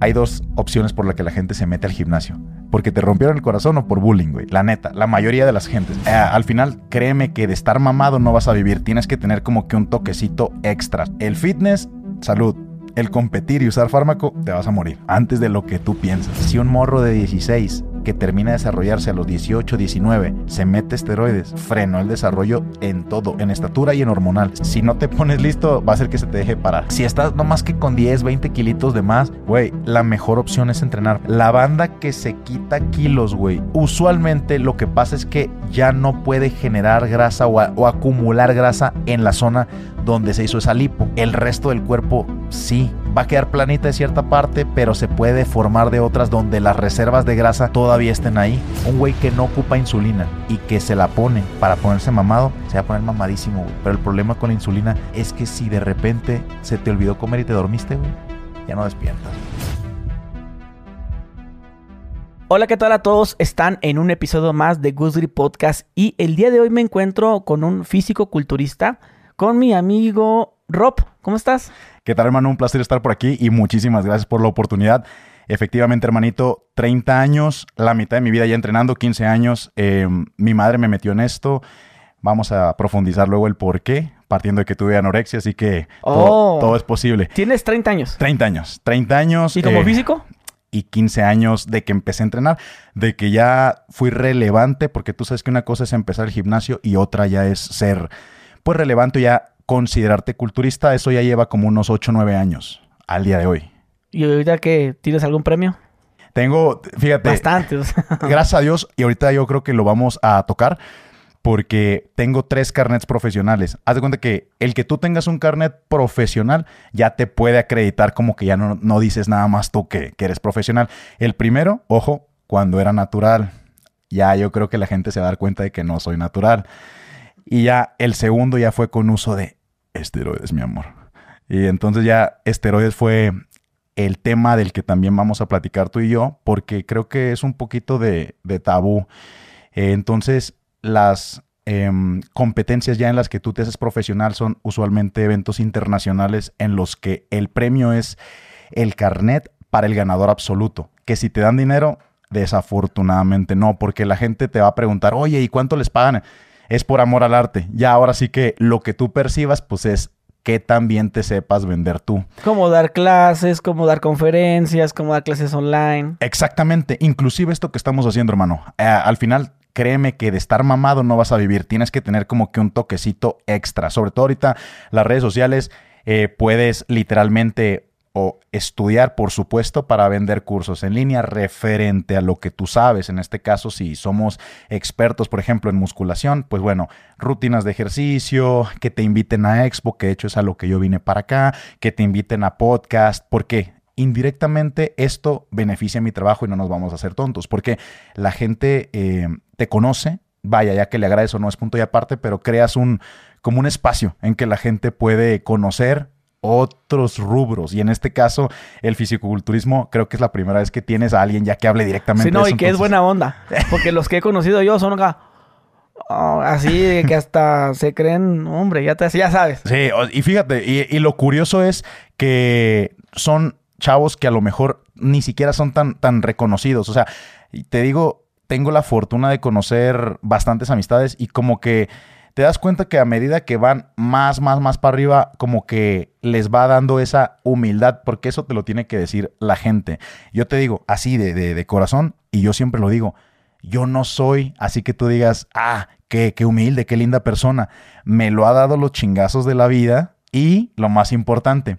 hay dos opciones por las que la gente se mete al gimnasio. Porque te rompieron el corazón o por bullying, güey. La neta, la mayoría de las gentes. Eh, al final, créeme que de estar mamado no vas a vivir. Tienes que tener como que un toquecito extra. El fitness, salud. El competir y usar fármaco, te vas a morir. Antes de lo que tú piensas. Si un morro de 16 que termina de desarrollarse a los 18, 19, se mete esteroides, frenó el desarrollo en todo, en estatura y en hormonal. Si no te pones listo, va a ser que se te deje parar. Si estás no más que con 10, 20 kilitos de más, güey, la mejor opción es entrenar. La banda que se quita kilos, güey, usualmente lo que pasa es que ya no puede generar grasa o, o acumular grasa en la zona donde se hizo esa lipo. El resto del cuerpo sí va a quedar planita de cierta parte, pero se puede formar de otras donde las reservas de grasa todavía estén ahí. Un güey que no ocupa insulina y que se la pone para ponerse mamado, se va a poner mamadísimo, güey. Pero el problema con la insulina es que si de repente se te olvidó comer y te dormiste, güey, ya no despiertas. Hola, ¿qué tal a todos? Están en un episodio más de Goosebumps Podcast y el día de hoy me encuentro con un físico culturista, con mi amigo Rob. ¿Cómo estás? ¿Qué tal, hermano? Un placer estar por aquí y muchísimas gracias por la oportunidad. Efectivamente, hermanito, 30 años, la mitad de mi vida ya entrenando, 15 años. Eh, mi madre me metió en esto. Vamos a profundizar luego el por qué, partiendo de que tuve anorexia, así que todo, Oh. todo es posible. Tienes 30 años. 30 años, 30 años. ¿Y como eh, físico? y 15 años de que empecé a entrenar, de que ya fui relevante, porque tú sabes que una cosa es empezar el gimnasio y otra ya es ser, pues relevante ya considerarte culturista, eso ya lleva como unos 8 o 9 años al día de hoy. ¿Y ahorita que tienes algún premio? Tengo, fíjate, Bastante. o sea. gracias a Dios, y ahorita yo creo que lo vamos a tocar, porque tengo tres carnets profesionales. Haz de cuenta que el que tú tengas un carnet profesional ya te puede acreditar como que ya no, no dices nada más tú que, que eres profesional. El primero, ojo, cuando era natural. Ya yo creo que la gente se va a dar cuenta de que no soy natural. Y ya el segundo ya fue con uso de esteroides, mi amor. Y entonces ya esteroides fue el tema del que también vamos a platicar tú y yo, porque creo que es un poquito de, tabú. Eh, entonces, las em, competencias ya en las que tú te haces profesional son usualmente eventos internacionales en los que el premio es el carnet para el ganador absoluto. Que si te dan dinero, desafortunadamente no, porque la gente te va a preguntar, oye, ¿y cuánto les pagan? Es por amor al arte. Ya ahora sí que lo que tú percibas, pues es que también te sepas vender tú. Cómo dar clases, cómo dar conferencias, cómo dar clases online. Exactamente, inclusive esto que estamos haciendo, hermano. Eh, al final, créeme que de estar mamado no vas a vivir. Tienes que tener como que un toquecito extra. Sobre todo ahorita las redes sociales eh, puedes literalmente o estudiar, por supuesto, para vender cursos en línea referente a lo que tú sabes. En este caso, si somos expertos, por ejemplo, en musculación, pues bueno, rutinas de ejercicio, que te inviten a Expo, que de hecho es a lo que yo vine para acá, que te inviten a podcast. ¿Por qué? indirectamente esto beneficia mi trabajo y no nos vamos a hacer tontos, porque la gente eh, te conoce, vaya, ya que le agradezco, no es punto y aparte, pero creas un como un espacio en que la gente puede conocer otros rubros y en este caso el fisicoculturismo creo que es la primera vez que tienes a alguien ya que hable directamente Sí, no, de y que es buena onda. Porque los que he conocido yo son acá. oh, así que hasta se creen, hombre, ya, te, ya sabes. Sí, y fíjate, y, y lo curioso es que son chavos que a lo mejor ni siquiera son tan, tan reconocidos. O sea, te digo, tengo la fortuna de conocer bastantes amistades y como que te das cuenta que a medida que van más, más, más para arriba, como que les va dando esa humildad, porque eso te lo tiene que decir la gente. Yo te digo, así de, de, de corazón, y yo siempre lo digo, yo no soy así que tú digas, ah, qué, qué humilde, qué linda persona. Me lo ha dado los chingazos de la vida y lo más importante,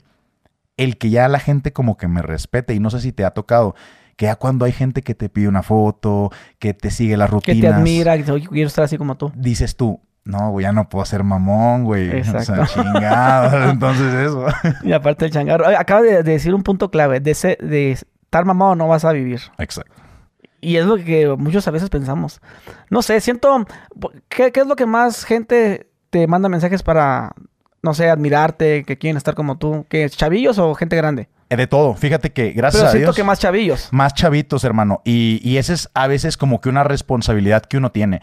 el que ya la gente como que me respete y no sé si te ha tocado. Que ya cuando hay gente que te pide una foto, que te sigue las Que rutinas, te admira, que quiero estar así como tú. dices tú, no, güey, ya no puedo ser mamón, güey. O sea, Exacto. chingado. Entonces eso. Y aparte el changarro. Acaba de, de decir un punto clave. De, ser- de estar mamado no vas a vivir. Exacto. Y es lo que muchos a veces pensamos. No sé, siento... ¿Qué, qué es lo que más gente te manda mensajes para no sé, admirarte, que quieren estar como tú? ¿Que chavillos o gente grande? Eh, De todo. Fíjate que gracias Pero a siento Dios. que más chavillos. Más chavitos, hermano. Y, y esa es a veces como que una responsabilidad que uno tiene.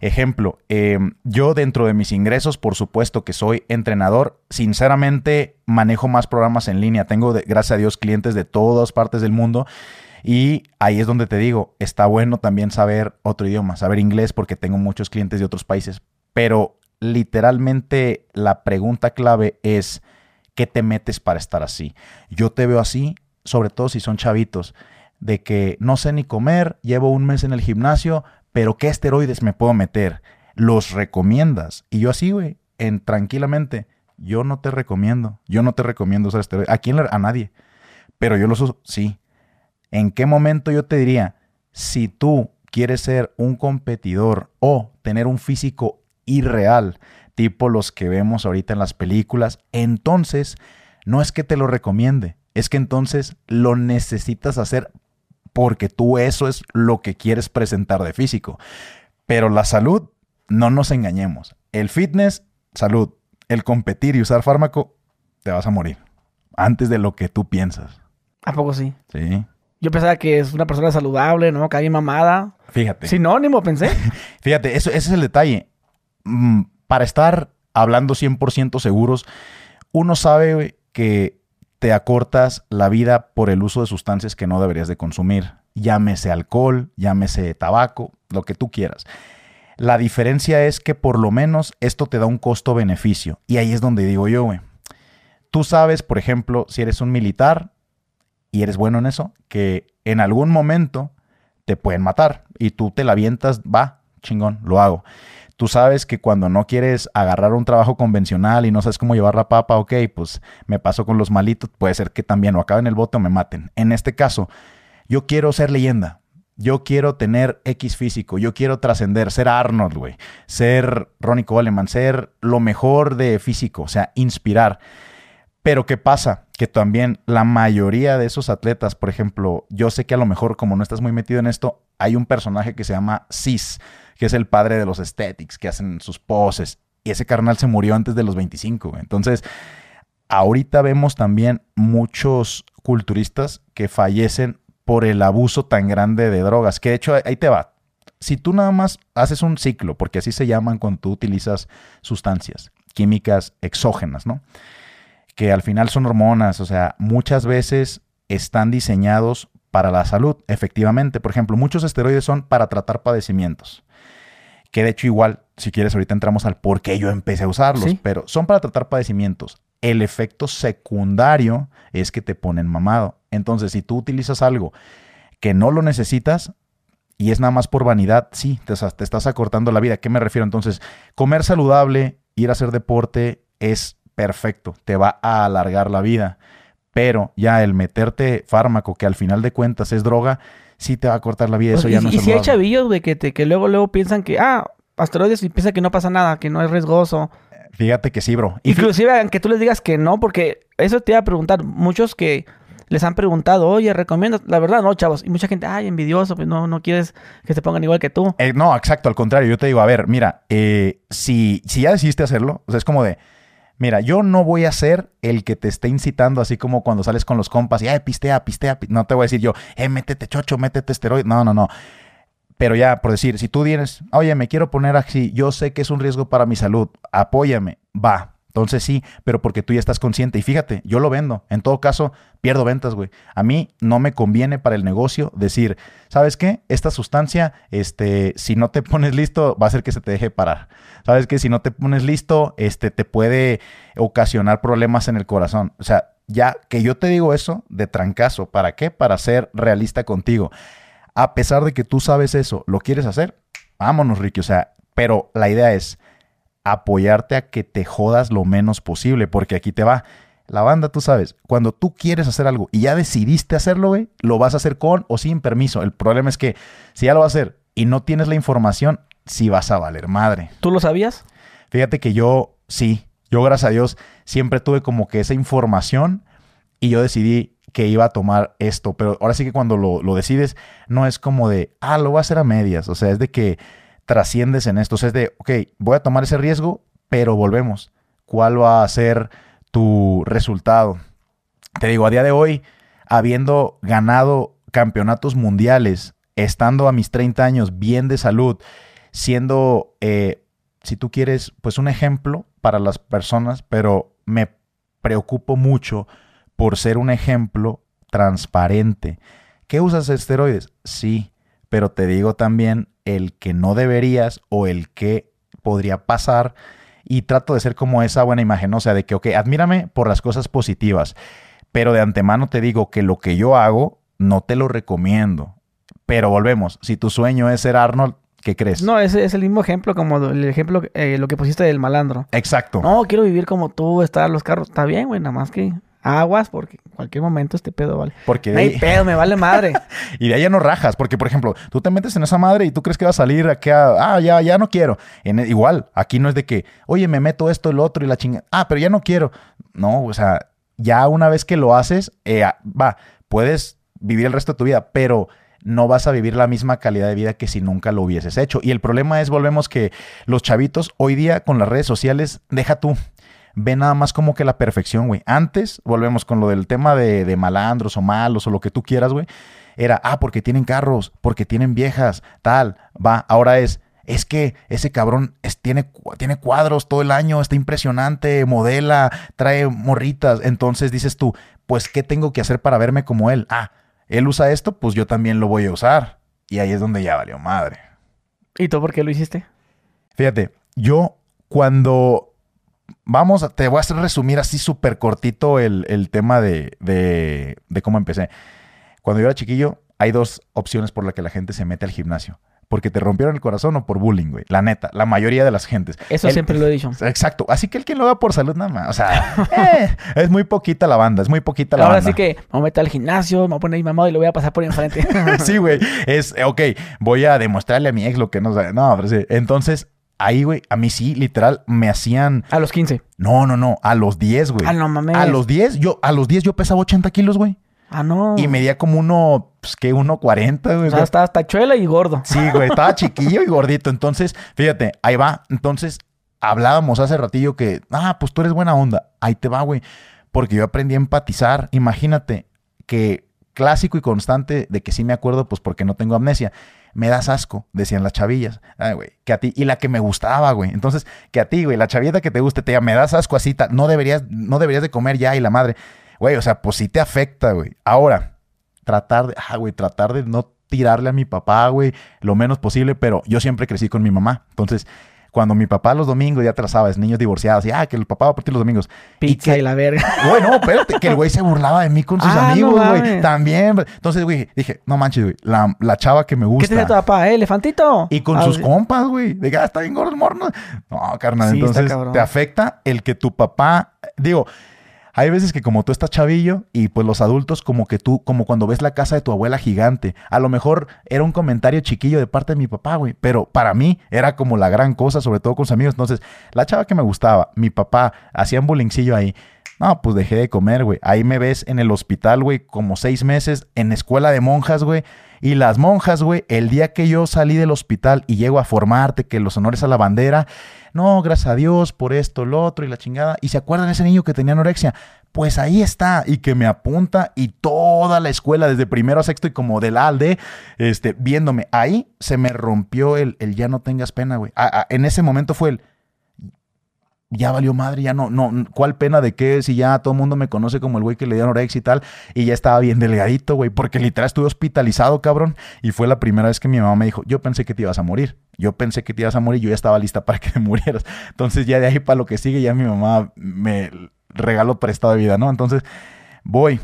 Ejemplo, eh, yo dentro de mis ingresos, por supuesto que soy entrenador, sinceramente manejo más programas en línea. Tengo, de- gracias a Dios, clientes de todas partes del mundo. Y ahí es donde te digo, está bueno también saber otro idioma, saber inglés, porque tengo muchos clientes de otros países. Pero literalmente la pregunta clave es, ¿qué te metes para estar así? Yo te veo así, sobre todo si son chavitos, de que no sé ni comer, llevo un mes en el gimnasio, pero ¿qué esteroides me puedo meter? Los recomiendas. Y yo así, güey, en tranquilamente, yo no te recomiendo, yo no te recomiendo usar esteroides. ¿A quién? A nadie. Pero yo los uso, sí. ¿En qué momento yo te diría, si tú quieres ser un competidor o tener un físico irreal, tipo los que vemos ahorita en las películas, entonces no es que te lo recomiende, es que entonces lo necesitas hacer porque tú eso es lo que quieres presentar de físico. Pero la salud, no nos engañemos. El fitness, salud. El competir y usar fármaco, te vas a morir. Antes de lo que tú piensas. ¿A poco sí? Sí. Yo pensaba que es una persona saludable, ¿no? Que hay mamada. Fíjate. Sinónimo, pensé. Fíjate, eso, ese es el detalle. Mm, para estar hablando 100% seguros, uno sabe que te acortas la vida por el uso de sustancias que no deberías de consumir. Llámese alcohol, llámese tabaco, lo que tú quieras. La diferencia es que por lo menos esto te da un costo-beneficio. Y ahí es donde digo yo, güey. Tú sabes, por ejemplo, si eres un militar y eres bueno en eso, que en algún momento te pueden matar y tú te la avientas, va, chingón, lo hago. Tú sabes que cuando no quieres agarrar un trabajo convencional y no sabes cómo llevar la papa, ok, pues me paso con los malitos, puede ser que también o acaben el bote o me maten. En este caso, yo quiero ser leyenda. Yo quiero tener X físico, yo quiero trascender, ser Arnold, güey, ser Ronnie Coleman, ser lo mejor de físico, o sea, inspirar. Pero ¿qué pasa? Que también la mayoría de esos atletas, por ejemplo, yo sé que a lo mejor como no estás muy metido en esto, hay un personaje que se llama Cis, que es el padre de los aesthetics, que hacen sus poses. Y ese carnal se murió antes de los 25. güey. Entonces, ahorita vemos también muchos culturistas que fallecen por el abuso tan grande de drogas. Que de hecho, ahí te va. Si tú nada más haces un ciclo, porque así se llaman cuando tú utilizas sustancias químicas exógenas, ¿no? Que al final son hormonas, o sea, muchas veces están diseñados para la salud, efectivamente. Por ejemplo, muchos esteroides son para tratar padecimientos. Que de hecho igual, si quieres, ahorita entramos al por qué yo empecé a usarlos, Sí. pero son para tratar padecimientos. El efecto secundario es que te ponen mamado. Entonces, si tú utilizas algo que no lo necesitas y es nada más por vanidad, sí, te, te estás acortando la vida. ¿A qué me refiero? Entonces, comer saludable, ir a hacer deporte es perfecto, te va a alargar la vida. Pero ya el meterte fármaco, que al final de cuentas es droga, sí te va a cortar la vida. Eso Pues, ya y, no y es si hay chavillos, güey, que, te- que luego, luego piensan que, ah, asteroides y piensan que no pasa nada, que no es riesgoso. Fíjate que sí, bro. Y fí- Inclusive, aunque tú les digas que no, porque eso te iba a preguntar. Muchos que les han preguntado, oye, ¿recomiendas? La verdad, no, chavos. Y mucha gente, ay, envidioso, pues no, no quieres que se pongan igual que tú. Eh, no, exacto, al contrario. Yo te digo, a ver, mira, eh, si, si ya decidiste hacerlo, o sea, es como de, mira, yo no voy a ser el que te esté incitando, así como cuando sales con los compas y, ay, pistea, pistea, pi-". no te voy a decir yo, eh, métete chocho, métete esteroide. No, no, no. Pero ya, por decir, si tú tienes, oye, me quiero poner así, yo sé que es un riesgo para mi salud, apóyame, va. Entonces sí, pero porque tú ya estás consciente. Y fíjate, yo lo vendo. En todo caso, pierdo ventas, güey. A mí no me conviene para el negocio decir, ¿sabes qué? Esta sustancia, este, si no te pones listo, va a hacer que se te deje parar. ¿Sabes qué? Si no te pones listo, este, te puede ocasionar problemas en el corazón. O sea, ya que yo te digo eso de trancazo, ¿para qué? Para ser realista contigo. A pesar de que tú sabes eso, ¿lo quieres hacer? Vámonos, Ricky. O sea, pero la idea es apoyarte a que te jodas lo menos posible, porque aquí te va. La banda, tú sabes, cuando tú quieres hacer algo y ya decidiste hacerlo, güey, lo vas a hacer con o sin permiso. El problema es que si ya lo vas a hacer y no tienes la información, sí vas a valer madre. ¿Tú lo sabías? Fíjate que yo, sí, yo gracias a Dios siempre tuve como que esa información y yo decidí que iba a tomar esto, pero ahora sí que cuando lo, lo decides no es como de, ah, lo voy a hacer a medias, o sea, es de que trasciendes en esto, o sea, es de, ok, voy a tomar ese riesgo, pero volvemos. cuál va a ser tu resultado. Te digo, a día de hoy, habiendo ganado campeonatos mundiales, estando a mis 30 años bien de salud, siendo, eh, si tú quieres, pues un ejemplo para las personas, pero me preocupo mucho por ser un ejemplo transparente. ¿Qué usas esteroides? Sí, pero te digo también el que no deberías o el que podría pasar y trato de ser como esa buena imagen, o sea, de que, ok, admírame por las cosas positivas, pero de antemano te digo que lo que yo hago no te lo recomiendo. Pero volvemos, si tu sueño es ser Arnold, ¿qué crees? No, ese es el mismo ejemplo como el ejemplo, eh, lo que pusiste del malandro. Exacto. No, quiero vivir como tú, estar los carros. Está bien, güey, nada más que aguas porque en cualquier momento este pedo vale. Porque no hay pedo, me vale madre. y de ahí ya no rajas, porque por ejemplo, tú te metes en esa madre y tú crees que va a salir aquí a, ah, ya, ya no quiero. En, igual, aquí no es de que, oye, me meto esto, el otro y la chingada. Ah, pero ya no quiero. No, o sea, ya una vez que lo haces, eh, va, puedes vivir el resto de tu vida, pero no vas a vivir la misma calidad de vida que si nunca lo hubieses hecho. Y el problema es, volvemos que los chavitos hoy día con las redes sociales, deja tú, ve nada más como que la perfección, güey. Antes, volvemos con lo del tema de, malandros o malos o lo que tú quieras, güey. Era, ah, porque tienen carros, porque tienen viejas, tal, va. Ahora es, es que ese cabrón tiene, tiene cuadros todo el año, está impresionante, modela, trae morritas. Entonces dices tú, pues, ¿qué tengo que hacer para verme como él? Ah, él usa esto, pues yo también lo voy a usar. Y ahí es donde ya valió madre. ¿Y tú por qué lo hiciste? Fíjate, yo cuando vamos, te voy a hacer resumir así súper cortito el, tema de, de, de, cómo empecé. Cuando yo era chiquillo, hay dos opciones por las que la gente se mete al gimnasio. Porque te rompieron el corazón o por bullying, güey. La neta, la mayoría de las gentes. Eso siempre lo he dicho. Exacto. Así que el que lo haga por salud nada más. O sea, eh, es muy poquita la banda, es muy poquita la banda. Ahora sí que me voy a meter al gimnasio, me voy a poner a mi mamá y lo voy a pasar por enfrente. sí, güey. Es, ok, voy a demostrarle a mi ex lo que no sabe. No, pero sí. Entonces, Ahí, güey, a mí sí, literal, me hacían... A los 15. No, no, no, a los 10, güey. Ah, no mames. A los 10, yo, a los 10 yo pesaba 80 kilos, güey. Ah, no. Y medía como uno, pues, ¿qué? 1.40, güey. O sea, estaba tachuela y gordo. Sí, güey, estaba chiquillo y gordito. Entonces, fíjate, ahí va. Entonces, hablábamos hace ratillo que, ah, pues tú eres buena onda. Ahí te va, güey. Porque yo aprendí a empatizar. Imagínate que clásico y constante de que sí me acuerdo, pues porque no tengo amnesia me das asco, decían las chavillas. Ay, güey, que a ti, y la que me gustaba, güey. Entonces, que a ti, güey, la chavita que te guste, te diga, me das asco así, no deberías, no deberías de comer ya y la madre. Güey, o sea, pues sí te afecta, güey. Ahora, tratar de, ah, güey, tratar de no tirarle a mi papá, güey, lo menos posible, pero yo siempre crecí con mi mamá. Entonces, cuando mi papá los domingos, ya te la sabes, niños divorciados, y ah, que el papá va a partir los domingos. Pizza y, la verga. Güey, no, espérate, que el güey se burlaba de mí con sus ah, amigos, güey. También. Entonces, güey, dije, no manches, güey, la, la, chava que me gusta. ¿Qué tiene tu papá, eh? ¿Elefantito? Y con sus compas, güey. De ah, está bien gordo el morno. No, carnal, entonces te afecta el que tu papá, digo, hay veces que como tú estás chavillo y pues los adultos como que tú, como cuando ves la casa de tu abuela gigante, a lo mejor era un comentario chiquillo de parte de mi papá, güey, pero para mí era como la gran cosa, sobre todo con sus amigos. Entonces, la chava que me gustaba, mi papá, hacía un bullyingcillo ahí. No, pues dejé de comer, güey. Ahí me ves en el hospital, güey, como seis meses, en escuela de monjas, güey. Y las monjas, güey, el día que yo salí del hospital y llego a formarte, que los honores a la bandera, no, gracias a Dios por esto, lo otro y la chingada. ¿Y se acuerdan de ese niño que tenía anorexia? Pues ahí está y que me apunta y toda la escuela, desde primero a sexto y como del alde, este, viéndome. Ahí se me rompió el, el ya no tengas pena, güey. en ese momento fue el, ya valió madre, ya no, no, ¿cuál pena de qué? Si ya todo el mundo me conoce como el güey que le dio anorexia y tal, y ya estaba bien delgadito, güey, porque literal estuve hospitalizado, cabrón, y fue la primera vez que mi mamá me dijo, yo pensé que te ibas a morir, yo pensé que te ibas a morir, yo ya estaba lista para que te murieras. Entonces ya de ahí para lo que sigue, ya mi mamá me regaló prestado de vida, ¿no? Entonces voy,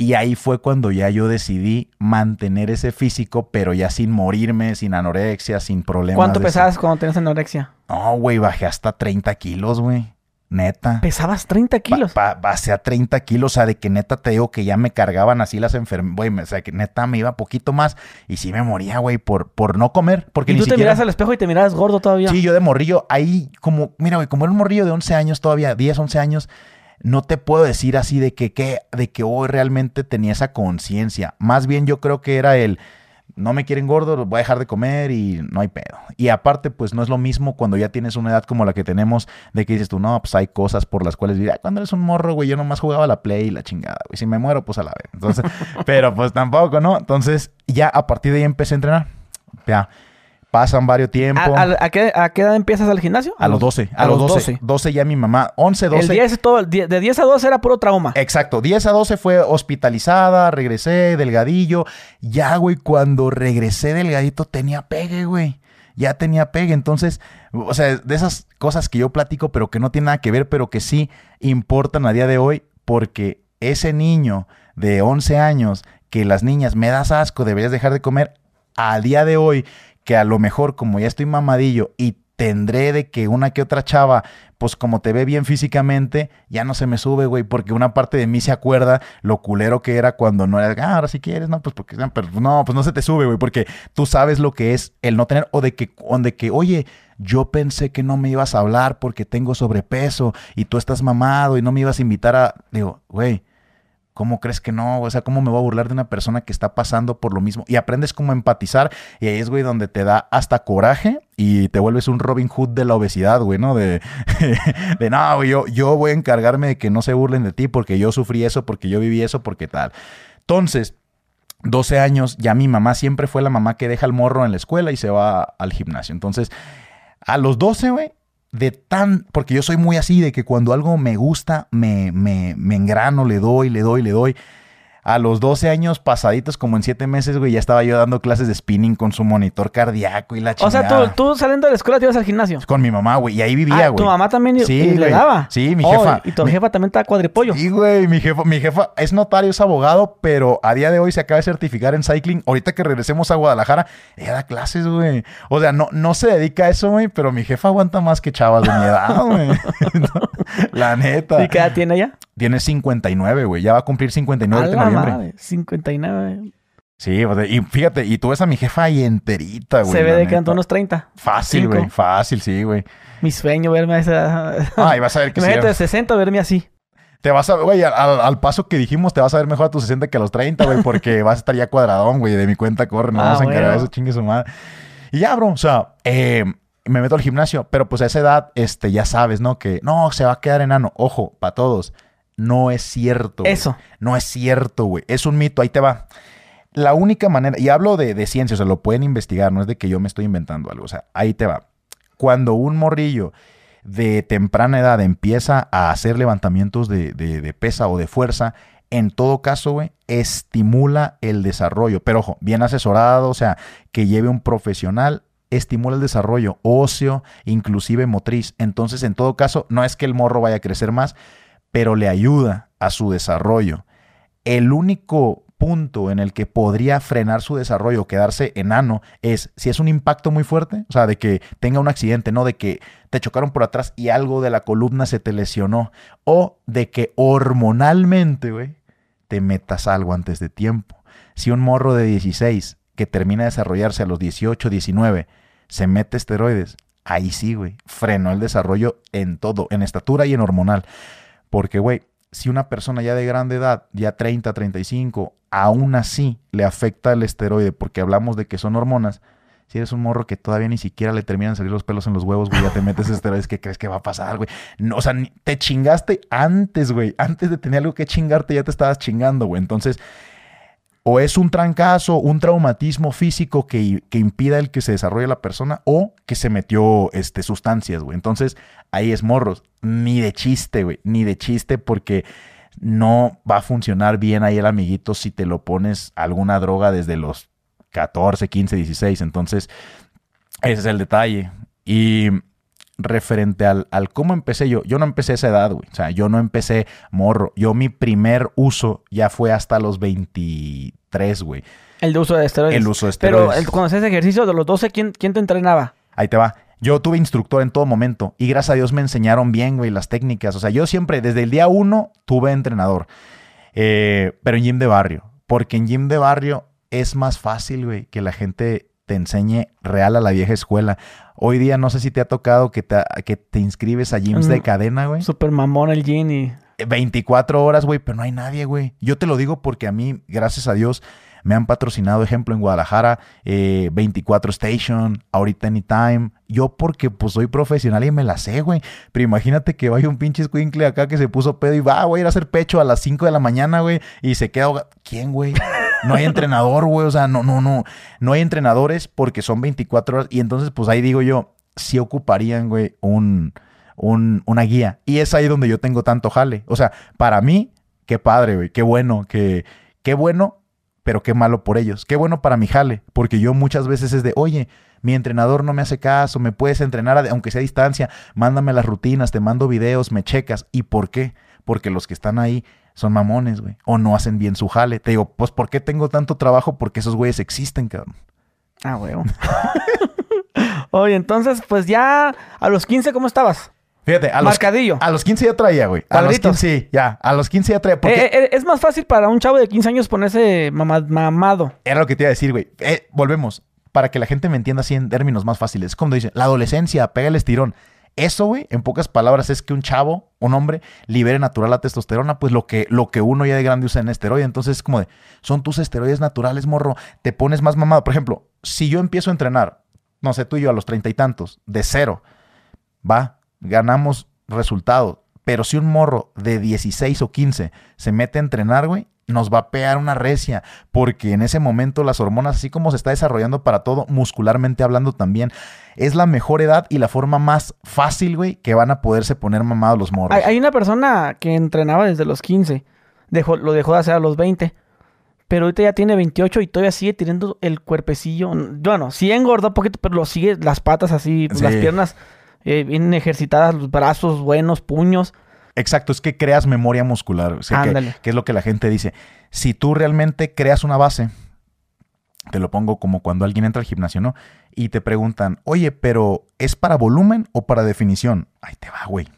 y ahí fue cuando ya yo decidí mantener ese físico, pero ya sin morirme, sin anorexia, sin problemas. ¿Cuánto pesabas cuando tenías anorexia? No, güey, bajé hasta 30 kilos, güey. Neta. ¿Pesabas 30 kilos? base a 30 kilos, o sea, de que neta te digo que ya me cargaban así las enfermedades, güey, o sea, que neta me iba poquito más y sí me moría, güey, por, por no comer. Porque ¿Y tú te miras al espejo y te miras gordo todavía? Sí, yo de morrillo, ahí como, mira, güey, como era un morrillo de 11 años todavía, 10, 11 años, no te puedo decir así de que, de que hoy realmente tenía esa conciencia. Más bien yo creo que era el, no me quieren gordo, voy a dejar de comer y no hay pedo. Y aparte, pues no es lo mismo cuando ya tienes una edad como la que tenemos, de que dices tú, no, pues hay cosas por las cuales vivir. Cuando eres un morro, güey, yo nomás jugaba la play y la chingada, güey. Si me muero, pues a la vez. Entonces, pero pues tampoco, ¿no? Entonces, ya a partir de ahí empecé a entrenar. Ya. Pasan varios tiempos. ¿A, a- a qué, a qué edad empiezas al gimnasio? A los 12. A, los 12. 12 ya mi mamá. 11, 12. El 10 es todo, el de 10 a 12 era puro trauma. Exacto, 10 a 12 fue hospitalizada, regresé delgadillo. Ya, güey, cuando regresé delgadito tenía pegue, güey. Ya tenía pegue. Entonces, o sea, de esas cosas que yo platico, pero que no tienen nada que ver, pero que sí importan a día de hoy, porque ese niño de 11 años que las niñas me das asco, deberías dejar de comer, a día de hoy, que a lo mejor como ya estoy mamadillo y tendré de que una que otra chava, pues como te ve bien físicamente, ya no se me sube, güey, porque una parte de mí se acuerda lo culero que era cuando no era, ah, ahora si quieres, no, pues porque, no, pues no se te sube, güey, porque tú sabes lo que es el no tener, o de que, o de que, oye, yo pensé que no me ibas a hablar porque tengo sobrepeso y tú estás mamado y no me ibas a invitar a, digo, güey, ¿Cómo crees que no? O sea, ¿cómo me voy a burlar de una persona que está pasando por lo mismo? Y aprendes cómo empatizar. Y ahí es, güey, donde te da hasta coraje y te vuelves un Robin Hood de la obesidad, güey, ¿no? De, de no, güey, yo, yo voy a encargarme de que no se burlen de ti porque yo sufrí eso, porque yo viví eso, porque tal. Entonces, 12 años, ya mi mamá siempre fue la mamá que deja el morro en la escuela y se va al gimnasio. Entonces, a los 12, güey, de tan, porque yo soy muy así, de que cuando algo me gusta, me, me, me engrano, le doy, le doy, le doy. A los 12 años pasaditos, como en 7 meses, güey, ya estaba yo dando clases de spinning con su monitor cardíaco y la O sea, chingada. tú, tú saliendo de la escuela te ibas al gimnasio. Con mi mamá, güey, y ahí vivía, Ah, güey. tu mamá también Sí, y le daba. Sí, mi Oh, jefa. y tu Mi- jefa también está cuadripollo. Sí, güey, mi jefa, mi jefa es notario, es abogado, pero a día de hoy se acaba de certificar en cycling. Ahorita que regresemos a Guadalajara, ella da clases, güey. O sea, no, no se dedica a eso, güey, pero mi jefa aguanta más que chavas de mi edad, güey. La neta. ¿Y qué edad tiene ella? Tiene 59, güey. Ya va a cumplir 59 A de noviembre. madre, 59. Sí, y fíjate, y tú ves a mi jefa ahí enterita, güey. Se ve de que unos 30. Fácil, güey. Fácil, sí, güey. Mi sueño verme a esa... Ay, vas a ver que. Imagínate de 60 verme así. Te vas a, güey, al, al paso que dijimos, te vas a ver mejor a tus 60 que a los 30, güey, porque vas a estar ya cuadradón, güey, de mi cuenta corre, no Ah, vamos a encargar eso, chingue su madre. Y ya, bro, o sea, eh, me meto al gimnasio, pero pues a esa edad, este, ya sabes, ¿no? Que no, se va a quedar enano. Ojo, para todos, no es cierto. güey. Eso. No es cierto, güey. Es un mito, ahí te va. La única manera, y hablo de, de ciencia, o sea, lo pueden investigar, no es de que yo me estoy inventando algo, o sea, ahí te va. Cuando un morrillo de temprana edad empieza a hacer levantamientos de, de- de pesa o de fuerza, en todo caso, güey, estimula el desarrollo. Pero ojo, bien asesorado, o sea, que lleve un profesional, estimula el desarrollo óseo, inclusive motriz. Entonces, en todo caso, no es que el morro vaya a crecer más, pero le ayuda a su desarrollo. El único punto en el que podría frenar su desarrollo o quedarse enano es si es un impacto muy fuerte, o sea, de que tenga un accidente, no de que te chocaron por atrás y algo de la columna se te lesionó, o de que hormonalmente, güey, te metas algo antes de tiempo. Si un morro de 16 que termina de desarrollarse a los 18, 19, se mete esteroides, ahí sí, güey, frenó el desarrollo en todo, en estatura y en hormonal. Porque, güey, si una persona ya de grande edad, ya 30, 35, aún así le afecta el esteroide, porque hablamos de que son hormonas, si eres un morro que todavía ni siquiera le terminan de salir los pelos en los huevos, güey, ya te metes esteroides, ¿qué crees que va a pasar, güey? No, o sea, te chingaste antes, güey. Antes de tener algo que chingarte, ya te estabas chingando, güey. Entonces, o es un trancazo, un traumatismo físico que, que impida el que se desarrolle la persona, o que se metió este, sustancias, güey. Entonces, ahí es morros. Ni de chiste, güey. Ni de chiste, porque no va a funcionar bien ahí el amiguito si te lo pones alguna droga desde los 14, 15, 16. Entonces, ese es el detalle. Y referente al, al cómo empecé yo, yo no empecé a esa edad, güey. O sea, yo no empecé morro. Yo mi primer uso ya fue hasta los 23, güey. El de uso de esteroides. El uso de Pero esteroides. el- cuando hacías ejercicio de los 12, ¿quién, quién te entrenaba? Ahí te va. Yo tuve instructor en todo momento y gracias a Dios me enseñaron bien, güey, las técnicas. O sea, yo siempre, desde el día uno, tuve entrenador. Eh, pero en gym de barrio. Porque en gym de barrio es más fácil, güey, que la gente te enseñe real a la vieja escuela. Hoy día no sé si te ha tocado que te, que te inscribes a gyms de Mm. cadena, güey. Super mamón el gym y... 24 horas, güey, pero no hay nadie, güey. Yo te lo digo porque a mí, gracias a Dios, Me han patrocinado, ejemplo, en Guadalajara, 24 eh, Station, ahorita Anytime. Yo porque pues soy profesional y me la sé, güey. Pero imagínate que vaya un pinche squinkle acá que se puso pedo y va, güey, a ir a hacer pecho a las 5 de la mañana, güey. Y se queda... ¿Quién, güey? No hay entrenador, güey. O sea, no, no, no. No hay entrenadores porque son 24 horas. Y entonces, pues ahí digo yo, si ocuparían, güey, un, un, una guía. Y es ahí donde yo tengo tanto jale. O sea, para mí, qué padre, güey. Qué bueno, que, qué bueno, pero qué malo por ellos. Qué bueno para mi jale. Porque yo muchas veces es de, oye, mi entrenador no me hace caso, me puedes entrenar aunque sea a distancia, mándame las rutinas, te mando videos, me checas. ¿Y por qué? Porque los que están ahí son mamones, güey. O no hacen bien su jale. Te digo, pues ¿por qué tengo tanto trabajo? Porque esos güeyes existen, cabrón. Ah, güey. Oye, entonces, pues ya a los 15, ¿cómo estabas? Fíjate, a los, a los 15 ya traía, güey. A los 15, sí, ya. A los 15 ya traía. Porque... Eh, eh, es más fácil para un chavo de 15 años ponerse mamado. Era lo que te iba a decir, güey. Eh, volvemos. Para que la gente me entienda así en términos más fáciles. Como dice, la adolescencia, pega el estirón. Eso, güey, en pocas palabras, es que un chavo, un hombre, libere natural la testosterona, pues lo que, lo que uno ya de grande usa en esteroide. Entonces es como de, son tus esteroides naturales, morro. Te pones más mamado. Por ejemplo, si yo empiezo a entrenar, no sé, tú y yo a los treinta y tantos, de cero, va, ganamos resultados. Pero si un morro de 16 o 15 se mete a entrenar, güey, nos va a pegar una recia, porque en ese momento las hormonas, así como se está desarrollando para todo, muscularmente hablando también, es la mejor edad y la forma más fácil, güey, que van a poderse poner mamados los morros. Hay, una persona que entrenaba desde los 15, dejó, lo dejó de hacer a los 20, pero ahorita ya tiene 28 y todavía sigue teniendo el cuerpecillo. Bueno, sí engorda un poquito, pero lo sigue las patas así, las piernas eh, bien ejercitadas, los brazos buenos, puños. Exacto, es que creas memoria muscular. O sea, que, es lo que la gente dice. Si tú realmente creas una base, te lo pongo como cuando alguien entra al gimnasio, ¿no? Y te preguntan, oye, pero ¿es para volumen o para definición? Ahí te va, güey.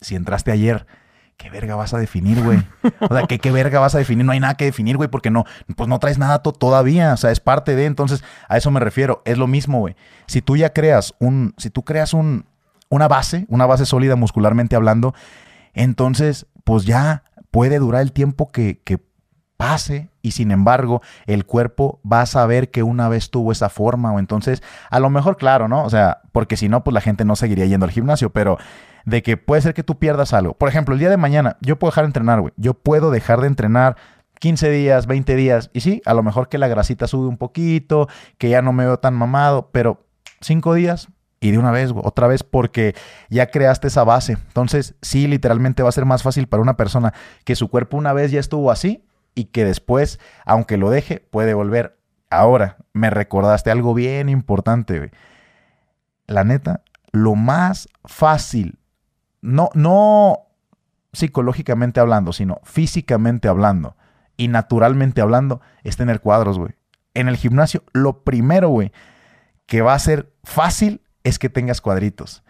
Si entraste ayer, ¿qué verga vas a definir, güey? O sea, ¿qué, ¿qué, verga vas a definir? No hay nada que definir, güey, porque no, pues no traes nada todavía. O sea, es parte de. Entonces, a eso me refiero. Es lo mismo, güey. Si tú ya creas un, si tú creas un, una base, una base sólida muscularmente hablando, entonces pues ya puede durar el tiempo que, que pase y sin embargo el cuerpo va a saber que una vez tuvo esa forma o entonces a lo mejor claro, ¿no? O sea, porque si no pues la gente no seguiría yendo al gimnasio, pero de que puede ser que tú pierdas algo. Por ejemplo, el día de mañana yo puedo dejar de entrenar, güey. Yo puedo dejar de entrenar 15 días, 20 días y sí, a lo mejor que la grasita sube un poquito, que ya no me veo tan mamado, pero 5 días y de una vez, otra vez, porque ya creaste esa base. Entonces, sí, literalmente va a ser más fácil para una persona que su cuerpo una vez ya estuvo así y que después, aunque lo deje, puede volver. Ahora, me recordaste algo bien importante, güey. La neta, lo más fácil, no, no psicológicamente hablando, sino físicamente hablando y naturalmente hablando, es tener cuadros, güey. En el gimnasio, lo primero, güey, que va a ser fácil es que tengas cuadritos.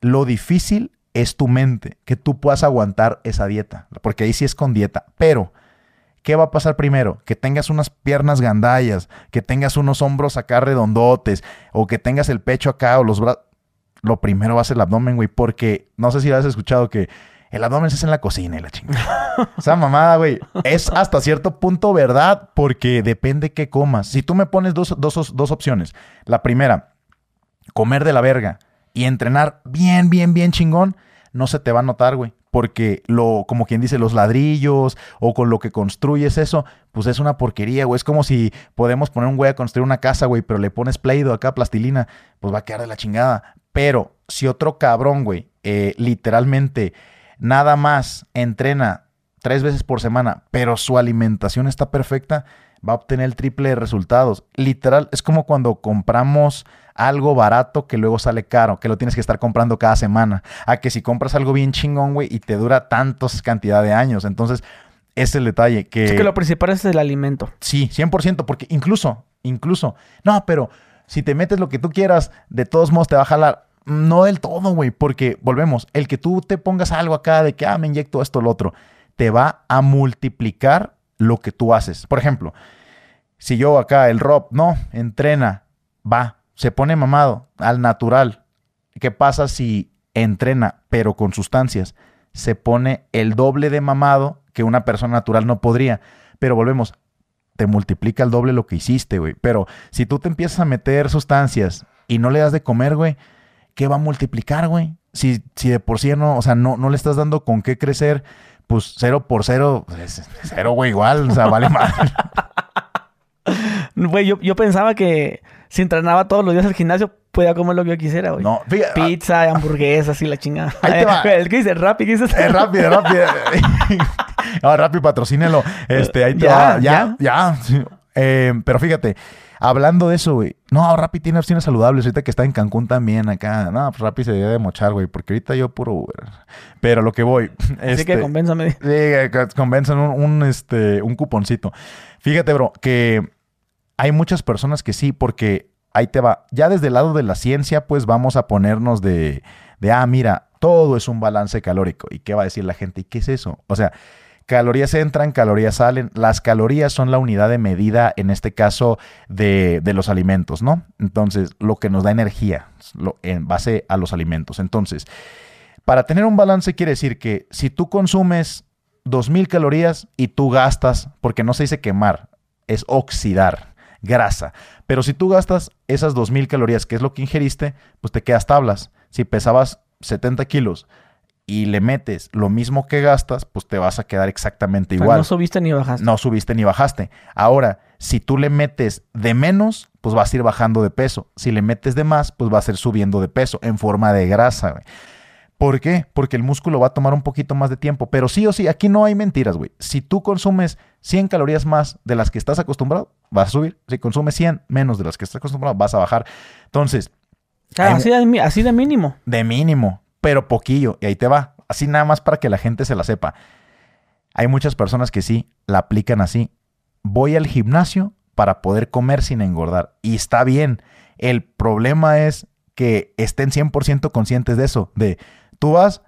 Lo difícil es tu mente, que tú puedas aguantar esa dieta, porque ahí sí es con dieta. Pero, ¿qué va a pasar primero? Que tengas unas piernas gandallas, que tengas unos hombros acá redondotes, o que tengas el pecho acá o los brazos. Lo primero va a ser el abdomen, güey, porque no sé si lo has escuchado que el abdomen hace en la cocina y la chingada. Esa mamada, güey, es hasta cierto punto verdad, porque depende qué comas. Si tú me pones dos, dos, dos opciones. La primera, comer de la verga y entrenar bien, bien, bien chingón, no se te va a notar, güey. Porque lo, como quien dice, los ladrillos o con lo que construyes eso, pues es una porquería, güey. Es como si podemos poner un güey a construir una casa, güey, pero le pones pleido acá, plastilina, pues va a quedar de la chingada. Pero si otro cabrón, güey, eh, literalmente nada más entrena tres veces por semana, pero su alimentación está perfecta, va a obtener el triple de resultados. Literal, es como cuando compramos algo barato que luego sale caro, que lo tienes que estar comprando cada semana. A que si compras algo bien chingón, güey, y te dura tantos cantidad de años. Entonces, es el detalle que... Es que lo principal es el alimento. Sí, 100%, porque incluso, incluso, no, pero si te metes lo que tú quieras, de todos modos te va a jalar. No del todo, güey, porque volvemos, el que tú te pongas algo acá de que, ah, me inyecto esto, lo otro, te va a multiplicar lo que tú haces. Por ejemplo, si yo acá, el Rob, no, entrena, va, se pone mamado al natural. ¿Qué pasa si entrena, pero con sustancias? Se pone el doble de mamado que una persona natural no podría. Pero volvemos, te multiplica el doble lo que hiciste, güey. Pero si tú te empiezas a meter sustancias y no le das de comer, güey, ¿qué va a multiplicar, güey? Si, si de por sí no, o sea, no, no le estás dando con qué crecer, pues cero por cero, pues, es cero, güey, igual, o sea, vale más. Güey, yo, yo pensaba que si entrenaba todos los días al gimnasio, podía comer lo que yo quisiera, güey. No, fíjate, Pizza, hamburguesas y la chingada. Ahí te va. El que dice Rappi, ¿qué dices? Es rápido, rápido. no, rápido, patrocínelo. Este, ahí te Ya, va. Ya, ya. Eh, pero fíjate, hablando de eso, güey. No, Rappi tiene opciones saludables. Ahorita que está en Cancún también, acá. No, pues Rappi se debe de mochar, güey. Porque ahorita yo puro Uber. Pero lo que voy. Así este, que convénzame. Sí, que convencen un, un, este, un cuponcito. Fíjate, bro, que hay muchas personas que sí, porque ahí te va. Ya desde el lado de la ciencia, pues vamos a ponernos de, de, ah, mira, todo es un balance calórico. ¿Y qué va a decir la gente? ¿Y qué es eso? O sea, calorías entran, calorías salen. Las calorías son la unidad de medida, en este caso, de, de los alimentos, ¿no? Entonces, lo que nos da energía en base a los alimentos. Entonces, para tener un balance quiere decir que si tú consumes 2000 calorías y tú gastas, porque no se dice quemar, es oxidar grasa. Pero si tú gastas esas 2000 calorías, que es lo que ingeriste, pues te quedas tablas. Si pesabas 70 kilos y le metes lo mismo que gastas, pues te vas a quedar exactamente O sea, igual. no subiste ni bajaste. No subiste ni bajaste. Ahora, si tú le metes de menos, pues vas a ir bajando de peso. Si le metes de más, pues vas a ir subiendo de peso en forma de grasa. güey. ¿Por qué? Porque el músculo va a tomar un poquito más de tiempo. Pero sí o sí, aquí no hay mentiras, güey. Si tú consumes 100 calorías más de las que estás acostumbrado, vas a subir. Si consumes 100 menos de las que estás acostumbrado, vas a bajar. Entonces, hay- así, de, así de mínimo. de mínimo, pero poquillo. Y ahí te va. Así nada más para que la gente se la sepa. Hay muchas personas que sí la aplican así. Voy al gimnasio para poder comer sin engordar. Y está bien. El problema es que estén 100% conscientes de eso. De tú vas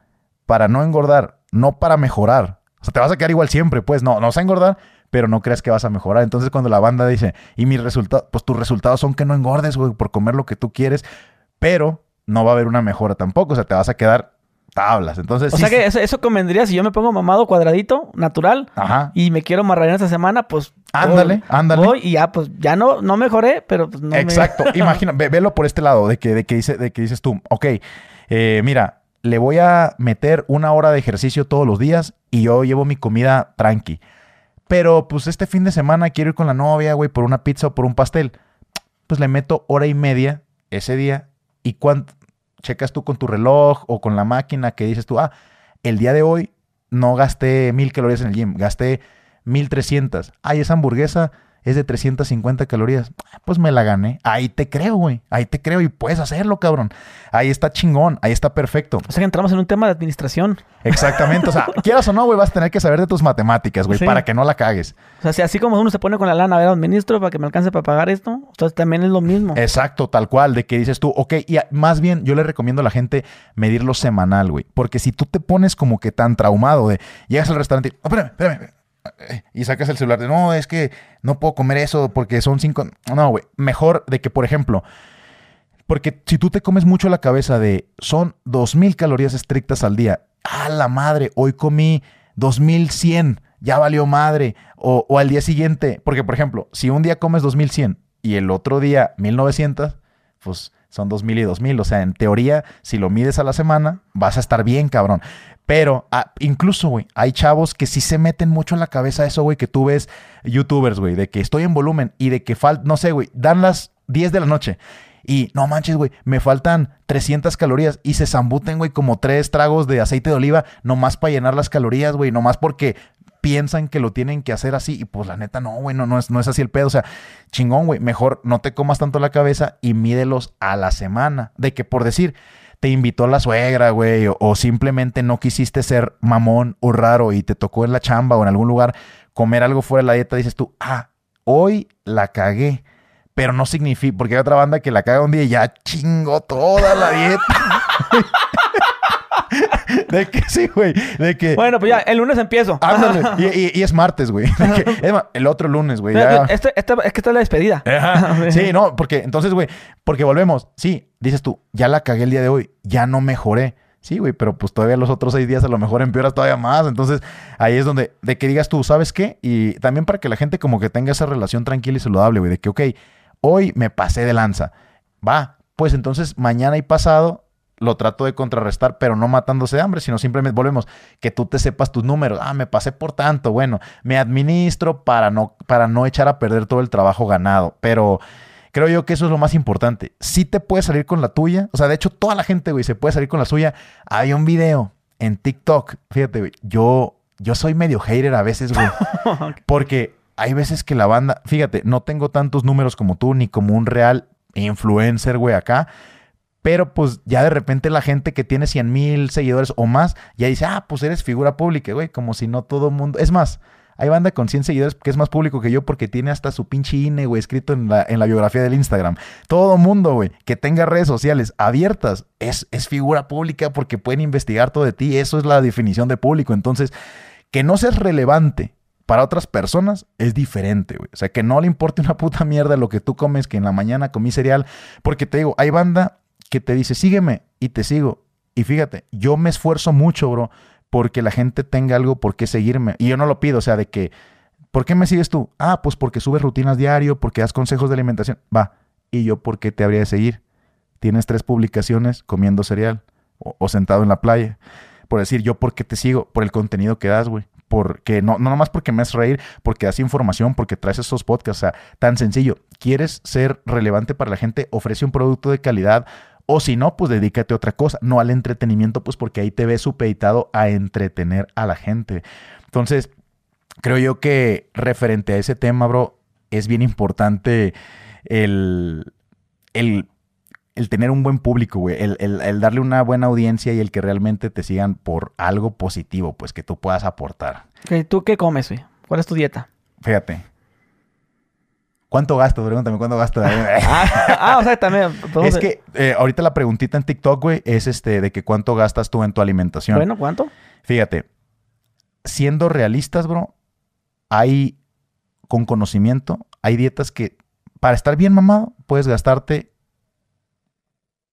para no engordar, no para mejorar. O sea, te vas a quedar igual siempre, pues no, no vas a engordar, pero no creas que vas a mejorar. Entonces cuando la banda dice, y mis resultados, pues tus resultados son que no engordes, güey, por comer lo que tú quieres, pero no va a haber una mejora tampoco. O sea, te vas a quedar tablas. Entonces, O sí, sea que eso, eso convendría si yo me pongo mamado cuadradito, natural, Ajá. y me quiero amarrar en esta semana, pues. Ándale, voy- ándale. Voy y ya, pues ya no, no mejoré, pero pues no me- Exacto. Imagina, ve- velo por este lado, de que, de que, dice, de que dices tú, ok, eh, mira, le voy a meter una hora de ejercicio todos los días y yo llevo mi comida tranqui. Pero pues este fin de semana quiero ir con la novia, güey, por una pizza o por un pastel. Pues le meto hora y media ese día y cuánto checas tú con tu reloj o con la máquina que dices tú, ah, el día de hoy no gasté mil calorías en el gym, gasté 1300. Ay, esa hamburguesa es de 350 calorías. Pues me la gané. Ahí te creo, güey. Ahí te creo y puedes hacerlo, cabrón. Ahí está chingón, ahí está perfecto. O sea que entramos en un tema de administración. Exactamente. O sea, quieras o no, güey, vas a tener que saber de tus matemáticas, güey, Sí. para que no la cagues. O sea, si así como uno se pone con la lana, a ver, administro para que me alcance para pagar esto, entonces también es lo mismo. Exacto, tal cual, de que dices tú, ok, y más bien yo le recomiendo a la gente medirlo semanal, güey. Porque si tú te pones como que tan traumado de, llegas al restaurante y, "Oh, espérame, espérame, eh, y sacas el celular de, no, es que no puedo comer eso porque son cinco. No, güey, mejor de que, por ejemplo, porque si tú te comes mucho la cabeza de, son 2000 calorías estrictas al día, a la madre, hoy comí 2100, ya valió madre, o, o al día siguiente, porque por ejemplo, si un día comes 2100 y el otro día 1900, pues son 2000 y 2000, o sea, en teoría, si lo mides a la semana, vas a estar bien, cabrón. Pero ah, incluso, güey, hay chavos que sí se meten mucho en la cabeza eso, güey, que tú ves youtubers, güey, de que estoy en volumen y de que falta, no sé, güey, dan las 10 de la noche. Y no manches, güey, me faltan 300 calorías y se zambuten, güey, como tres tragos de aceite de oliva, nomás para llenar las calorías, güey, nomás porque piensan que lo tienen que hacer así. Y pues la neta, no, güey, no, no, es, no es así el pedo. O sea, chingón, güey, mejor no te comas tanto la cabeza y mídelos a la semana. De que por decir, te invitó la suegra, güey, o, o simplemente no quisiste ser mamón o raro y te tocó en la chamba o en algún lugar comer algo fuera de la dieta, dices tú, ah, hoy la cagué. Pero no significa, porque hay otra banda que la caga un día y ya chingó toda la dieta. de que sí, güey. De que. Bueno, pues ya, el lunes empiezo. Ándale. Y, y- y es martes, güey. El otro lunes, güey. ya. Este, este- es que esta es la despedida. Ajá. Sí, no, porque entonces, güey, porque volvemos. Sí, dices tú, ya la cagué el día de hoy, ya no mejoré. Sí, güey, pero pues todavía los otros seis días a lo mejor empeoras todavía más. Entonces, ahí es donde, de que digas tú, ¿sabes qué? Y también para que la gente como que tenga esa relación tranquila y saludable, güey, de que, ok, hoy me pasé de lanza. Va, pues entonces mañana y pasado lo trato de contrarrestar, pero no matándose de hambre, sino simplemente volvemos, que tú te sepas tus números. Ah, me pasé por tanto, bueno, me administro para no, para no echar a perder todo el trabajo ganado. Pero creo yo que eso es lo más importante. Si te puedes salir con la tuya, o sea, de hecho, toda la gente, güey, se puede salir con la suya. Hay un video en TikTok, fíjate, güey, yo, yo soy medio hater a veces, güey, porque hay veces que la banda, fíjate, no tengo tantos números como tú, ni como un real influencer, güey, acá. Pero pues ya de repente la gente que tiene 100 mil seguidores o más, ya dice, ah, pues eres figura pública, güey, como si no todo mundo... Es más, hay banda con 100 seguidores que es más público que yo porque tiene hasta su pinche INE, güey, escrito en la, en la biografía del Instagram. Todo mundo, güey, que tenga redes sociales abiertas es, es figura pública porque pueden investigar todo de ti. Eso es la definición de público. Entonces, que no seas relevante para otras personas es diferente, güey. O sea, que no le importe una puta mierda lo que tú comes, que en la mañana comí cereal. Porque te digo, hay banda que te dice, sígueme y te sigo. Y fíjate, yo me esfuerzo mucho, bro, porque la gente tenga algo por qué seguirme. Y yo no lo pido, o sea, de que, ¿por qué me sigues tú? Ah, pues porque subes rutinas diario, porque das consejos de alimentación. Va. ¿Y yo por qué te habría de seguir? Tienes tres publicaciones comiendo cereal o, sentado en la playa. Por decir, yo por qué te sigo, por el contenido que das, güey. Porque no, no nomás porque me haces reír, porque das información, porque traes esos podcasts. O sea, tan sencillo. ¿Quieres ser relevante para la gente? Ofrece un producto de calidad, o si no, pues dedícate a otra cosa, no al entretenimiento, pues porque ahí te ves supeditado a entretener a la gente. Entonces, creo yo que referente a ese tema, bro, es bien importante el, el, tener un buen público, güey, el, el, darle una buena audiencia y el que realmente te sigan por algo positivo, pues que tú puedas aportar. ¿Tú qué comes, güey? ¿Cuál es tu dieta? Fíjate, ¿Cuánto gasto? Pregúntame, ¿cuánto gasto? Ah, ah, o sea, también. Es que eh, ahorita la preguntita en TikTok, güey, es este de que cuánto gastas tú en tu alimentación. Bueno, ¿cuánto? Fíjate, siendo realistas, bro, hay con conocimiento, hay dietas que para estar bien mamado puedes gastarte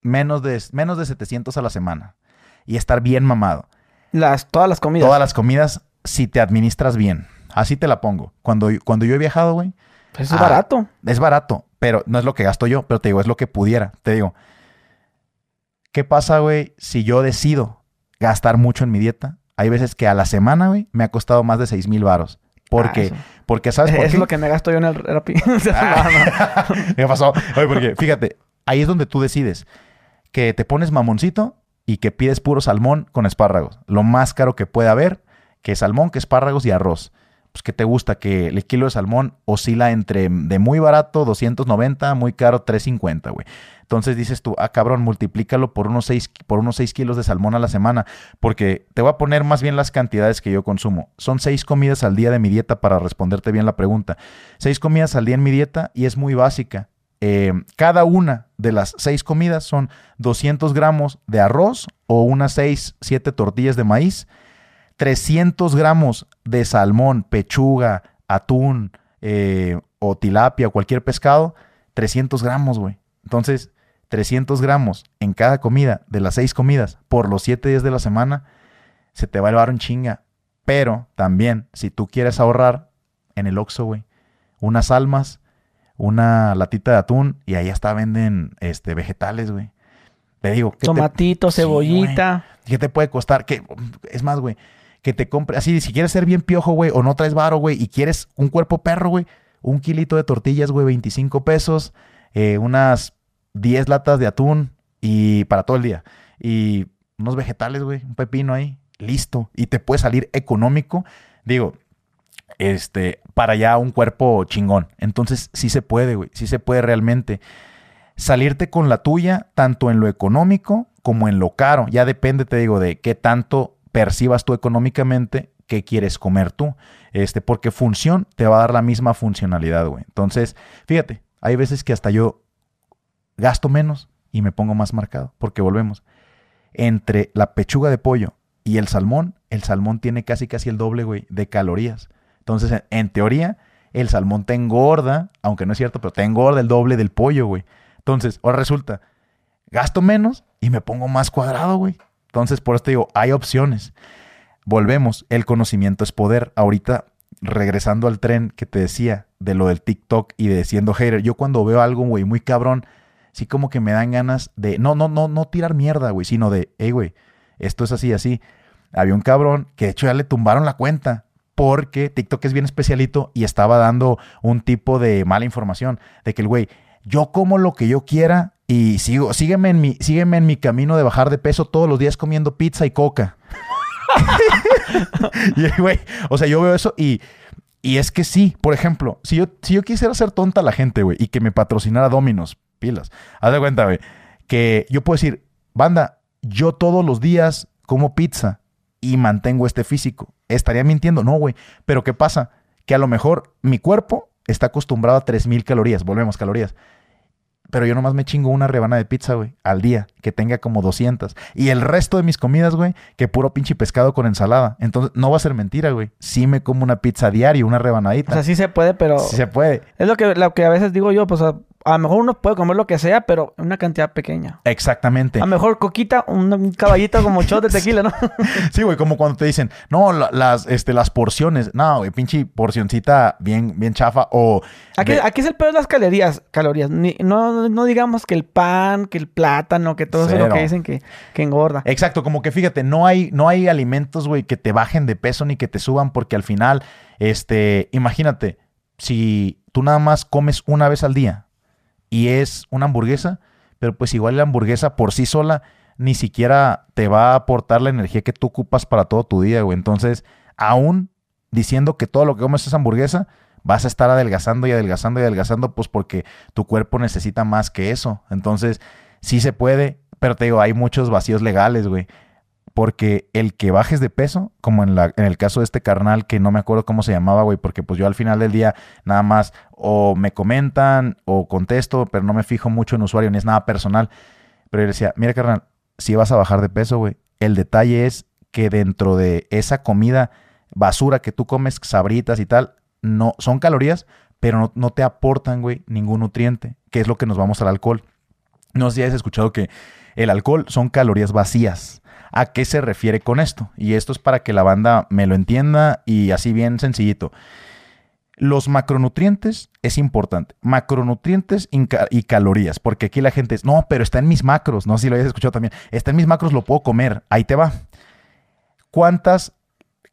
menos de, menos de 700 a la semana y estar bien mamado. Las, todas las comidas. Todas las comidas si te administras bien. Así te la pongo. Cuando, cuando yo he viajado, güey, es ah, barato. Es barato, pero no es lo que gasto yo, pero te digo, es lo que pudiera. Te digo, ¿qué pasa, güey, si yo decido gastar mucho en mi dieta? Hay veces que a la semana, güey, me ha costado más de 6 mil varos. Porque, ah, porque, ¿sabes por es lo que me gasto yo en el Rappi. Ah. ¿Qué pasó? Oye, porque, fíjate, ahí es donde tú decides que te pones mamoncito y que pides puro salmón con espárragos. Lo más caro que puede haber, que salmón, que espárragos y arroz pues, ¿qué te gusta? Que el kilo de salmón oscila entre de muy barato, 290, muy caro, 350, güey. Entonces dices tú, ah, cabrón, multiplícalo por unos 6, por unos 6 kilos de salmón a la semana, porque te voy a poner más bien las cantidades que yo consumo. Son 6 comidas al día de mi dieta para responderte bien la pregunta. 6 comidas al día en mi dieta y es muy básica. Eh, cada una de las 6 comidas son 200 gramos de arroz o unas 6, 7 tortillas de maíz 300 gramos de salmón, pechuga, atún eh, o tilapia o cualquier pescado, 300 gramos, güey. Entonces, 300 gramos en cada comida de las seis comidas por los siete días de la semana, se te va a elevar un chinga. Pero también, si tú quieres ahorrar en el Oxxo, güey, unas almas, una latita de atún y ahí hasta venden este, vegetales, güey. Te digo, Tomatito, cebollita. ¿Qué te puede costar? ¿Qué? Es más, güey, que te compre, así, si quieres ser bien piojo, güey, o no traes varo, güey, y quieres un cuerpo perro, güey, un kilito de tortillas, güey, 25 pesos, eh, unas 10 latas de atún y para todo el día. Y unos vegetales, güey, un pepino ahí, listo. Y te puede salir económico, digo, este, para ya un cuerpo chingón. Entonces, sí se puede, güey, sí se puede realmente salirte con la tuya, tanto en lo económico como en lo caro. Ya depende, te digo, de qué tanto percibas tú económicamente qué quieres comer tú. Este, porque función te va a dar la misma funcionalidad, güey. Entonces, fíjate, hay veces que hasta yo gasto menos y me pongo más marcado, porque volvemos. Entre la pechuga de pollo y el salmón, el salmón tiene casi casi el doble, güey, de calorías. Entonces, en, teoría, el salmón te engorda, aunque no es cierto, pero te engorda el doble del pollo, güey. Entonces, ahora resulta, gasto menos y me pongo más cuadrado, güey. Entonces, por esto digo, hay opciones. Volvemos, el conocimiento es poder. Ahorita, regresando al tren que te decía de lo del TikTok y de siendo hater, yo cuando veo algo, güey, muy cabrón, sí como que me dan ganas de, no, no, no, no tirar mierda, güey, sino de, hey, güey, esto es así, así. Había un cabrón que de hecho ya le tumbaron la cuenta porque TikTok es bien especialito y estaba dando un tipo de mala información, de que el güey, yo como lo que yo quiera y sigo, sígueme en mi, sígueme en mi camino de bajar de peso todos los días comiendo pizza y coca. y güey, o sea, yo veo eso y, y es que sí, por ejemplo, si yo, si yo quisiera ser tonta a la gente, güey, y que me patrocinara Dominos, pilas, haz de cuenta, güey, que yo puedo decir, banda, yo todos los días como pizza y mantengo este físico. ¿Estaría mintiendo? No, güey. Pero ¿qué pasa? Que a lo mejor mi cuerpo está acostumbrado a 3000 calorías. Volvemos, calorías. Pero yo nomás me chingo una rebana de pizza, güey, al día, que tenga como 200. Y el resto de mis comidas, güey, que puro pinche pescado con ensalada. Entonces, no va a ser mentira, güey. Sí me como una pizza diario, una rebanadita. O sea, sí se puede, pero... Sí se puede. Es lo que, lo que a veces digo yo, pues a lo mejor uno puede comer lo que sea, pero una cantidad pequeña. Exactamente. A lo mejor coquita, un, caballito como shot de tequila, ¿no? sí, güey, como cuando te dicen, no, las, este, las porciones. No, güey, pinche porcioncita bien, bien chafa. O. Aquí, aquí es el peor de las calorías. calorías. no, no digamos que el pan, que el plátano, que todo eso es lo que dicen que, que, engorda. Exacto, como que fíjate, no hay, no hay alimentos, güey, que te bajen de peso ni que te suban, porque al final, este, imagínate, si tú nada más comes una vez al día y es una hamburguesa, pero pues igual la hamburguesa por sí sola ni siquiera te va a aportar la energía que tú ocupas para todo tu día, güey. Entonces, aún diciendo que todo lo que comes es hamburguesa, vas a estar adelgazando y adelgazando y adelgazando, pues porque tu cuerpo necesita más que eso. Entonces, sí se puede, pero te digo, hay muchos vacíos legales, güey. Porque el que bajes de peso, como en, la, en el caso de este carnal, que no me acuerdo cómo se llamaba, güey, porque pues yo al final del día nada más o me comentan o contesto, pero no me fijo mucho en usuario, ni es nada personal. Pero él decía, mira carnal, si vas a bajar de peso, güey, el detalle es que dentro de esa comida basura que tú comes, sabritas y tal, no, son calorías, pero no, no te aportan, güey, ningún nutriente, que es lo que nos vamos al alcohol. No sé si has escuchado que el alcohol son calorías vacías. ¿A qué se refiere con esto? Y esto es para que la banda me lo entienda y así bien sencillito. Los macronutrientes es importante. Macronutrientes y calorías. Porque aquí la gente es, no, pero está en mis macros. No sé si lo hayas escuchado también. Está en mis macros, lo puedo comer. Ahí te va. ¿Cuántas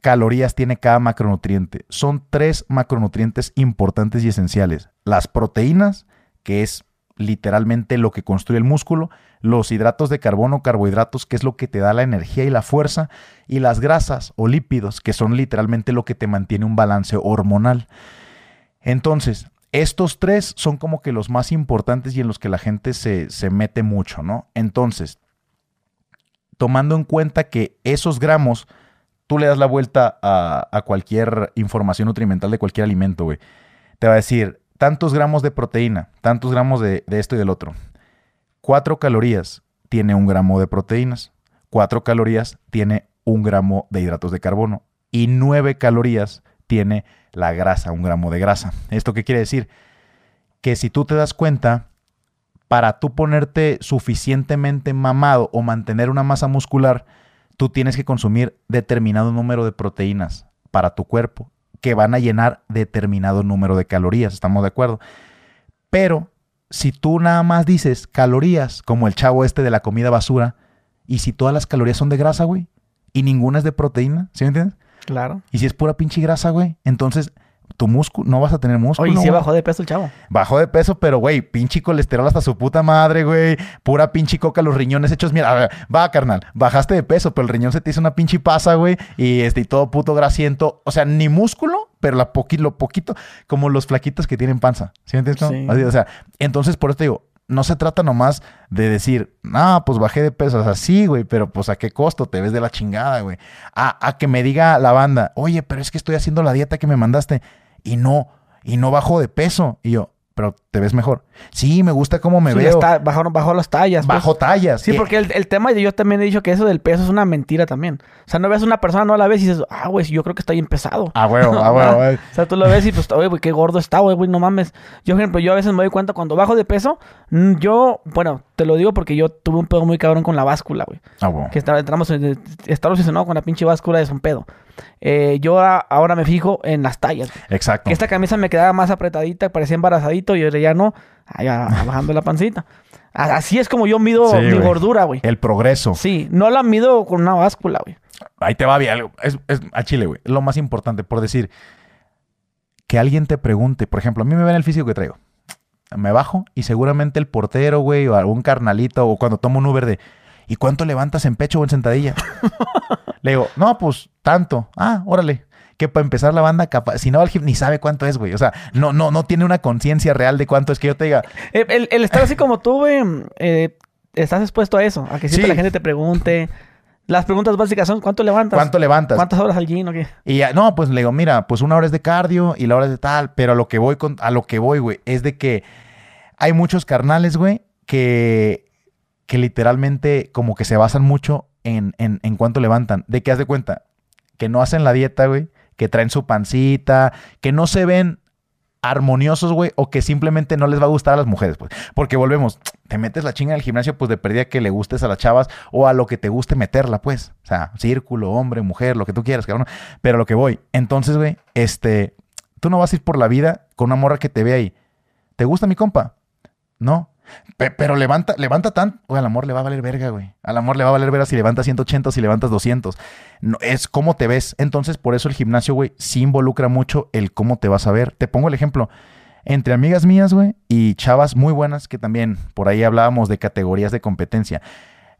calorías tiene cada macronutriente? Son tres macronutrientes importantes y esenciales. Las proteínas, que es literalmente lo que construye el músculo, los hidratos de carbono, carbohidratos, que es lo que te da la energía y la fuerza, y las grasas o lípidos, que son literalmente lo que te mantiene un balance hormonal. Entonces, estos tres son como que los más importantes y en los que la gente se, mete mucho, ¿no? Entonces, tomando en cuenta que esos gramos, tú le das la vuelta a, cualquier información nutrimental de cualquier alimento, güey. Te va a decir, tantos gramos de proteína, tantos gramos de, esto y del otro. Cuatro calorías tiene un gramo de proteínas. Cuatro calorías tiene un gramo de hidratos de carbono. Y nueve calorías tiene la grasa, un gramo de grasa. ¿Esto qué quiere decir? Que si tú te das cuenta, para tú ponerte suficientemente mamado o mantener una masa muscular, tú tienes que consumir determinado número de proteínas para tu cuerpo que van a llenar determinado número de calorías, ¿estamos de acuerdo? Pero si tú nada más dices calorías, como el chavo este de la comida basura, y si todas las calorías son de grasa, güey, y ninguna es de proteína, ¿sí me entiendes? Claro. Y si es pura pinche grasa, güey, entonces tu músculo, no vas a tener músculo. Oye, sí bajó de peso el chavo. Bajó de peso, pero güey, pinche colesterol hasta su puta madre, güey. Pura pinche coca, los riñones hechos. Mira, a ver, va, carnal, bajaste de peso, pero el riñón se te hizo una pinche pasa, güey. Y este, y todo puto grasiento. O sea, ni músculo, pero la lo poquito, como los flaquitos que tienen panza. ¿Sí me entiendes? Sí. o sea, entonces por eso te digo, no se trata nomás de decir, ah, pues bajé de peso. O sea, sí, güey, pero pues a qué costo te ves de la chingada, güey. A, a que me diga la banda, oye, pero es que estoy haciendo la dieta que me mandaste y no, y no bajo de peso. Y yo, pero te ves mejor. Sí, me gusta cómo me veo. bajo, las tallas. Pues. Bajo tallas. Sí, porque el, el, tema, yo también he dicho que eso del peso es una mentira también. O sea, no ves a una persona, no la ves y dices, ah, güey, yo creo que está bien pesado. Ah, güey, ah, güey, O sea, tú lo ves y pues, oye, güey, qué gordo está, güey, güey, no mames. Yo, por ejemplo, yo a veces me doy cuenta cuando bajo de peso, mm, yo, bueno, te lo digo porque yo tuve un pedo muy cabrón con la báscula, güey. Ah, bueno. Que está- entramos en, estar obsesionado con la pinche báscula es un pedo. Eh, yo a- ahora me fijo en las tallas. güey. Exacto. Que esta camisa me quedaba más apretadita, parecía embarazadito y ahora ya no. Va bajando la pancita. Así es como yo mido Sí, mi güey. gordura, güey. El progreso. Sí, no la mido con una báscula, güey. Ahí te va bien. Es, es a Chile, güey. Lo más importante, por decir, que alguien te pregunte, por ejemplo, a mí me ven el físico que traigo. Me bajo y seguramente el portero, güey, o algún carnalito, o cuando tomo un Uber de, ¿y cuánto levantas en pecho o en sentadilla? Le digo, no, pues tanto. Ah, órale. Que para empezar la banda, capaz, si no va al ni sabe cuánto es, güey. O sea, no, no, no tiene una conciencia real de cuánto es que yo te diga, El, el- el estar así como tú, güey, eh, estás expuesto a eso. A que siempre Sí. la gente te pregunte. Las preguntas básicas son, ¿cuánto levantas? ¿cuánto levantas? ¿Cuántas horas al gym o qué? Y ya, no, pues le digo, mira, pues una hora es de cardio y la hora es de tal, pero a lo que voy con, a lo que voy, güey, es de que hay muchos carnales, güey, que, que literalmente como que se basan mucho en, en, en cuánto levantan. De que haz de cuenta, que no hacen la dieta, güey, que traen su pancita, que no se ven armoniosos, güey, o que simplemente no les va a gustar a las mujeres, pues. Porque volvemos, te metes la chinga en el gimnasio, pues de perdida que le gustes a las chavas o a lo que te guste meterla, pues. O sea, círculo, hombre, mujer, lo que tú quieras, cabrón. Pero lo que voy. Entonces, güey, este, tú no vas a ir por la vida con una morra que te ve ahí. ¿Te gusta mi compa? No. Pe- pero levanta, levanta tan, güey, al amor le va a valer verga, güey. Al amor le va a valer verga si levantas 180 o si levantas 200. No, es cómo te ves. Entonces, por eso el gimnasio, güey, sí involucra mucho el cómo te vas a ver. Te pongo el ejemplo. Entre amigas mías, güey, y chavas muy buenas, que también por ahí hablábamos de categorías de competencia.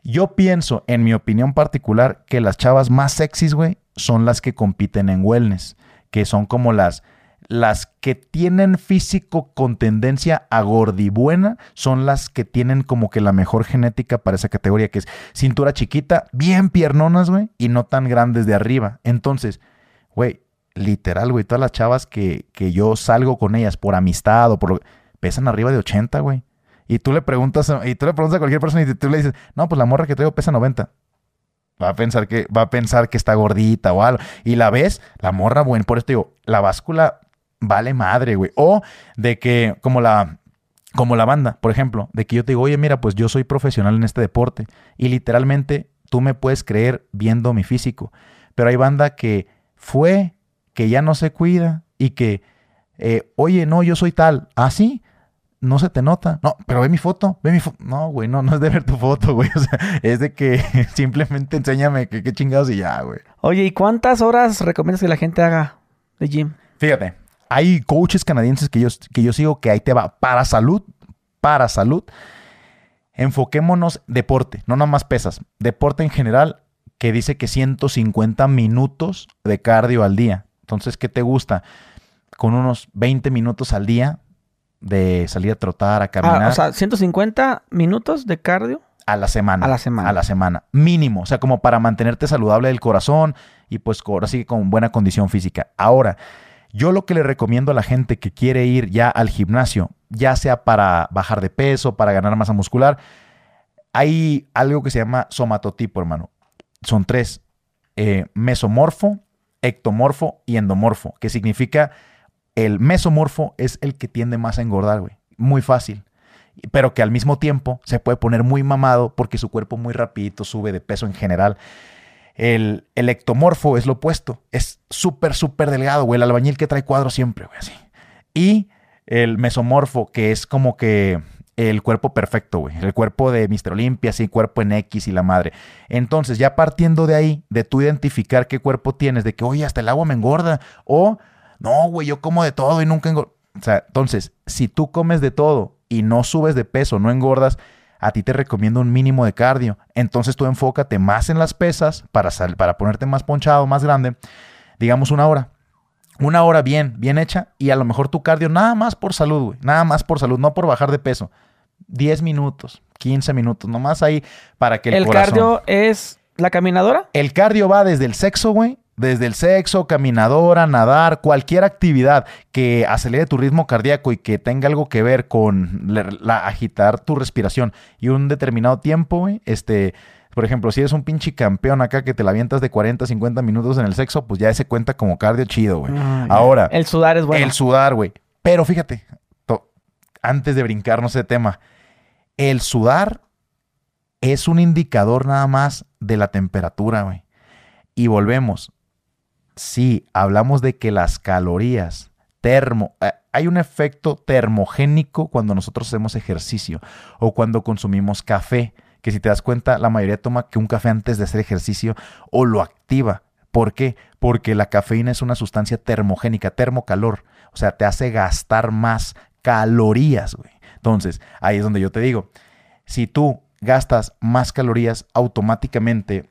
Yo pienso, en mi opinión particular, que las chavas más sexys, güey, son las que compiten en wellness, que son como las las que tienen físico con tendencia a gordibuena son las que tienen como que la mejor genética para esa categoría, que es cintura chiquita, bien piernonas, güey, y no tan grandes de arriba. Entonces, güey, literal, güey, todas las chavas que, que yo salgo con ellas por amistad o por lo pesan arriba de 80, güey. Y tú le preguntas, y tú le preguntas a cualquier persona y tú le dices, no, pues la morra que traigo pesa 90. Va a pensar que, va a pensar que está gordita o algo. Y la ves, la morra, bueno, por esto digo, la báscula vale madre, güey. O de que, como la, como la banda, por ejemplo, de que yo te digo, oye, mira, pues yo soy profesional en este deporte. Y literalmente tú me puedes creer viendo mi físico. Pero hay banda que fue, que ya no se cuida y que, eh, oye, no, yo soy tal. ¿Ah, sí? No se te nota. No, pero ve mi foto, ve mi foto. No, güey, no, no es de ver tu foto, güey. O sea, es de que simplemente enséñame que qué chingados y ya, güey. Oye, ¿y cuántas horas recomiendas que la gente haga de gym? Fíjate, hay coaches canadienses que yo, que yo sigo que ahí te va. Para salud, para salud, enfoquémonos deporte, no nada más pesas. Deporte en general, que dice que 150 minutos de cardio al día. Entonces, ¿qué te gusta? Con unos 20 minutos al día de salir a trotar, a caminar. Ah, o sea, 150 minutos de cardio. A la semana. A la semana. A la semana. Mínimo. O sea, como para mantenerte saludable del corazón y pues ahora sí con buena condición física. Ahora, yo lo que le recomiendo a la gente que quiere ir ya al gimnasio, ya sea para bajar de peso, para ganar masa muscular, hay algo que se llama somatotipo, hermano. Son tres. eh, mesomorfo, ectomorfo y endomorfo, que significa el mesomorfo es el que tiende más a engordar, güey. Muy fácil pero que al mismo tiempo se puede poner muy mamado porque su cuerpo muy rapidito sube de peso en general. El, ectomorfo es lo opuesto, es súper, súper delgado, güey, el albañil que trae cuadros siempre, güey, así. Y el mesomorfo, que es como que el cuerpo perfecto, güey, el cuerpo de Mr. Olympia, así, cuerpo en X y la madre. Entonces, ya partiendo de ahí, de tú identificar qué cuerpo tienes, de que, oye, hasta el agua me engorda, o, no, güey, yo como de todo y nunca engordo. O sea, entonces, si tú comes de todo y no subes de peso, no engordas, a ti te recomiendo un mínimo de cardio. Entonces tú enfócate más en las pesas para, sal- para ponerte más ponchado, más grande. Digamos una hora. Una hora bien, bien hecha. Y a lo mejor tu cardio nada más por salud, güey. Nada más por salud, no por bajar de peso. 10 minutos, 15 minutos, nomás ahí para que el, El, corazón- cardio es la caminadora. el cardio va desde el sexo, güey. Desde el sexo, caminadora, nadar, cualquier actividad que acelere tu ritmo cardíaco y que tenga algo que ver con la, la- agitar tu respiración y un determinado tiempo, güey. Este, por ejemplo, si eres un pinche campeón acá que te la avientas de 40, 50 minutos en el sexo, pues ya ese cuenta como cardio chido, güey. Ah. Ahora, El sudar es bueno. el sudar, güey. Pero fíjate, to- antes de brincarnos ese tema, El sudar es un indicador nada más de la temperatura, güey. Y volvemos. Sí, hablamos de que las calorías termo, eh, hay un efecto termogénico cuando nosotros hacemos ejercicio o cuando consumimos café, que si te das cuenta, la mayoría toma que un café antes de hacer ejercicio o lo activa. ¿Por qué? Porque la cafeína es una sustancia termogénica, termocalor, o sea, te hace gastar más calorías. Entonces, ahí es donde yo te digo, si tú gastas más calorías, automáticamente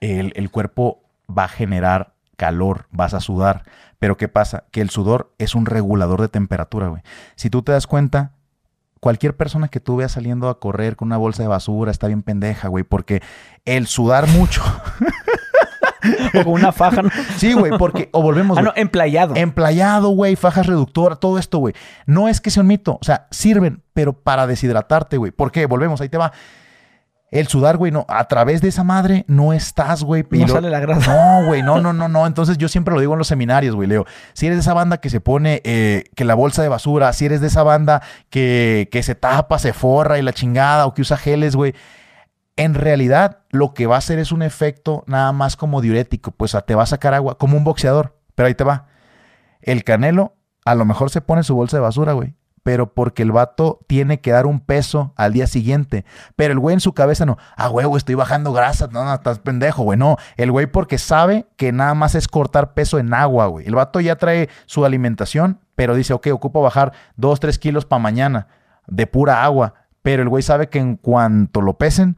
el cuerpo va a generar calor, vas a sudar. Pero ¿qué pasa? Que el sudor es un regulador de temperatura, güey. Si tú te das cuenta, cualquier persona que tú veas saliendo a correr con una bolsa de basura está bien pendeja, güey, porque el sudar mucho. o con una faja, ¿no? Sí, güey, porque, o volvemos. Ah, no, emplayado. Emplayado, güey, fajas reductoras, todo esto, güey. No es que sea un mito, o sea, sirven, pero para deshidratarte, güey. ¿Por qué? Volvemos, ahí te va. El sudar, güey, no, a través de esa madre no estás, güey. No sale la grasa. No, güey, no, no, no, no. Entonces yo siempre lo digo en los seminarios, güey, Leo. Si eres de esa banda que se pone, eh, que la bolsa de basura, si eres de esa banda que, que se tapa, se forra y la chingada, o que usa geles, güey. En realidad, lo que va a hacer es un efecto nada más como diurético. Pues te va a sacar agua, como un boxeador. Pero ahí te va. El canelo a lo mejor se pone su bolsa de basura, güey pero porque el vato tiene que dar un peso al día siguiente. Pero el güey en su cabeza no, ah, güey, estoy bajando grasa, no, no, estás pendejo, güey, no. El güey porque sabe que nada más es cortar peso en agua, güey. El vato ya trae su alimentación, pero dice, ok, ocupo bajar 2, 3 kilos para mañana de pura agua. Pero el güey sabe que en cuanto lo pesen,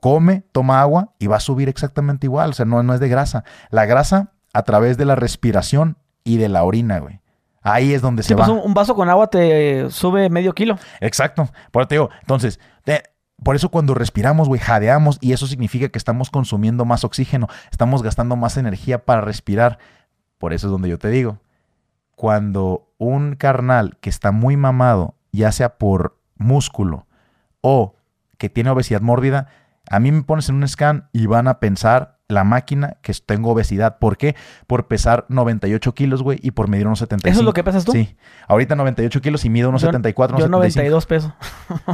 come, toma agua y va a subir exactamente igual. O sea, no, no es de grasa. La grasa a través de la respiración y de la orina, güey. Ahí es donde se pues va. Un, vaso con agua te sube medio kilo. Exacto. Por eso te digo, entonces, por eso cuando respiramos, güey, jadeamos y eso significa que estamos consumiendo más oxígeno, estamos gastando más energía para respirar. Por eso es donde yo te digo, cuando un carnal que está muy mamado, ya sea por músculo o que tiene obesidad mórbida, a mí me pones en un scan y van a pensar la máquina que tengo obesidad. ¿Por qué? Por pesar 98 kilos, güey, y por medir unos 75. ¿Eso es lo que pesas tú? Sí. Ahorita 98 kilos y mido unos 74, unos yo 92 pesos.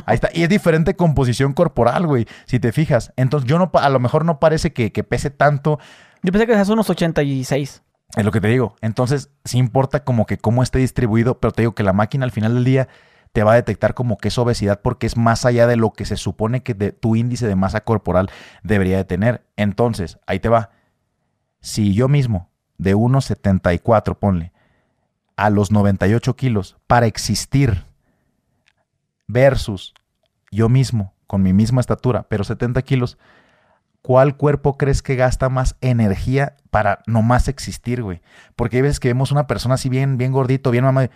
Ahí está. Y es diferente composición corporal, güey, si te fijas. Entonces, yo no, a lo mejor no parece que, pese tanto. Yo pensé que pesas unos 86. Es lo que te digo. Entonces, sí importa como que cómo esté distribuido, pero te digo que la máquina al final del día te va a detectar como que es obesidad porque es más allá de lo que se supone que tu índice de masa corporal debería de tener. Entonces, ahí te va. Si yo mismo, de 1,74, ponle, a los 98 kilos, para existir, versus yo mismo, con mi misma estatura, pero 70 kilos, ¿cuál cuerpo crees que gasta más energía para nomás existir, güey? Porque hay veces que vemos una persona así bien, bien gordito, bien mamá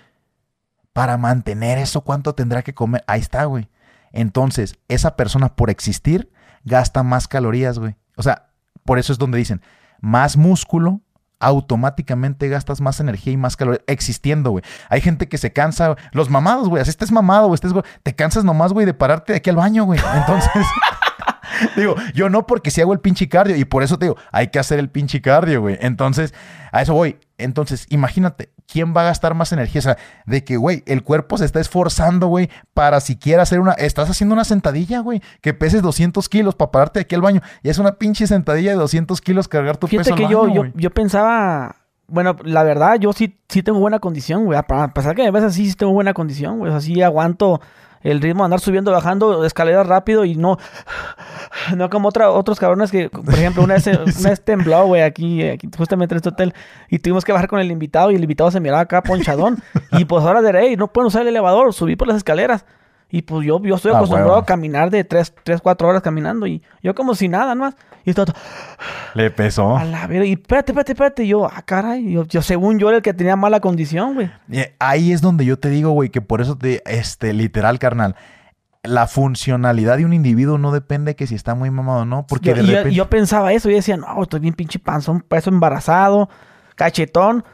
para mantener eso, ¿cuánto tendrá que comer? Ahí está, güey. Entonces, esa persona por existir gasta más calorías, güey. O sea, por eso es donde dicen, más músculo, automáticamente gastas más energía y más calorías existiendo, güey. Hay gente que se cansa, los mamados, güey, así estés mamado, güey, te cansas nomás, güey, de pararte de aquí al baño, güey. Entonces, digo, yo no porque si hago el pinche cardio y por eso te digo, hay que hacer el pinche cardio, güey. Entonces, a eso voy. Entonces, imagínate, ¿quién va a gastar más energía? O sea, de que, güey, el cuerpo se está esforzando, güey, para siquiera hacer una... Estás haciendo una sentadilla, güey, que peses 200 kilos para pararte aquí al baño. Y es una pinche sentadilla de 200 kilos cargar tu peso que yo, yo, yo pensaba... Bueno, la verdad, yo sí, sí tengo buena condición, güey. A pesar que me ves así, sí tengo buena condición, güey. O sea, sí aguanto el ritmo de andar subiendo, bajando escaleras rápido y no, no como otra, otros cabrones que, por ejemplo, una vez, una vez tembló, güey, aquí, aquí, justamente en este hotel y tuvimos que bajar con el invitado y el invitado se miraba acá ponchadón y pues ahora de rey, no pueden usar el elevador, subí por las escaleras. Y pues yo, yo estoy ah, acostumbrado a caminar de 3, 3, 4 horas caminando y yo como si nada más. Y todo, Le pesó. A la vera. Y espérate, espérate, espérate. Y yo, ah, caray. Yo, yo, según yo era el que tenía mala condición, güey. Ahí es donde yo te digo, güey, que por eso te, este, literal, carnal. La funcionalidad de un individuo no depende que si está muy mamado o no. Porque yo, de repente... yo, pensaba eso. Y decía, no, estoy bien pinche panzón, peso embarazado, cachetón.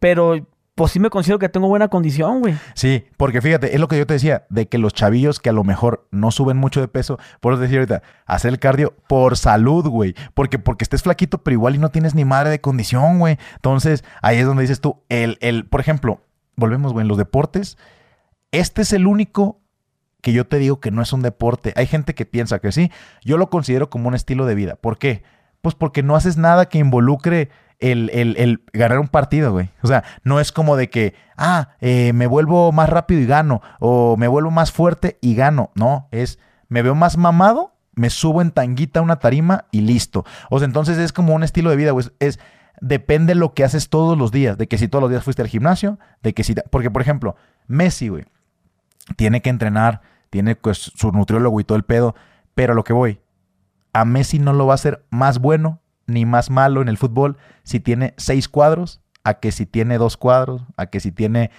Pero pues sí me considero que tengo buena condición, güey. Sí, porque fíjate, es lo que yo te decía, de que los chavillos que a lo mejor no suben mucho de peso, por eso decir ahorita, hacer el cardio por salud, güey. Porque, porque estés flaquito, pero igual y no tienes ni madre de condición, güey. Entonces, ahí es donde dices tú, el, el, por ejemplo, volvemos, güey, en los deportes, este es el único que yo te digo que no es un deporte. Hay gente que piensa que sí. Yo lo considero como un estilo de vida. ¿Por qué? Pues porque no haces nada que involucre el, el, ganar un partido, güey. O sea, no es como de que, ah, eh, me vuelvo más rápido y gano, o me vuelvo más fuerte y gano. No, es, me veo más mamado, me subo en tanguita a una tarima y listo. O sea, entonces es como un estilo de vida, güey. Es, depende de lo que haces todos los días, de que si todos los días fuiste al gimnasio, de que si, porque por ejemplo, Messi, güey, tiene que entrenar, tiene pues, su nutriólogo y todo el pedo, pero lo que voy, a Messi no lo va a hacer más bueno ni más malo en el fútbol si tiene seis cuadros, a que si tiene dos cuadros, a que si tiene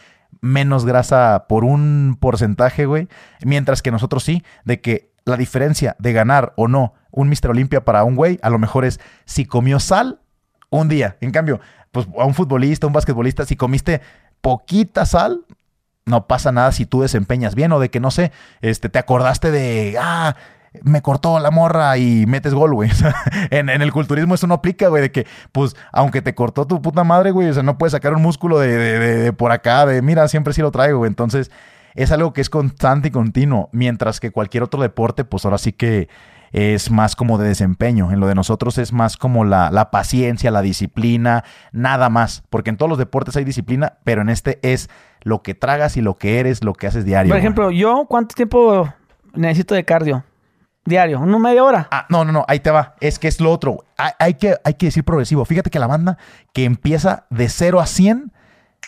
menos grasa por un porcentaje, güey. Mientras que nosotros sí, de que la diferencia de ganar o no un Mr. Olimpia para un güey, a lo mejor es si comió sal un día. En cambio, pues a un futbolista, un basquetbolista, si comiste poquita sal, no pasa nada si tú desempeñas bien o de que no sé, este, te acordaste de, ah, me cortó la morra y metes gol, güey. en, el culturismo eso no aplica, güey, de que, pues, aunque te cortó tu puta madre, güey, o sea, no puedes sacar un músculo de, de, por acá, de, mira, siempre sí lo traigo, güey. Entonces, es algo que es constante y continuo, mientras que cualquier otro deporte, pues ahora sí que es más como de desempeño. En lo de nosotros es más como la, la, paciencia, la disciplina, nada más. Porque en todos los deportes hay disciplina, pero en este es lo que tragas y lo que eres, lo que haces diario. Por ejemplo, yo, ¿cuánto tiempo necesito de cardio? Diario, ¿una media hora? Ah, no, no, no, ahí te va. Es que es lo otro. Hay, que, hay que decir progresivo. Fíjate que la banda que empieza de 0 a 100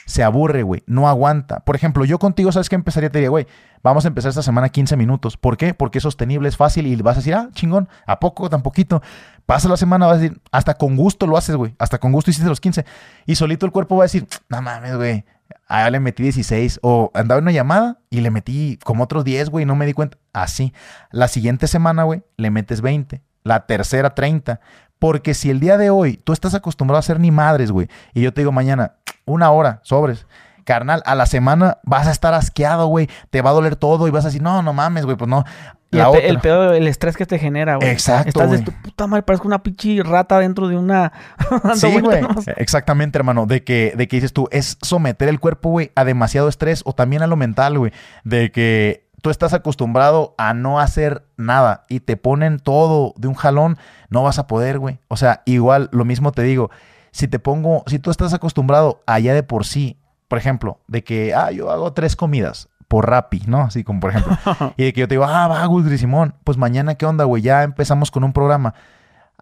se aburre, güey. No aguanta. Por ejemplo, yo contigo, ¿sabes qué empezaría? Te diría, güey, vamos a empezar esta semana 15 minutos. ¿Por qué? Porque es sostenible, es fácil y vas a decir, ah, chingón, ¿a poco? Tan poquito. Pasa la semana, vas a decir, hasta con gusto lo haces, güey. Hasta con gusto hiciste los 15. Y solito el cuerpo va a decir, no mames, güey. Ah, le metí 16. O andaba en una llamada y le metí como otros 10, güey, no me di cuenta. Así. La siguiente semana, güey, le metes 20. La tercera, 30. Porque si el día de hoy tú estás acostumbrado a hacer ni madres, güey, y yo te digo mañana, una hora, sobres. Carnal, a la semana vas a estar asqueado, güey. Te va a doler todo y vas a decir, no, no mames, güey, pues no. el, peor, el estrés que te genera, güey. Exacto. Estás de tu puta madre, parezco una pinche rata dentro de una. sí, güey. Exactamente, hermano. De que, de que dices tú, es someter el cuerpo, güey, a demasiado estrés o también a lo mental, güey. De que tú estás acostumbrado a no hacer nada y te ponen todo de un jalón, no vas a poder, güey. O sea, igual, lo mismo te digo si te pongo, si tú estás acostumbrado allá de por sí, por ejemplo, de que, ah, yo hago tres comidas por Rappi, ¿no? Así como por ejemplo. y de que yo te digo, ah, va, Gudri Simón, pues mañana, ¿qué onda, güey? Ya empezamos con un programa.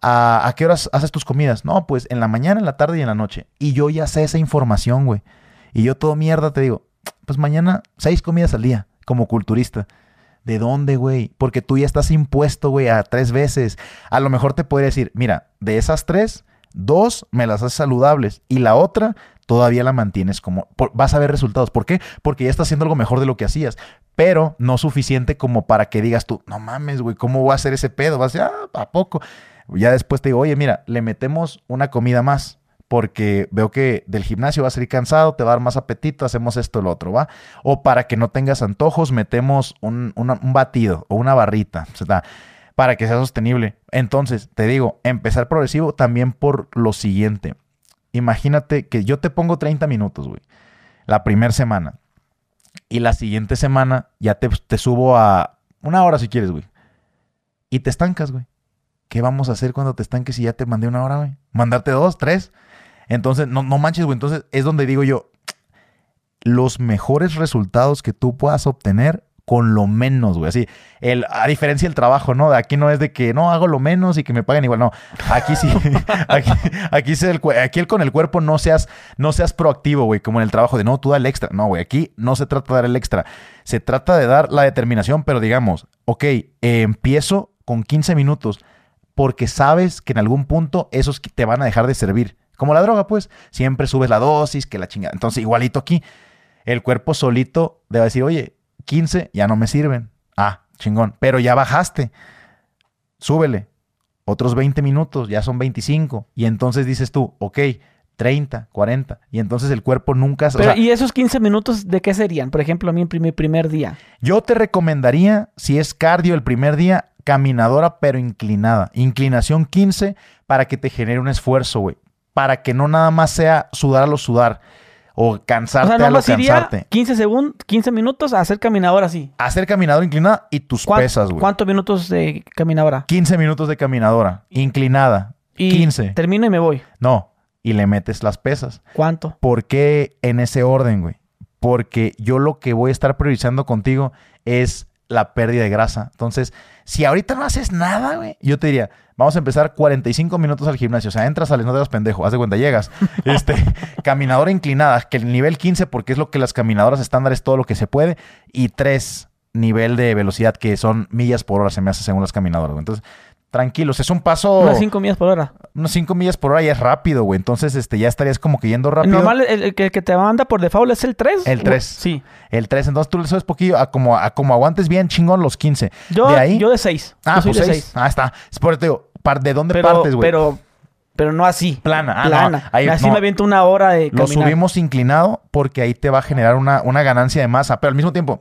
¿A, ¿A, qué horas haces tus comidas? No, pues en la mañana, en la tarde y en la noche. Y yo ya sé esa información, güey. Y yo todo mierda te digo, pues mañana seis comidas al día, como culturista. ¿De dónde, güey? Porque tú ya estás impuesto, güey, a tres veces. A lo mejor te podría decir, mira, de esas tres, Dos, me las haces saludables. Y la otra, todavía la mantienes como... vas a ver resultados. ¿Por qué? Porque ya estás haciendo algo mejor de lo que hacías. Pero no suficiente como para que digas tú, no mames, güey, ¿cómo voy a hacer ese pedo? Vas a decir, ah, ¿a poco? Ya después te digo, oye, mira, le metemos una comida más. Porque veo que del gimnasio vas a salir cansado, te va a dar más apetito, hacemos esto lo otro, ¿va? O para que no tengas antojos, metemos un, un batido o una barrita. O sea, para que sea sostenible. Entonces, te digo, empezar progresivo también por lo siguiente. Imagínate que yo te pongo 30 minutos, güey, la primera semana. Y la siguiente semana ya te, te subo a una hora si quieres, güey. Y te estancas, güey. ¿Qué vamos a hacer cuando te estanques si ya te mandé una hora, güey? ¿Mandarte dos, tres? Entonces, no, no manches, güey. Entonces, es donde digo yo, los mejores resultados que tú puedas obtener con lo menos, güey. Así, el, a diferencia del trabajo, ¿no? Aquí no es de que no hago lo menos y que me paguen igual. No, aquí sí, aquí, aquí, el, con el cuerpo no seas, no seas proactivo, güey, como en el trabajo de no, tú da el extra. No, güey, aquí no se trata de dar el extra. Se trata de dar la determinación, pero digamos, ok, empiezo con 15 minutos porque sabes que en algún punto esos te van a dejar de servir. Como la droga, pues, siempre subes la dosis, que la chingada. Entonces, igualito aquí, el cuerpo solito debe decir, oye, 15 ya no me sirven. Ah, chingón. Pero ya bajaste. Súbele. Otros 20 minutos, ya son 25. Y entonces dices tú, ok, 30, 40. Y entonces el cuerpo nunca... Pero, ¿Y esos 15 minutos de qué serían? Por ejemplo, a mí mi primer día. Yo te recomendaría, si es cardio el primer día, caminadora pero inclinada. Inclinación 15 para que te genere un esfuerzo, güey. Para que no nada más sea sudar a lo sudar. O O cansarte sea, a lo nomás iría cansarte. 15 segundos, 15 minutos a hacer caminadora así. Hacer caminadora inclinada y tus ¿Cuán- pesas, güey. ¿Cuántos minutos de caminadora? 15 minutos de caminadora, inclinada. Y 15. termino y me voy. No, y le metes las pesas. ¿Cuánto? ¿Por qué en ese orden, güey? Porque yo lo que voy a estar priorizando contigo es la pérdida de grasa. Entonces, si ahorita no haces nada, güey, yo te diría, vamos a empezar 45 minutos al gimnasio. O sea, entras, sales, no te das pendejo, haz de cuenta, llegas. Este, caminadora inclinada, que el nivel 15, porque es lo que las caminadoras estándares, todo lo que se puede. Y 3, nivel de velocidad, que son millas por hora, se me hace según las caminadoras, güey. Entonces, tranquilos, es un paso, Unas 5 millas por hora. unos 5 millas por hora y es rápido, güey. Entonces, este, ya estarías como que yendo rápido. normal, el, el que, el que te manda por default es el 3. El 3. Sí. El 3, entonces tú le subes poquillo a como, a como aguantes bien chingón los 15. Yo de ahí. yo de 6. ah, yo pues de 6. 6. Ah, está. Es por eso te digo, ¿de dónde Pero, partes, güey? pero, pero no así. Plana. Ah, no, plana. ahí- así no. me aviento una hora de Lo caminar. subimos inclinado porque ahí te va a generar una, una ganancia de masa, pero al mismo tiempo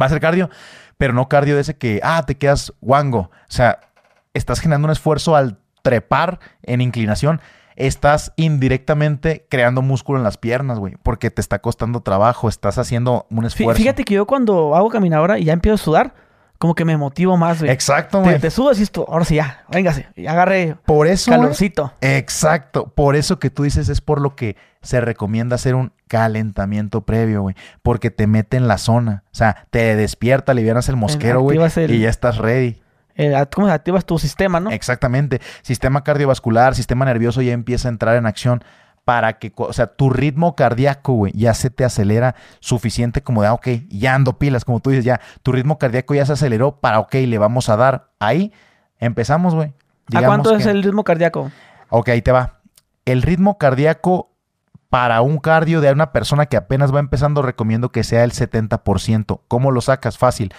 va a ser cardio, pero no cardio de ese que, ah, te quedas guango. O sea, estás generando un esfuerzo al trepar en inclinación. Estás indirectamente creando músculo en las piernas, güey, porque te está costando trabajo, estás haciendo un esfuerzo. Fíjate que yo cuando hago caminadora y ya empiezo a sudar, como que me motivo más, güey. Exacto, Te, güey. te sudas y esto, ahora sí ya, véngase, ya agarré Por eso, calorcito. Exacto. Por eso que tú dices es por lo que se recomienda hacer un calentamiento previo, güey. Porque te mete en la zona. O sea, te despierta, alivianas el mosquero, güey. el- Y ya estás ready. Eh, ¿Cómo activas tu sistema, no? Exactamente. Sistema cardiovascular, sistema nervioso ya empieza a entrar en acción para que, o sea, tu ritmo cardíaco, güey, ya se te acelera suficiente como de, ah, ok, ya ando pilas, como tú dices, ya, tu ritmo cardíaco ya se aceleró para, ok, le vamos a dar. Ahí empezamos, güey. ¿A cuánto es el ritmo cardíaco? Ok, ahí te va. El ritmo cardíaco para un cardio de una persona que apenas va empezando, recomiendo que sea el 70%. ¿Cómo lo sacas? Fácil.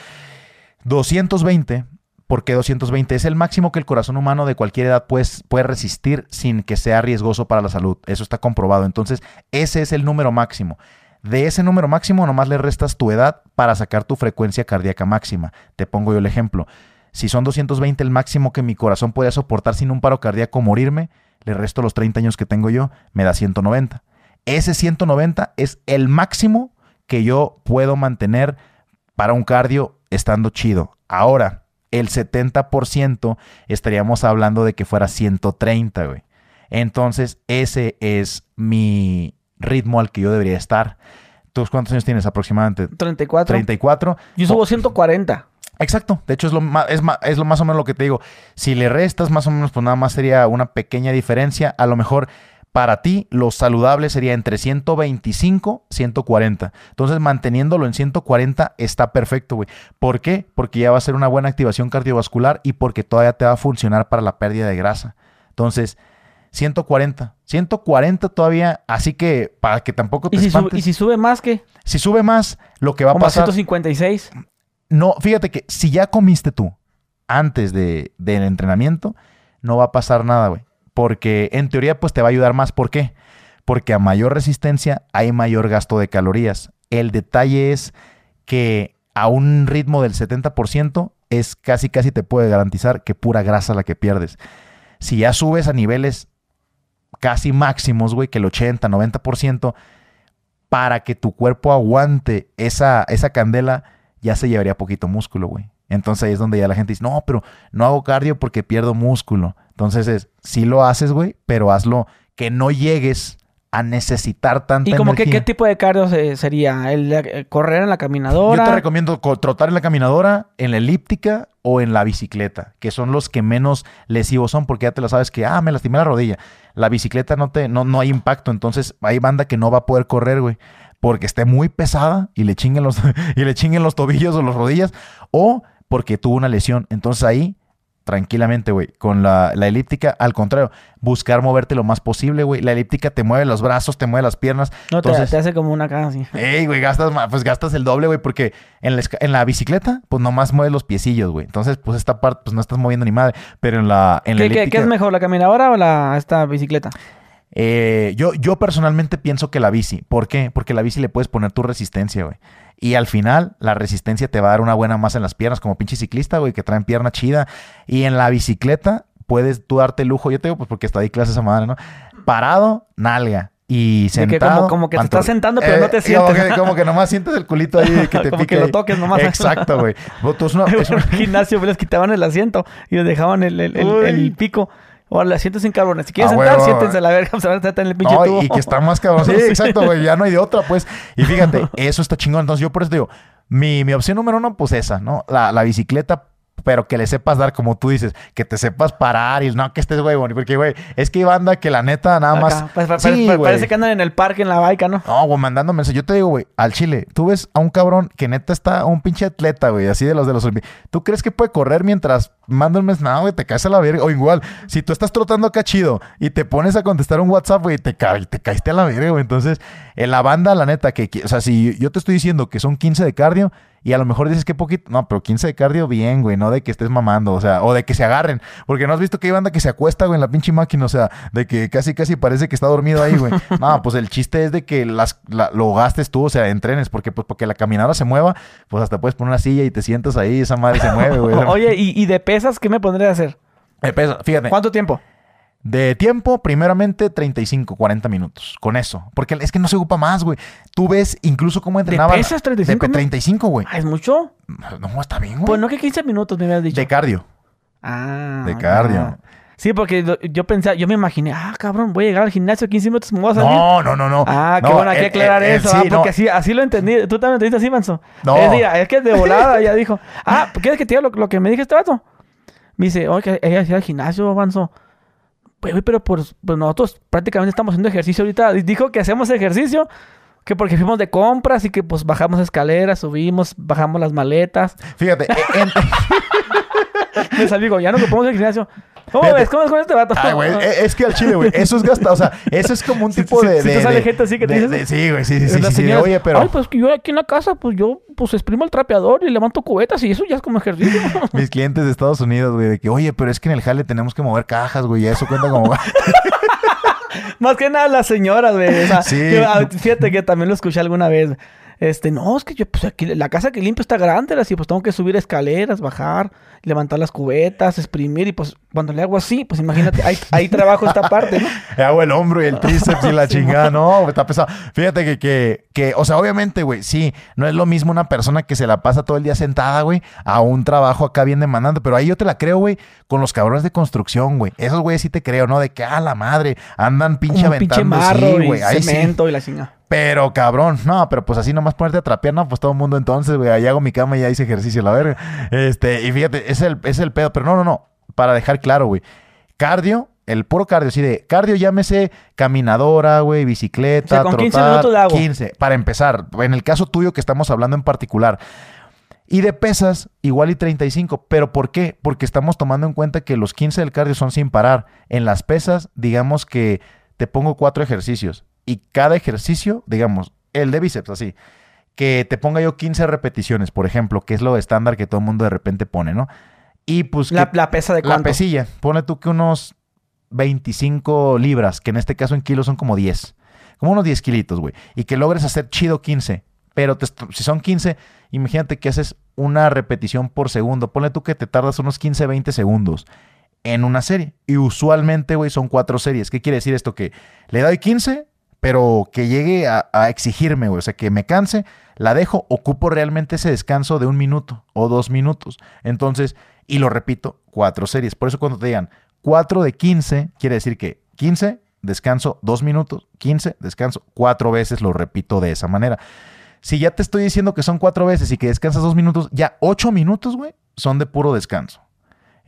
220. ¿Por qué 220? Es el máximo que el corazón humano de cualquier edad puede, puede resistir sin que sea riesgoso para la salud. Eso está comprobado. Entonces, ese es el número máximo. De ese número máximo, nomás le restas tu edad para sacar tu frecuencia cardíaca máxima. Te pongo yo el ejemplo. Si son 220 el máximo que mi corazón puede soportar sin un paro cardíaco morirme, le resto los 30 años que tengo yo, me da 190. Ese 190 es el máximo que yo puedo mantener para un cardio estando chido. Ahora, el 70% estaríamos hablando de que fuera 130, güey. Entonces, ese es mi ritmo al que yo debería estar. ¿Tú cuántos años tienes aproximadamente? 34. 34. Yo subo 140. Exacto. De hecho, es lo, es, ma- es lo más o menos lo que te digo. Si le restas más o menos, pues nada más sería una pequeña diferencia. A lo mejor para ti lo saludable sería entre 125 140. Entonces, manteniéndolo en 140 está perfecto, güey. ¿Por qué? Porque ya va a ser una buena activación cardiovascular y porque todavía te va a funcionar para la pérdida de grasa. Entonces, 140. 140 todavía, así que para que tampoco te ¿Y si, sube. ¿Y si sube más qué? si sube más, lo que va a Como a pasar... 156. No, fíjate que si ya comiste tú antes de, del entrenamiento, no va a pasar nada, güey. Porque en teoría, pues te va a ayudar más. ¿Por qué? Porque a mayor resistencia hay mayor gasto de calorías. El detalle es que a un ritmo del 70% es casi, casi te puede garantizar que pura grasa la que pierdes. Si ya subes a niveles casi máximos, güey, que el 80, 90%, para que tu cuerpo aguante esa, esa candela, ya se llevaría poquito músculo, güey. Entonces ahí es donde ya la gente dice, no, pero no hago cardio porque pierdo músculo. Entonces es, sí lo haces, güey, pero hazlo que no llegues a necesitar tanta ¿Y como que qué tipo de cardio se- sería? ¿El, de- correr en la caminadora? Yo te recomiendo co- trotar en la caminadora, en la elíptica o en la bicicleta, que son los que menos lesivos son, porque ya te lo sabes que, ah, me lastimé la rodilla. La bicicleta no, te, no, no hay impacto, entonces hay banda que no va a poder correr, güey, porque esté muy pesada y le chinguen los, y le chinguen los tobillos o las rodillas, o porque tuvo una lesión. Entonces ahí, tranquilamente, güey, con la, la elíptica, al contrario, buscar moverte lo más posible, güey. La elíptica te mueve los brazos, te mueve las piernas, No, te, entonces- te hace como una cara así. Ey, güey, gastas, pues gastas el doble, güey, porque en la, en la bicicleta, pues nomás mueves los piecillos, güey. Entonces, pues esta parte, pues no estás moviendo ni madre. Pero en la, en la ¿Qué, qué- elíptica, qué es mejor, la caminadora o la esta bicicleta? eh, yo, yo personalmente pienso que la bici. ¿Por qué? Porque la bici le puedes poner tu resistencia, güey. Y al final, la resistencia te va a dar una buena masa en las piernas, como pinche ciclista, güey, que traen pierna chida. Y en la bicicleta, puedes tú darte el lujo, yo te digo, pues porque está ahí clase esa madre, ¿no? Parado, nalga. y sentado. que como, como que te estás sentando, pero no te Eh, sientes. Como que, como que nomás sientes el culito ahí que te Como pique. que lo toques nomás. Exacto, güey. Es una- en una- el gimnasio les quitaban el asiento y les dejaban el, el, el- Uy. el pico. O el asiento sin cabrones. Si quieren Ah, sentar, siéntense a la verga. Se van a sentar en el pinche No, tubo. y que está más cabrón. Sí, Sí. exacto, güey. Ya no hay de otra, pues. Y fíjate, eso está chingón. Entonces, yo por eso digo, mi, mi opción número uno, pues esa, ¿no? La, la bicicleta, pero que le sepas dar, como tú dices, que te sepas parar y no que estés, güey, boni- porque, güey, es que hay banda que la neta nada más. Pa- Sí, pa- parece que andan en el parque en la baica, ¿no? No, güey, mandando mensajes. Yo te digo, güey, al Chile, tú ves a un cabrón que neta está un pinche atleta, güey, así de los de los ¿Tú crees que puede correr mientras manda un mes? No, güey, te caes a la verga. O igual, si tú estás trotando acá chido y te pones a contestar un WhatsApp, güey, te, ca- te caíste a la verga, güey. Entonces, en la banda, la neta, que, que- o sea, si yo te estoy diciendo que son 15 de cardio y a lo mejor dices que poquito, no, pero 15 de cardio, bien, güey, no de que estés mamando, o sea, o de que se agarren, porque no has visto que hay banda que se acuesta, güey, en la pinche máquina, o sea, de que casi, casi parece que está dormido ahí, güey. No, pues el chiste es de que las, la- lo gastes tú, o sea, entrenes, porque pues porque la caminadora se mueva, pues hasta puedes poner una silla y te sientas ahí, esa madre se mueve, güey. Oye, ¿y, y de pesas qué me pondré a hacer? Eh, pesa, fíjate, ¿Cuánto tiempo? De tiempo, primeramente 35, 40 minutos, con eso, porque es que no se ocupa más, güey. Tú ves incluso cómo entrenaba. pesas 35 De 35, güey. Ah, ¿Es mucho? No, está bien, güey. Pues no que 15 minutos me habías dicho. de cardio. Ah. De cardio. ah. Sí, porque yo pensaba, yo me imaginé, ah, cabrón, voy a llegar al gimnasio 15 minutos, me voy a salir. No, no, no, no. Ah, qué No, bueno, hay que eh, aclarar eh, eh, eso, sí, ah, no. porque así, así lo entendí. Tú también entendiste así, Manso. No. Es, es que de volada ya dijo, ah, ¿quieres que te diga lo, lo que me dije este vato? Me dice, oye, que ella hacía al gimnasio, Manso. Pues, pero pues, pues nosotros prácticamente estamos haciendo ejercicio ahorita. Dijo que hacemos ejercicio, que porque fuimos de compras y que pues bajamos escaleras, subimos, bajamos las maletas. Fíjate, eh, en- Me salí, digo, ya no ocupamos el gimnasio. ¿Cómo ves? ¿Cómo ves con este vato? Ay, güey, eh, es que al chile, güey, eso es gastado. O sea, eso es como un tipo de. sí te de- sale de- gente así que te de- dices- de- Sí, güey, sí, sí, sí. Oye, pero. Ay, pues que yo aquí en la casa, pues yo, pues exprimo el trapeador y levanto cubetas y eso ya es como ejercicio. Mis clientes de Estados Unidos, güey, de que, oye, pero es que en el jale tenemos que mover cajas, güey, y eso cuenta como. Más que nada las señoras, güey. O sea, Sí. ah, fíjate que también lo escuché alguna vez. Este, no, es que yo, pues aquí, la casa que limpio está grande, así, pues tengo que subir escaleras, bajar, levantar las cubetas, exprimir, y pues cuando le hago así, pues imagínate, ahí, ahí trabajo esta parte, ¿no? Le hago el hombro y el tríceps y la chingada. No, está pesado. Fíjate que, que, que, o sea, obviamente, güey, sí, no es lo mismo una persona que se la pasa todo el día sentada, güey, a un trabajo acá bien demandante. Pero ahí yo te la creo, güey, con los cabrones de construcción, güey. Esos güeyes sí te creo, ¿no? De que, a la madre, andan pinche Un pinche aventando. marro sí, y güey. Sí. cemento y la chinga. Pero cabrón, no, pero pues así nomás ponerte a trapear, no, pues todo el mundo entonces, güey, ahí hago mi cama y ya hice ejercicio, la verga. Este, y fíjate, es el, es el pedo, pero no, no, no, para dejar claro, güey. Cardio, el puro cardio, sí, de cardio llámese caminadora, güey, bicicleta, O sea, con 15 trotar, minutos hago. 15, para empezar, en el caso tuyo que estamos hablando en particular. Y de pesas, igual y 35. ¿Pero por qué? Porque estamos tomando en cuenta que los 15 del cardio son sin parar. En las pesas, digamos que te pongo cuatro ejercicios. Y cada ejercicio, digamos, el de bíceps, así. Que te ponga yo 15 repeticiones, por ejemplo, que es lo estándar que todo el mundo de repente pone, ¿no? Y pues La, que- la pesa de la pesilla. Pone tú que unos 25 libras, que en este caso en kilos son como 10. Como unos 10 kilitos, güey. Y que logres hacer chido 15. Pero te si son 15, imagínate que haces una repetición por segundo. Ponle tú que te tardas unos 15, 20 segundos en una serie. Y usualmente, güey, son cuatro series. ¿Qué quiere decir esto? Que le doy 15, pero que llegue a, exigirme, güey. O sea, que me canse, la dejo, ocupo realmente ese descanso de un minuto o dos minutos. Entonces, y lo repito, cuatro series. Por eso cuando te digan 4 de 15, quiere decir que 15, descanso dos minutos, 15, descanso cuatro veces, lo repito de esa manera. Si ya te estoy diciendo que son cuatro veces y que descansas dos minutos, ya ocho minutos, güey, son de puro descanso.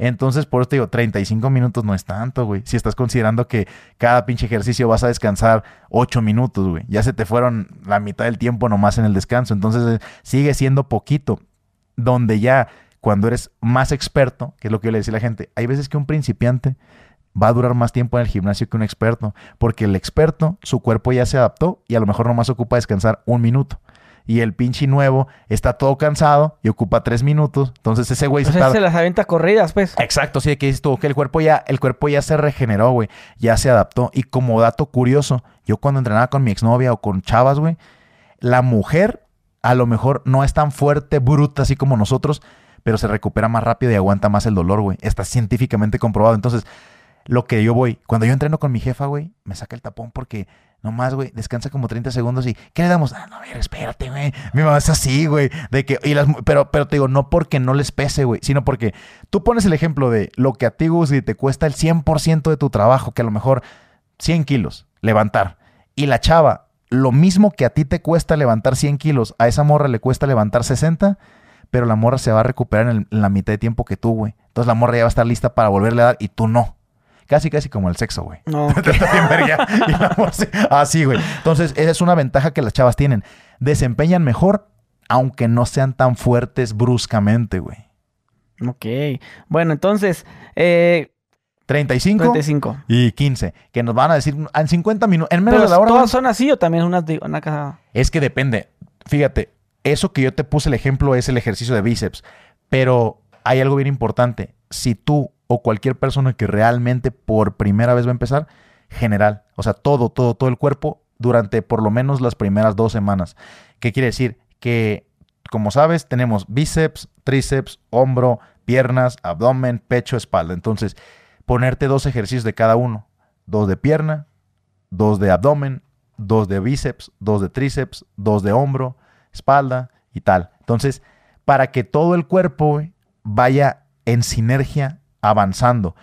Entonces, por eso te digo, 35 minutos no es tanto, güey. Si estás considerando que cada pinche ejercicio vas a descansar 8 minutos, güey. Ya se te fueron la mitad del tiempo nomás en el descanso. Entonces, eh, sigue siendo poquito. Donde ya, cuando eres más experto, que es lo que yo le decía a la gente, hay veces que un principiante va a durar más tiempo en el gimnasio que un experto. Porque el experto, su cuerpo ya se adaptó y a lo mejor nomás ocupa descansar un minuto. Y el pinche nuevo está todo cansado y ocupa tres minutos. Entonces ese güey O se tarda- se las avienta corridas, pues. Exacto, sí, que dices tú, que el cuerpo ya, el cuerpo ya se regeneró, güey, ya se adaptó. Y como dato curioso, yo cuando entrenaba con mi exnovia o con chavas, güey, la mujer a lo mejor no es tan fuerte, bruta, así como nosotros, pero se recupera más rápido y aguanta más el dolor, güey. Está científicamente comprobado. Entonces, lo que yo voy, cuando yo entreno con mi jefa, güey, me saca el tapón porque Nomás, güey, descansa como 30 segundos y ¿qué le damos? Ah, no, a ver, espérate, güey. Mi mamá es así, güey. De que, y las, pero, pero te digo, no porque no les pese, güey, sino porque tú pones el ejemplo de lo que a ti, Gus, te cuesta el 100% de tu trabajo, que a lo mejor 100 kilos levantar. Y la chava, lo mismo que a ti te cuesta levantar 100 kilos, a esa morra le cuesta levantar 60, pero la morra se va a recuperar en, la mitad de tiempo que tú, güey. Entonces la morra ya va a estar lista para volverle a dar y tú no. Casi, casi como el sexo, güey. No. Así, güey. Entonces, esa es una ventaja que las chavas tienen. Desempeñan mejor, aunque no sean tan fuertes bruscamente, güey. Ok. Bueno, entonces, eh, 35, 35 y 15, que nos van a decir en 50 minutos, en menos de la hora. ¿Todas son así o también una, una casa? Es que depende. Fíjate, eso que yo te puse el ejemplo es el ejercicio de bíceps, pero hay algo bien importante. Si tú o cualquier persona que realmente por primera vez va a empezar, general, o sea, todo, todo, todo el cuerpo durante por lo menos las primeras dos semanas. ¿Qué quiere decir? Que, como sabes, tenemos bíceps, tríceps, hombro, piernas, abdomen, pecho, espalda. Entonces, ponerte dos ejercicios de cada uno. Dos de pierna, dos de abdomen, dos de bíceps, dos de tríceps, dos de hombro, espalda y tal. Entonces, para que todo el cuerpo vaya en sinergia avanzando.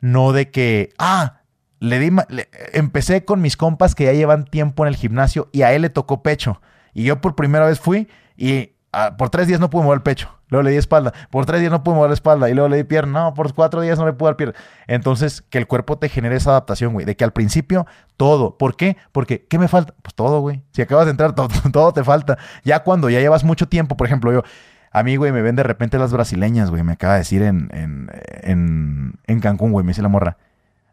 No de que, ah, le di, empecé con mis compas que ya llevan tiempo en el gimnasio y a él le tocó pecho. Y yo por primera vez fui y ah, por tres días no pude mover el pecho. Luego le di espalda. Por tres días no pude mover la espalda. Y luego le di pierna. No, por cuatro días no le pude dar pierna. Entonces, que el cuerpo te genere esa adaptación, güey. De que al principio, todo. ¿Por qué? Porque, ¿qué me falta? Pues todo, güey. Si acabas de entrar, todo, todo te falta. Ya cuando ya llevas mucho tiempo, por ejemplo, yo, a mí, güey, me ven de repente las brasileñas, güey. Me acaba de decir en, en, en, en Cancún, güey. Me dice la morra.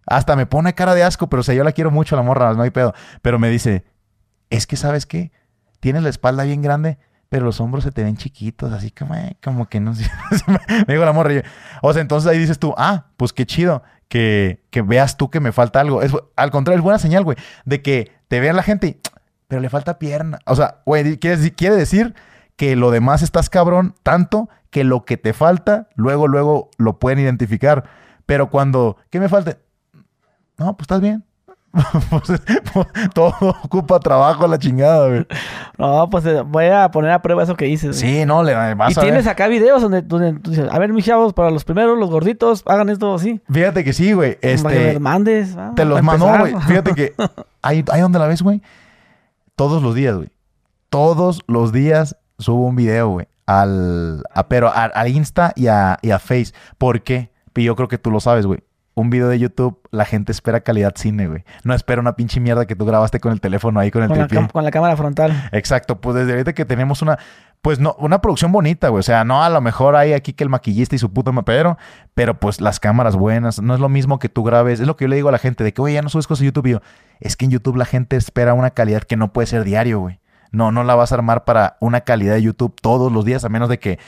Hasta me pone cara de asco, pero o sea, yo la quiero mucho, la morra, no hay pedo. Pero me dice, es que, ¿sabes qué? Tienes la espalda bien grande pero los hombros se te ven chiquitos, así como, eh, como que no sé. me digo la morra. o sea, entonces ahí dices tú, ah, pues qué chido que, que veas tú que me falta algo. Es, al contrario, es buena señal, güey, de que te vean la gente y, pero le falta pierna. O sea, güey, quiere, quiere decir que lo demás estás cabrón tanto que lo que te falta, luego, luego lo pueden identificar. Pero cuando, ¿qué me falta? No, pues estás bien. Pues, pues, todo ocupa trabajo la chingada, güey. No, pues eh, voy a poner a prueba eso que dices. Sí, no, le vas Y tienes acá videos donde, donde dices, a ver, mis chavos, para los primeros, los gorditos, hagan esto así. Fíjate que sí, güey. Este, me mandes. te los mando, güey. Fíjate que ahí, ahí donde la ves, güey. Todos los días, güey. Todos los días subo un video, güey. Al, a, pero al Insta y a, y a Face. ¿Por qué? Y yo creo que tú lo sabes, güey un video de YouTube, la gente espera calidad cine, güey. No espera una pinche mierda que tú grabaste con el teléfono ahí con el con con la cámara frontal. Exacto, pues desde ahorita que tenemos una, pues no, una producción bonita, güey. O sea, no a lo mejor hay aquí que el maquillista y su puto pero, pero pues las cámaras buenas. No es lo mismo que tú grabes. Es lo que yo le digo a la gente de que, oye, ya no subes cosas a YouTube. Y yo, es que en YouTube la gente espera una calidad que no puede ser diario, güey. No, no la vas a armar para una calidad de YouTube todos los días, a menos de que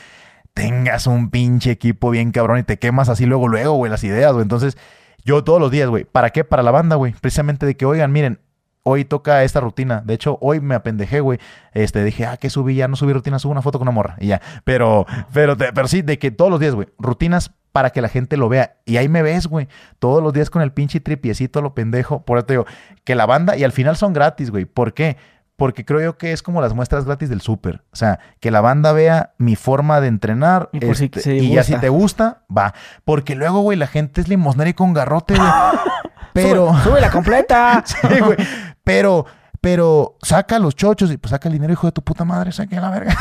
tengas un pinche equipo bien cabrón y te quemas así luego, luego, güey, las ideas, güey. Entonces, yo todos los días, güey. ¿Para qué? Para la banda, güey. Precisamente de que, oigan, miren, hoy toca esta rutina. De hecho, hoy me apendejé, güey. Este, dije, ah, que subí, ya no subí rutina, subo una foto con una morra y ya. Pero, pero, pero sí, de que todos los días, güey, rutinas para que la gente lo vea. Y ahí me ves, güey. Todos los días con el pinche tripiecito, lo pendejo. Por eso te digo, que la banda, y al final son gratis, güey. ¿Por qué? Porque creo yo que es como las muestras gratis del súper. O sea, que la banda vea mi forma de entrenar y, este, y ya si te gusta, va. Porque luego, güey, la gente es limosnera y con garrote, güey. Pero... Sube, la completa. sí, güey. Pero... Pero saca los chochos y pues saca el dinero, hijo de tu puta madre, saque la verga.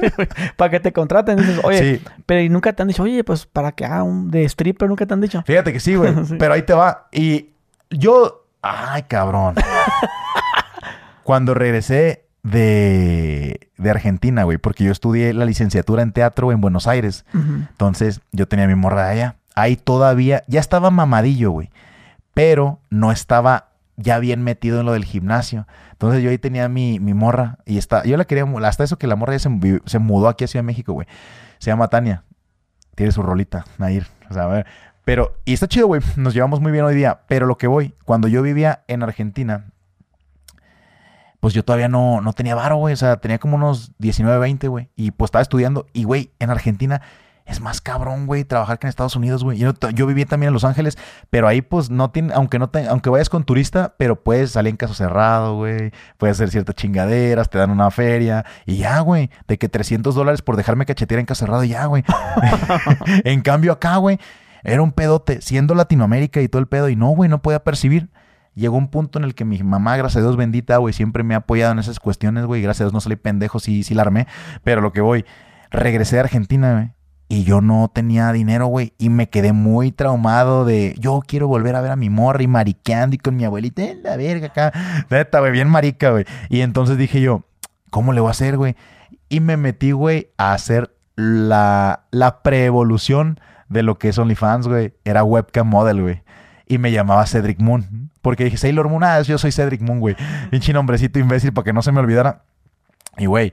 para que te contraten. Dices, oye, pero y nunca te han dicho, oye, pues para que haga un de stripper, nunca te han dicho. Fíjate que sí, güey. Pero ahí te va. Y yo, ay, cabrón. Cuando regresé de, de Argentina, güey, porque yo estudié la licenciatura en teatro en Buenos Aires. Entonces, yo tenía mi morra allá. Ahí todavía, ya estaba mamadillo, güey. Pero no estaba ya bien metido en lo del gimnasio. Entonces yo ahí tenía mi, mi morra y está, yo la quería, hasta eso que la morra ya se, se mudó aquí a Ciudad de México, güey. Se llama Tania. Tiene su rolita, Nair. O sea, a ver. Pero, y está chido, güey. Nos llevamos muy bien hoy día. Pero lo que voy, cuando yo vivía en Argentina, pues yo todavía no, no tenía varo, güey. O sea, tenía como unos 19, 20, güey. Y pues estaba estudiando. Y, güey, en Argentina es más cabrón, güey, trabajar que en Estados Unidos, güey. Yo, yo, viví también en Los Ángeles, pero ahí pues no tiene, aunque no te, aunque vayas con turista, pero puedes salir en caso cerrado, güey. Puedes hacer ciertas chingaderas, te dan una feria y ya, güey. De que 300 dólares por dejarme cachetear en caso cerrado, ya, güey. en cambio acá, güey, era un pedote, siendo Latinoamérica y todo el pedo, y no, güey, no podía percibir. Llegó un punto en el que mi mamá, gracias a Dios bendita, güey, siempre me ha apoyado en esas cuestiones, güey. Gracias a Dios no salí pendejo, sí, sí la armé. Pero lo que voy, regresé a Argentina, güey y yo no tenía dinero, güey. Y me quedé muy traumado de yo quiero volver a ver a mi morra y mariqueando y con mi abuelita en la verga acá. Neta, güey, bien marica, güey. Y entonces dije yo, ¿cómo le voy a hacer, güey? Y me metí, güey, a hacer la, la pre-evolución de lo que es OnlyFans, güey. Era webcam model, güey. Y me llamaba Cedric Moon. Porque dije, Sailor Moon, ah, yo soy Cedric Moon, güey. Pinche nombrecito imbécil para que no se me olvidara. Y, güey,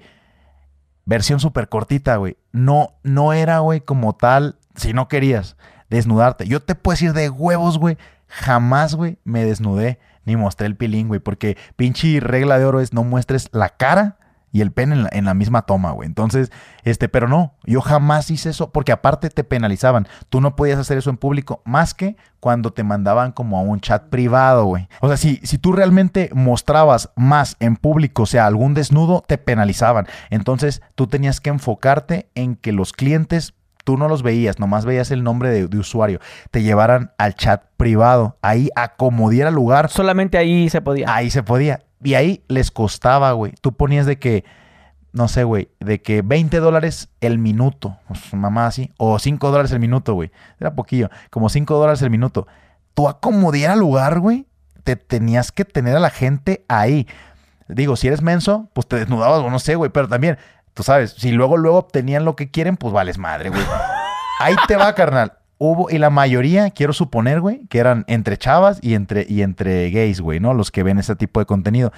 versión súper cortita, güey. No, no era, güey, como tal, si no querías desnudarte. Yo te puedo decir de huevos, güey. Jamás, güey, me desnudé ni mostré el pilín, güey. Porque pinche regla de oro es no muestres la cara y el pene en la, misma toma, güey. Entonces, este, pero no, yo jamás hice eso porque aparte te penalizaban. Tú no podías hacer eso en público más que cuando te mandaban como a un chat privado, güey. O sea, si, si tú realmente mostrabas más en público, o sea, algún desnudo, te penalizaban. Entonces, tú tenías que enfocarte en que los clientes tú no los veías, nomás veías el nombre de, usuario, te llevaran al chat privado, ahí acomodiera lugar. Solamente ahí se podía. Ahí se podía. Y ahí les costaba, güey. Tú ponías de que, no sé, güey, de que 20 dólares el minuto, pues, mamá así, o 5 dólares el minuto, güey. Era poquillo, como 5 dólares el minuto. Tú acomodiera lugar, güey, te tenías que tener a la gente ahí. Digo, si eres menso, pues te desnudabas o no sé, güey, pero también, tú sabes, si luego, luego obtenían lo que quieren, pues vales madre, güey. Ahí te va, carnal hubo, y la mayoría, quiero suponer, güey, que eran entre chavas y entre, y entre gays, güey, ¿no? Los que ven ese tipo de contenido.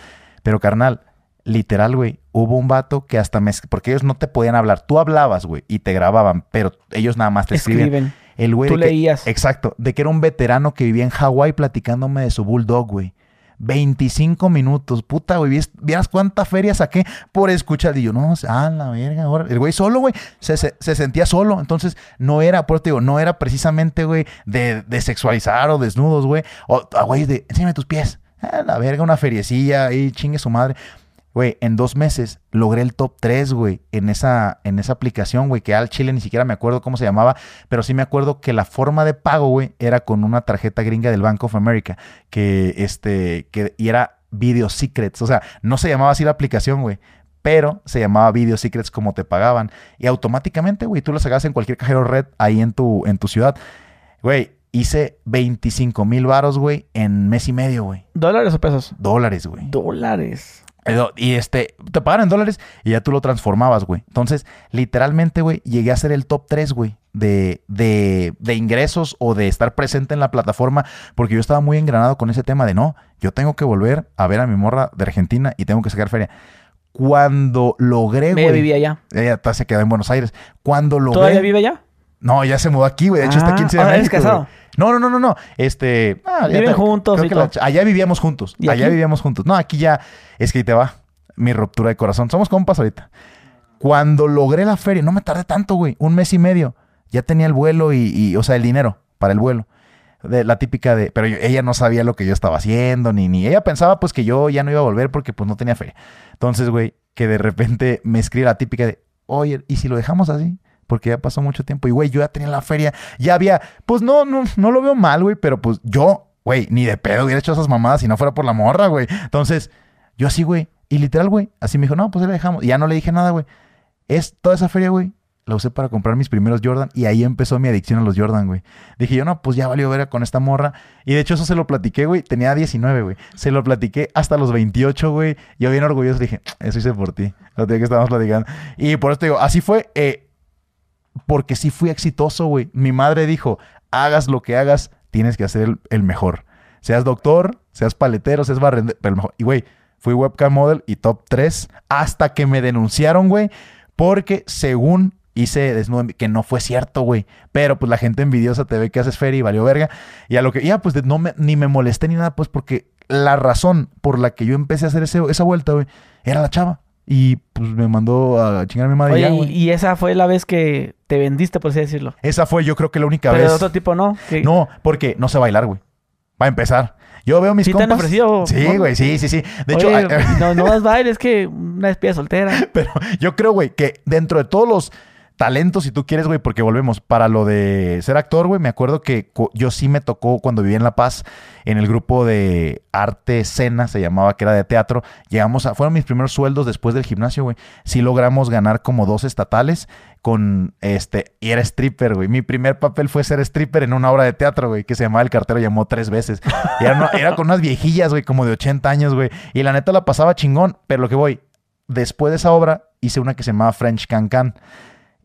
Pero, carnal, literal, güey, hubo un vato que hasta me... Porque ellos no te podían hablar. Tú hablabas, güey, y te grababan, pero ellos nada más te escriben. El güey... Tú leías. exacto. De que era un veterano que vivía en Hawái platicándome de su bulldog, güey. 25 minutos. Puta, güey. ¿Vieras cuánta feria saqué por escuchar? Y no, ah, la verga. Ahora. El güey solo, güey, se, sentía solo. Entonces, no era, por te digo, no era precisamente, güey, de, de sexualizar o desnudos, güey. O, ah, güey, de, enséñame tus pies. Ah, la verga, una feriecilla ahí, chingue su madre. Güey, en dos meses logré el top 3, güey, en esa, en esa aplicación, güey, que al chile ni siquiera me acuerdo cómo se llamaba, pero sí me acuerdo que la forma de pago, güey, era con una tarjeta gringa del Bank of America, que, este, que, y era Video Secrets, o sea, no se llamaba así la aplicación, güey, pero se llamaba Video Secrets como te pagaban, y automáticamente, güey, tú lo sacabas en cualquier cajero red ahí en tu, en tu ciudad. Güey, hice 25 mil varos, güey, en mes y medio, güey. ¿Dólares o pesos? Dólares, güey. Dólares. Y este, te pagaron en dólares y ya tú lo transformabas, güey. Entonces, literalmente, güey, llegué a ser el top 3, güey, de, de, de, ingresos o de estar presente en la plataforma, porque yo estaba muy engranado con ese tema de no, yo tengo que volver a ver a mi morra de Argentina y tengo que sacar feria. Cuando logré, güey. Ella vivía allá. Ella se quedó en Buenos Aires. Cuando logré. ¿Todavía vive allá? No, ya se mudó aquí, güey. De hecho, está aquí en Ciudad de México. casado? No, no, no, no, no. Este. Ah, Viven juntos. allá vivíamos juntos. allá vivíamos juntos. No, aquí ya. Es que ahí te va. Mi ruptura de corazón. Somos compas ahorita. Cuando logré la feria, no me tardé tanto, güey. Un mes y medio. Ya tenía el vuelo y, o sea, el dinero para el vuelo. De, la típica de, pero ella no sabía lo que yo estaba haciendo, ni, ni ella pensaba pues que yo ya no iba a volver porque pues no tenía feria. Entonces, güey, que de repente me escribe la típica de, oye, ¿y si lo dejamos así? Porque ya pasó mucho tiempo. Y, güey, yo ya tenía la feria, ya había, pues no, no, no lo veo mal, güey, pero pues yo, güey, ni de pedo hubiera hecho esas mamadas si no fuera por la morra, güey. Entonces, yo así, güey, y literal, güey, así me dijo, no, pues ya la dejamos. Y ya no le dije nada, güey. Es toda esa feria, güey, la usé para comprar mis primeros Jordan y ahí empezó mi adicción a los Jordan, güey. Dije yo, no, pues ya valió ver con esta morra. Y de hecho eso se lo platiqué, güey. Tenía 19, güey. Se lo platiqué hasta los 28, güey. Yo bien orgulloso dije, eso hice por ti. Lo que estábamos platicando. Y por eso te digo, así fue. Eh, porque sí fui exitoso, güey. Mi madre dijo, hagas lo que hagas, tienes que hacer el, mejor. Seas doctor, seas paletero, seas barrendero, pero el mejor. Y, güey, fui webcam model y top 3 hasta que me denunciaron, güey, porque según hice desnudo, que no fue cierto, güey. Pero pues la gente envidiosa te ve que haces feria y valió verga. Y a lo que, ya, pues no me, ni me molesté ni nada, pues porque la razón por la que yo empecé a hacer esa vuelta, güey, era la chava. Y pues me mandó a chingar a mi madre. y Oye, ya, y, güey. y esa fue la vez que te vendiste, por así decirlo. Esa fue yo creo que la única Pero de vez. otro tipo no. que- No, porque no sé bailar, güey. Va a empezar. Yo veo mis ¿Sí te han compas. ofrecido, Sí, güey, sí, sí, sí. De Oye, hecho, no, no das baile, es que una despedida soltera. pero yo creo, güey, que dentro de todos los talentos, si tú quieres, güey, porque volvemos para lo de ser actor, güey, me acuerdo que yo sí me tocó cuando vivía en La Paz, en el grupo de arte escena, se llamaba, que era de teatro. Llegamos a, fueron mis primeros sueldos después del gimnasio, güey. Sí logramos ganar como dos estatales con este, y era stripper, güey. Mi primer papel fue ser stripper en una obra de teatro, güey, que se llamaba El Cartero llamó tres veces. Era, era con unas viejillas, güey, como de 80 años, güey. Y la neta la pasaba chingón, pero lo que voy, después de esa obra hice una que se llamaba French Can Can.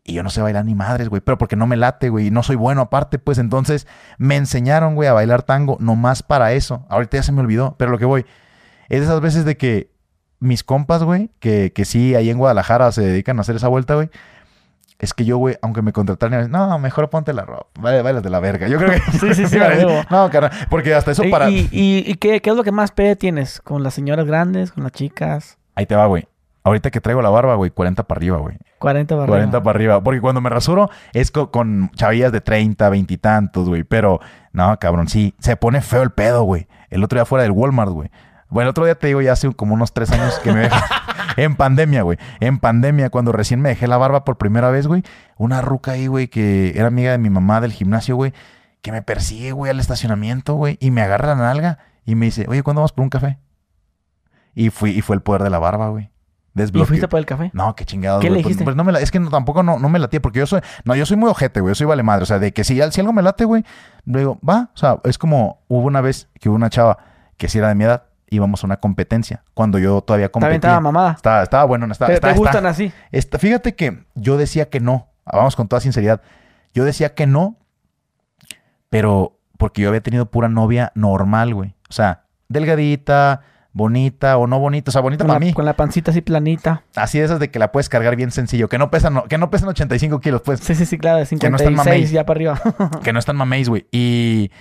Y yo no sé bailar ni madres, güey, pero porque no me late, güey, y no soy bueno aparte, pues entonces me enseñaron, güey, a bailar tango nomás para eso. Ahorita ya se me olvidó, pero lo que voy es de esas veces de que mis compas, güey, que, que sí, ahí en Guadalajara se dedican a hacer esa vuelta, güey. Es que yo, güey, aunque me contrataran, no, mejor ponte la ropa, baila- bailas de la verga. Yo creo que... Sí, sí, sí, no, carnal, porque hasta eso ¿Y, para... y, y- y qué, qué es lo que más pede tienes? ¿Con las señoras grandes? ¿Con las chicas? Ahí te va, güey. Ahorita que traigo la barba, güey, 40 para arriba, güey. 40 barra. 40 para arriba. Porque cuando me rasuro es co- con, chavillas de 30, 20 y tantos, güey. Pero, no, cabrón, sí. Se pone feo el pedo, güey. El otro día fuera del Walmart, güey. Bueno, el otro día te digo, ya hace como unos tres años que me dejé. en pandemia, güey. En pandemia, cuando recién me dejé la barba por primera vez, güey. Una ruca ahí, güey, que era amiga de mi mamá del gimnasio, güey. Que me persigue, güey, al estacionamiento, güey. Y me agarra la nalga y me dice, oye, ¿cuándo vamos por un café? Y fui, y fue el poder de la barba, güey. ¿Y Desbloqueó. fuiste por el café? No, qué chingados. ¿Qué güey. le Pues- dijiste? Pues, no me la, es que no, tampoco no, no me latía, porque yo soy, no, yo soy muy ojete, güey. Yo soy vale madre. O sea, de que si, si algo me late, güey, le digo, va. O sea, es como hubo una vez que hubo una chava que si era de mi edad, íbamos a una competencia. Cuando yo todavía También competía. estaba mamada. Estaba, estaba bueno, no estaba. ¿Te, estaba- te gustan estaba- así? está- fíjate que yo decía que no. Vamos con toda sinceridad. Yo decía que no, pero porque yo había tenido pura novia normal, güey. O sea, delgadita, bonita o no bonita. O sea, bonita Con para la, mí. con la pancita así planita. Así de esas de que la puedes cargar bien sencillo. Que no pesan, que no pesan 85 kilos, pues. Sí, sí, sí, claro, de Que no están 56 ya para arriba. Que no están mameis, güey. Y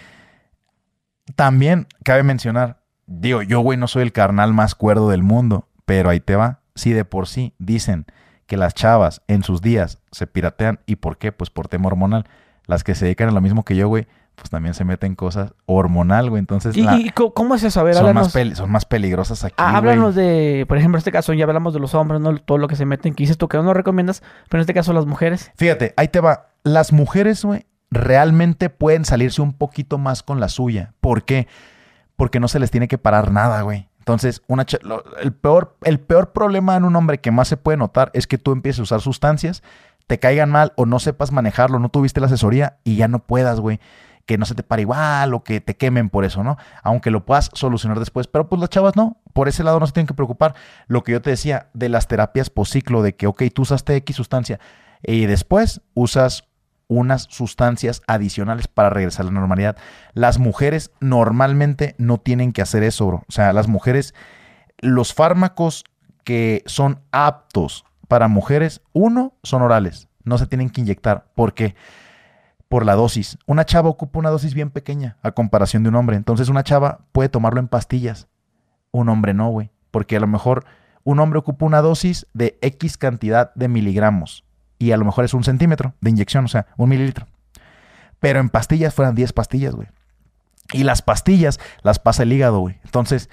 también cabe mencionar, digo, yo, güey, no soy el carnal más cuerdo del mundo, pero ahí te va. Si de por sí dicen que las chavas en sus días se piratean, ¿y por qué? Pues por tema hormonal. Las que se dedican a lo mismo que yo, güey, pues también se meten cosas hormonal, güey. Entonces, ¿Y, la- y co- cómo es eso? A ver, son, más háblanos. son más peligrosas aquí, Ah, güey. háblanos de, por ejemplo, en este caso ya hablamos de los hombres, ¿no? Todo lo que se meten, que dices tú que no lo recomiendas, pero en este caso las mujeres. Fíjate, ahí te va. Las mujeres, güey, realmente pueden salirse un poquito más con la suya. ¿Por qué? Porque no se les tiene que parar nada, güey. Entonces, una lo- el, peor, el peor problema en un hombre que más se puede notar es que tú empieces a usar sustancias, te caigan mal o no sepas manejarlo, no tuviste la asesoría y ya no puedas, güey. Que no se te pare igual o que te quemen por eso, ¿no? Aunque lo puedas solucionar después. Pero pues las chavas no. Por ese lado no se tienen que preocupar. Lo que yo te decía de las terapias por ciclo, de que, ok, tú usaste X sustancia y después usas unas sustancias adicionales para regresar a la normalidad. Las mujeres normalmente no tienen que hacer eso, bro. O sea, las mujeres, los fármacos que son aptos para mujeres, uno, son orales. No se tienen que inyectar. ¿Por qué? Por la dosis. Una chava ocupa una dosis bien pequeña a comparación de un hombre. Entonces una chava puede tomarlo en pastillas. Un hombre no, güey. Porque a lo mejor un hombre ocupa una dosis de X cantidad de miligramos. Y a lo mejor es un centímetro de inyección, o sea, un mililitro. Pero en pastillas fueran 10 pastillas, güey. Y las pastillas las pasa el hígado, güey. Entonces,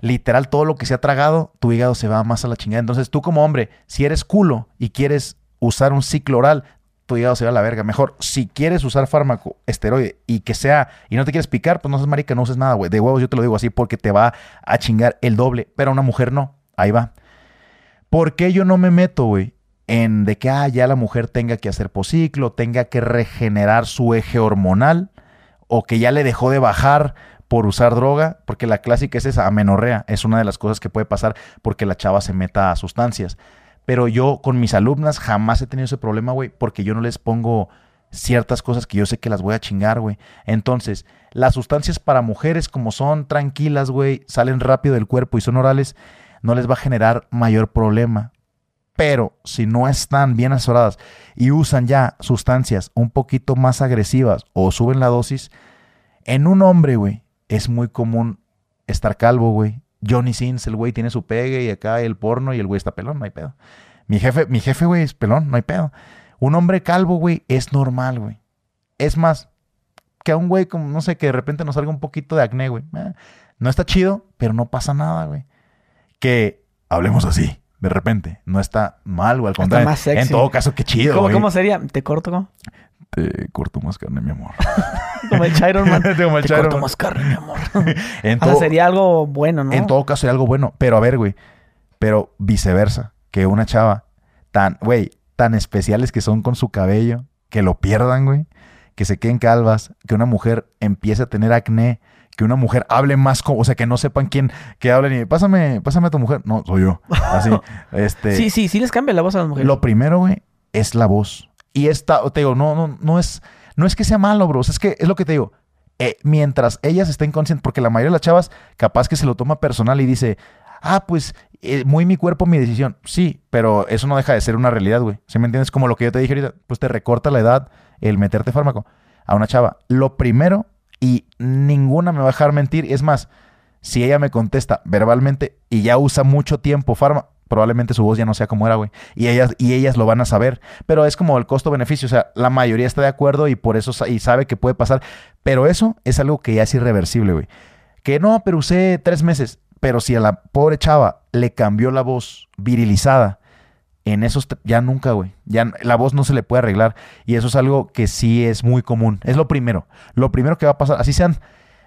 literal, todo lo que se ha tragado, tu hígado se va más a la chingada. Entonces, tú como hombre, si eres culo y quieres usar un ciclo oral, tu hígado se va a la verga. Mejor, si quieres usar fármaco, esteroide, y que sea, y no te quieres picar, pues no seas marica, no uses nada, güey. De huevos yo te lo digo así porque te va a chingar el doble. Pero a una mujer no. Ahí va. ¿Por qué yo no me meto, güey? En de que ah, ya la mujer tenga que hacer posiclo, tenga que regenerar su eje hormonal, o que ya le dejó de bajar por usar droga, porque la clásica es esa, amenorrea, es una de las cosas que puede pasar porque la chava se meta a sustancias. Pero yo con mis alumnas jamás he tenido ese problema, güey, porque yo no les pongo ciertas cosas que yo sé que las voy a chingar, güey. Entonces, las sustancias para mujeres como son tranquilas, güey, salen rápido del cuerpo y son orales, no les va a generar mayor problema. Pero si no están bien asesoradas y usan ya sustancias un poquito más agresivas o suben la dosis, en un hombre, güey, es muy común estar calvo, güey, Johnny Sins, el güey tiene su pegue y acá el porno y el güey está pelón, no hay pedo. Mi jefe, mi jefe, güey, es pelón, no hay pedo. Un hombre calvo, güey, es normal, güey. Es más, que a un güey como, no sé, que de repente nos salga un poquito de acné, güey. Eh, no está chido, pero no pasa nada, güey. Que hablemos así, de repente. No está mal, güey, al Está contrario. más sexy. En todo caso, qué chido, ¿Cómo, güey. cómo sería? ¿Te corto cómo? Te corto más carne, mi amor. Como el Chiron Man. Como el Te Chiron corto Man. más carne, mi amor. En O sea, sería algo bueno, ¿no? en todo caso, sería algo bueno. Pero a ver, güey. Pero viceversa. Que una chava tan, güey, tan especiales que son con su cabello, que lo pierdan, güey. Que se queden calvas. Que una mujer empiece a tener acné. Que una mujer hable más como, o sea, que no sepan quién, que hablen y pásame, pásame a tu mujer. No, soy yo. Así, este. Sí, sí, sí les cambia la voz a las mujeres. Lo primero, güey, es la voz. Y esta, te digo, no, no, no es, no es que sea malo, bro. O sea, es que es lo que te digo. Eh, mientras ellas estén conscientes, porque la mayoría de las chavas capaz que se lo toma personal y dice, ah, pues eh, muy mi cuerpo, mi decisión. Sí, pero eso no deja de ser una realidad, güey. ¿Sí me entiendes? Como lo que yo te dije ahorita, pues te recorta la edad el meterte fármaco a una chava. Lo primero, y ninguna me va a dejar mentir, es más, si ella me contesta verbalmente y ya usa mucho tiempo fármaco, probablemente su voz ya no sea como era, güey. Y ellas, y ellas lo van a saber. Pero es como el costo-beneficio. O sea, la mayoría está de acuerdo y por eso y sabe que puede pasar. Pero eso es algo que ya es irreversible, güey. Que no, pero usé tres meses. Pero si a la pobre chava le cambió la voz virilizada, en esos ya nunca, güey. Ya la voz no se le puede arreglar. Y eso es algo que sí es muy común. Es lo primero. Lo primero que va a pasar, así sean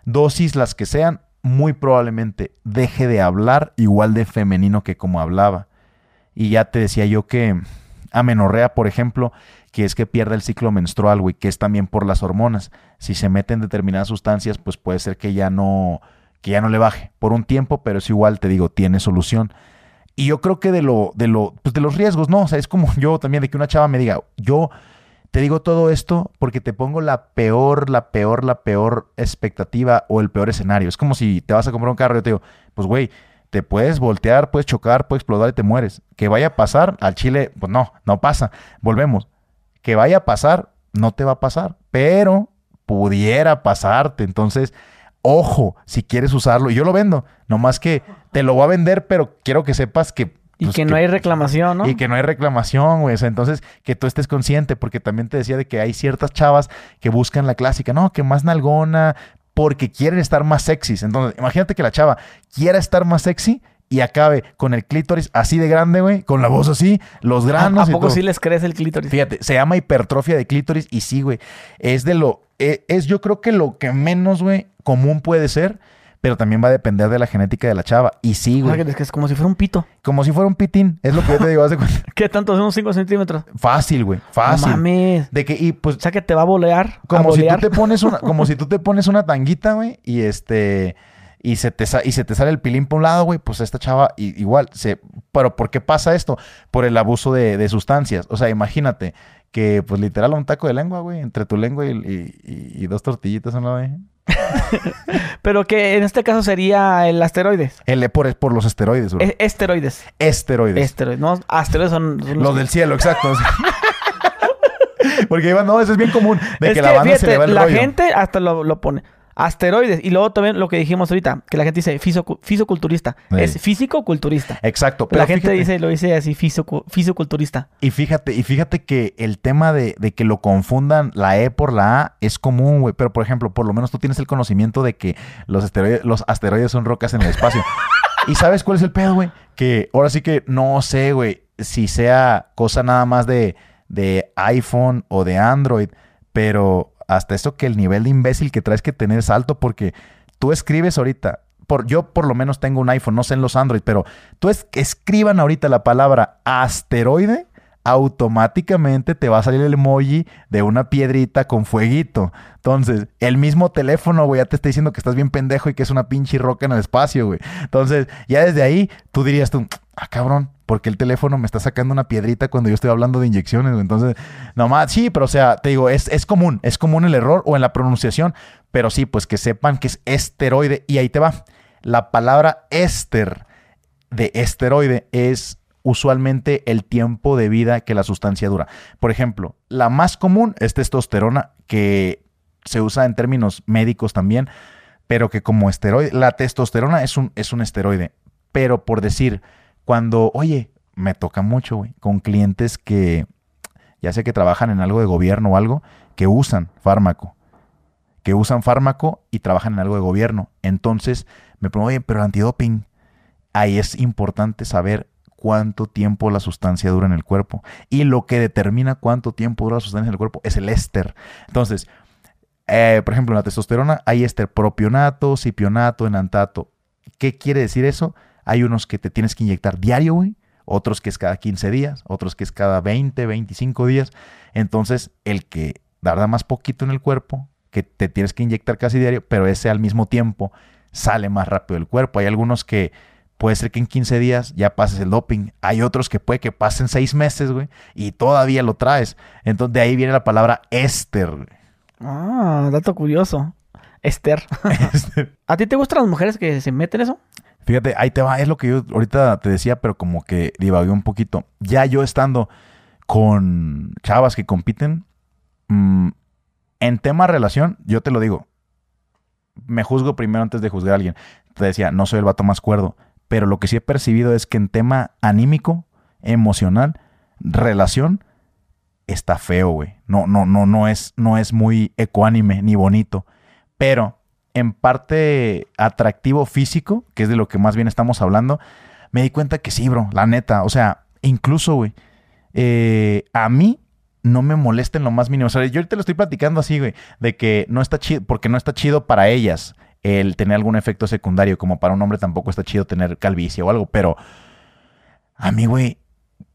dosis las que sean, muy probablemente deje de hablar igual de femenino que como hablaba. Y ya te decía yo que amenorrea, por ejemplo, que es que pierde el ciclo menstrual, güey, que es también por las hormonas. Si se meten determinadas sustancias, pues puede ser que ya no que ya no le baje por un tiempo, pero es igual, te digo, tiene solución. Y yo creo que de lo de lo pues de los riesgos, no, o sea, es como yo también de que una chava me diga, "Yo te digo todo esto porque te pongo la peor, la peor, la peor expectativa o el peor escenario. Es como si te vas a comprar un carro y yo te digo, pues güey, te puedes voltear, puedes chocar, puedes explotar y te mueres. Que vaya a pasar al Chile, pues no, no pasa. Volvemos. Que vaya a pasar, no te va a pasar, pero pudiera pasarte. Entonces, ojo, si quieres usarlo, yo lo vendo, nomás que te lo voy a vender, pero quiero que sepas que... y pues, que no hay reclamación, ¿no? y que no hay reclamación, güey. O sea, entonces, que tú estés consciente, porque también te decía de que hay ciertas chavas que buscan la clásica, no, que más nalgona, porque quieren estar más sexys. Entonces, imagínate que la chava quiera estar más sexy y acabe con el clítoris así de grande, güey, con la voz así, los ¿A, granos a y poco todo. sí les crece el clítoris? Fíjate, se llama hipertrofia de clítoris y sí, güey. Es de lo. e- Es, yo creo que lo que menos, güey, común puede ser, pero también va a depender de la genética de la chava. Y sí, güey. es que es como si fuera un pito. Como si fuera un pitín. Es lo que yo te digo. cuenta. ¿Qué tanto? Son unos 5 centímetros. Fácil, güey. Fácil. No mames. de que, y pues, O sea, que te va a bolear. a como si tú te pones una, como si tú te pones una tanguita, güey, y este. Y se, te y se te sale el pilín por un lado, güey, pues esta chava igual, se, pero ¿por qué pasa esto? Por el abuso de, de sustancias. O sea, imagínate que, pues literal, un taco de lengua, güey, entre tu lengua y, y- y- y dos tortillitas, ¿no, güey? Pero que en este caso sería el asteroides. El, por, por los esteroides, bro. E- esteroides. Esteroides. Esteroides. No, asteroides son, son Los del cielo, exacto. Porque no, eso es bien común. De es que, la banda se le va el la rollo. gente hasta lo, lo pone. Asteroides. Y luego también lo que dijimos ahorita, que la gente dice fisocu- fisoculturista. Sí. Es físico-culturista. Exacto. Pero La gente fíjate- dice, lo dice así, fisocu- fisoculturista. Y fíjate, y fíjate que el tema de, de que lo confundan la E por la A es común, güey. Pero, por ejemplo, por lo menos tú tienes el conocimiento de que los asteroides, los asteroides son rocas en el espacio. ¿Y sabes cuál es el pedo, güey? Que ahora sí que no sé, güey, si sea cosa nada más de, de iPhone o de Android, pero hasta eso que el nivel de imbécil que traes que tener es alto porque tú escribes ahorita, por, yo por lo menos tengo un iPhone, no sé en los Android, pero tú es, escriban ahorita la palabra asteroide, automáticamente te va a salir el emoji de una piedrita con fueguito. Entonces, el mismo teléfono, güey, ya te está diciendo que estás bien pendejo y que es una pinche roca en el espacio, güey. Entonces, ya desde ahí, tú dirías tú, ah, cabrón, porque el teléfono me está sacando una piedrita cuando yo estoy hablando de inyecciones. Entonces, nomás, sí, pero o sea, te digo, es, es común, es común el error o en la pronunciación, pero sí, pues que sepan que es esteroide y ahí te va. La palabra éster de esteroide es usualmente el tiempo de vida que la sustancia dura. Por ejemplo, la más común es testosterona, que se usa en términos médicos también. pero que como esteroide, la testosterona es un, es un esteroide, pero por decir, cuando, oye, me toca mucho, güey, con clientes que ya sé que trabajan en algo de gobierno o algo, que usan fármaco, que usan fármaco y trabajan en algo de gobierno. Entonces me pregunto, oye, pero el antidoping, ahí es importante saber cuánto tiempo la sustancia dura en el cuerpo. Y lo que determina cuánto tiempo dura la sustancia en el cuerpo es el éster. Entonces, eh, por ejemplo, en la testosterona hay éster propionato, cipionato, enantato. ¿Qué quiere decir eso? Hay unos que te tienes que inyectar diario, güey. Otros que es cada 15 días, otros que es cada 20, 25 días. Entonces, el que darda más poquito en el cuerpo, que te tienes que inyectar casi diario, pero ese al mismo tiempo sale más rápido del cuerpo. Hay algunos que puede ser que en 15 días ya pases el doping. Hay otros que puede que pasen 6 meses, güey, y todavía lo traes. Entonces, de ahí viene la palabra éster. Ah, dato curioso. Esther. ¿A ti te gustan las mujeres que se meten eso? Fíjate, ahí te va, es lo que yo ahorita te decía, pero como que divagué un poquito. Ya yo estando con chavas que compiten, mm, en tema relación, yo te lo digo, me juzgo primero antes de juzgar a alguien. Te decía, no soy el vato más cuerdo, pero lo que sí he percibido es que en tema anímico, emocional, relación, está feo, güey. No, no, no, no es, no es muy ecuánime ni bonito. Pero en parte atractivo físico, que es de lo que más bien estamos hablando, me di cuenta que sí, bro, la neta. O sea, incluso, güey, eh, a mí no me molesta en lo más mínimo. O sea, yo ahorita lo estoy platicando así, güey, de que no está chido, porque no está chido para ellas el tener algún efecto secundario, como para un hombre tampoco está chido tener calvicie o algo, pero a mí, güey,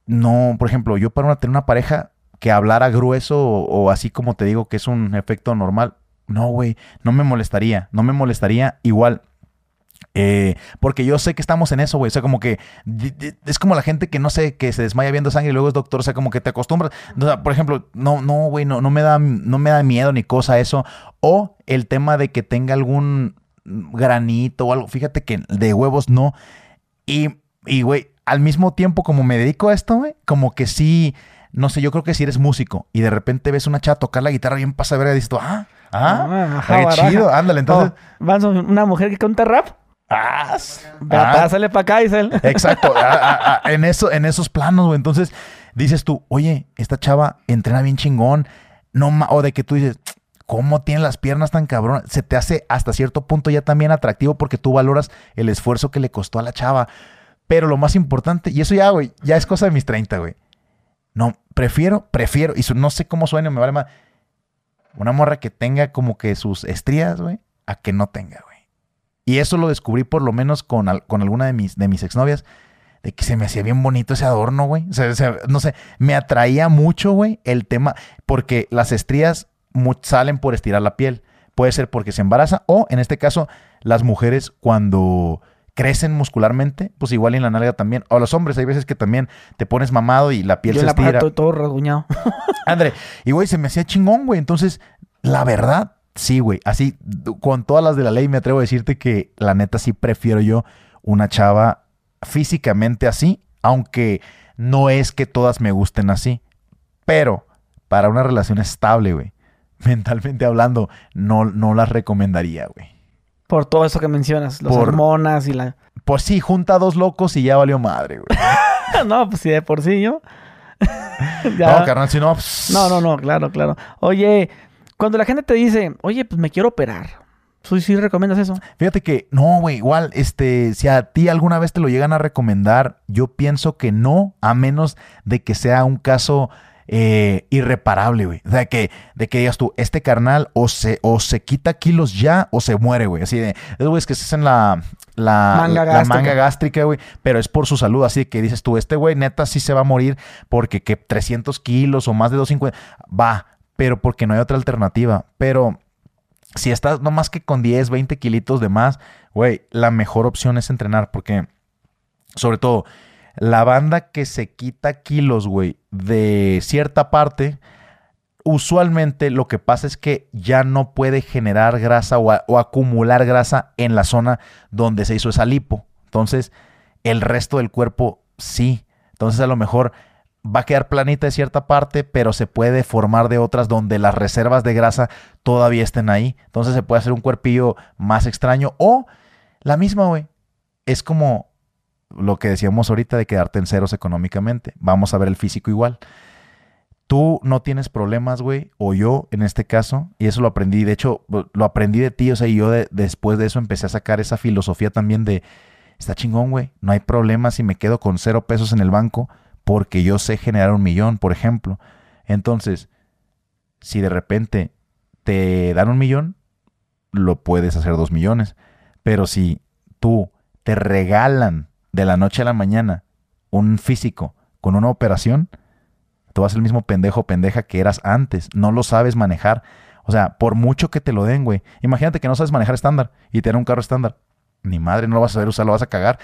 no, por ejemplo, yo para tener una pareja que hablara grueso o, así como te digo que es un efecto normal, no, güey, no me molestaría, no me molestaría igual. Eh, porque yo sé que estamos en eso, güey. O sea, como que es como la gente que no sé, que se desmaya viendo sangre y luego es doctor. O sea, como que te acostumbras. por ejemplo, no, no, güey, no, no, me da, no me da miedo ni cosa eso. O el tema de que tenga algún granito o algo. Fíjate que de huevos no. Y, y güey, al mismo tiempo, como me dedico a esto, güey, como que sí no sé, yo creo que si eres músico y de repente ves una chava tocar la guitarra bien pasa ver y dices ah, ah, ah qué chido, ándale, entonces. Oh, una mujer que canta rap. Ah, ah. sale para acá, Isel. Exacto, ah, en, eso, en esos planos, güey. Entonces dices tú, oye, esta chava entrena bien chingón. No o de que tú dices, ¿cómo tiene las piernas tan cabrón? Se te hace hasta cierto punto ya también atractivo porque tú valoras el esfuerzo que le costó a la chava. Pero lo más importante, y eso ya, güey, ya es cosa de mis 30, güey no, prefiero, prefiero, y no sé cómo suena, me vale más. Una morra que tenga como que sus estrías, güey, a que no tenga, güey. Y eso lo descubrí por lo menos con, con alguna de mis, de mis exnovias, de que se me hacía bien bonito ese adorno, güey. O sea, no sé, me atraía mucho, güey, el tema, porque las estrías salen por estirar la piel. Puede ser porque se embaraza o, en este caso, las mujeres cuando crecen muscularmente, pues igual en la nalga también. O los hombres, hay veces que también te pones mamado y la piel se estira. todo, todo rasguñado. André, y güey, se me hacía chingón, güey. Entonces, la verdad, sí, güey. Así, con todas las de la ley, me atrevo a decirte que la neta sí prefiero yo una chava físicamente así, aunque no es que todas me gusten así. Pero para una relación estable, güey, mentalmente hablando, no, no las recomendaría, güey. Por todo eso que mencionas, las hormonas y la... Pues sí, junta dos locos y ya valió madre, güey. no, pues sí, de por sí yo. No, carnal, si no... No, no, no, claro, claro. Oye, cuando la gente te dice, oye, pues me quiero operar. ¿Tú sí recomiendas eso? Fíjate que no, güey, igual, este, si a ti alguna vez te lo llegan a recomendar, yo pienso que no, a menos de que sea un caso eh, irreparable, güey. De que, de que digas tú, este carnal o se, o se quita kilos ya o se muere, güey. Así de, es güey, es que se en la, la, manga, la, manga gástrica, güey. Pero es por su salud. Así que dices tú, este güey neta sí se va a morir porque que 300 kilos o más de 250, va, pero porque no hay otra alternativa. Pero si estás no más que con 10, 20 kilitos de más, güey, la mejor opción es entrenar porque, sobre todo, la banda que se quita kilos, güey, de cierta parte, usualmente lo que pasa es que ya no puede generar grasa o, acumular grasa en la zona donde se hizo esa lipo. Entonces, el resto del cuerpo sí. Entonces, a lo mejor va a quedar planita de cierta parte, pero se puede formar de otras donde las reservas de grasa todavía estén ahí. Entonces se puede hacer un cuerpillo más extraño o la misma, güey. Es como lo que decíamos ahorita de quedarte en ceros económicamente. Vamos a ver el físico igual. Tú no tienes problemas, güey, o yo en este caso, y eso lo aprendí, de hecho, lo aprendí de ti, o sea, y yo después de eso empecé a sacar esa filosofía también de, está chingón, güey, no hay problema si me quedo con cero pesos en el banco, porque yo sé generar un millón, por ejemplo. Entonces, si de repente te dan un millón, lo puedes hacer dos millones. Pero si tú te regalan de la noche a la mañana un físico con una operación, tú vas el mismo pendejo o pendeja que eras antes. No lo sabes manejar. O sea, por mucho que te lo den, güey. Imagínate que no sabes manejar estándar y tener un carro estándar. Ni madre, no lo vas a saber usar, lo vas a cagar.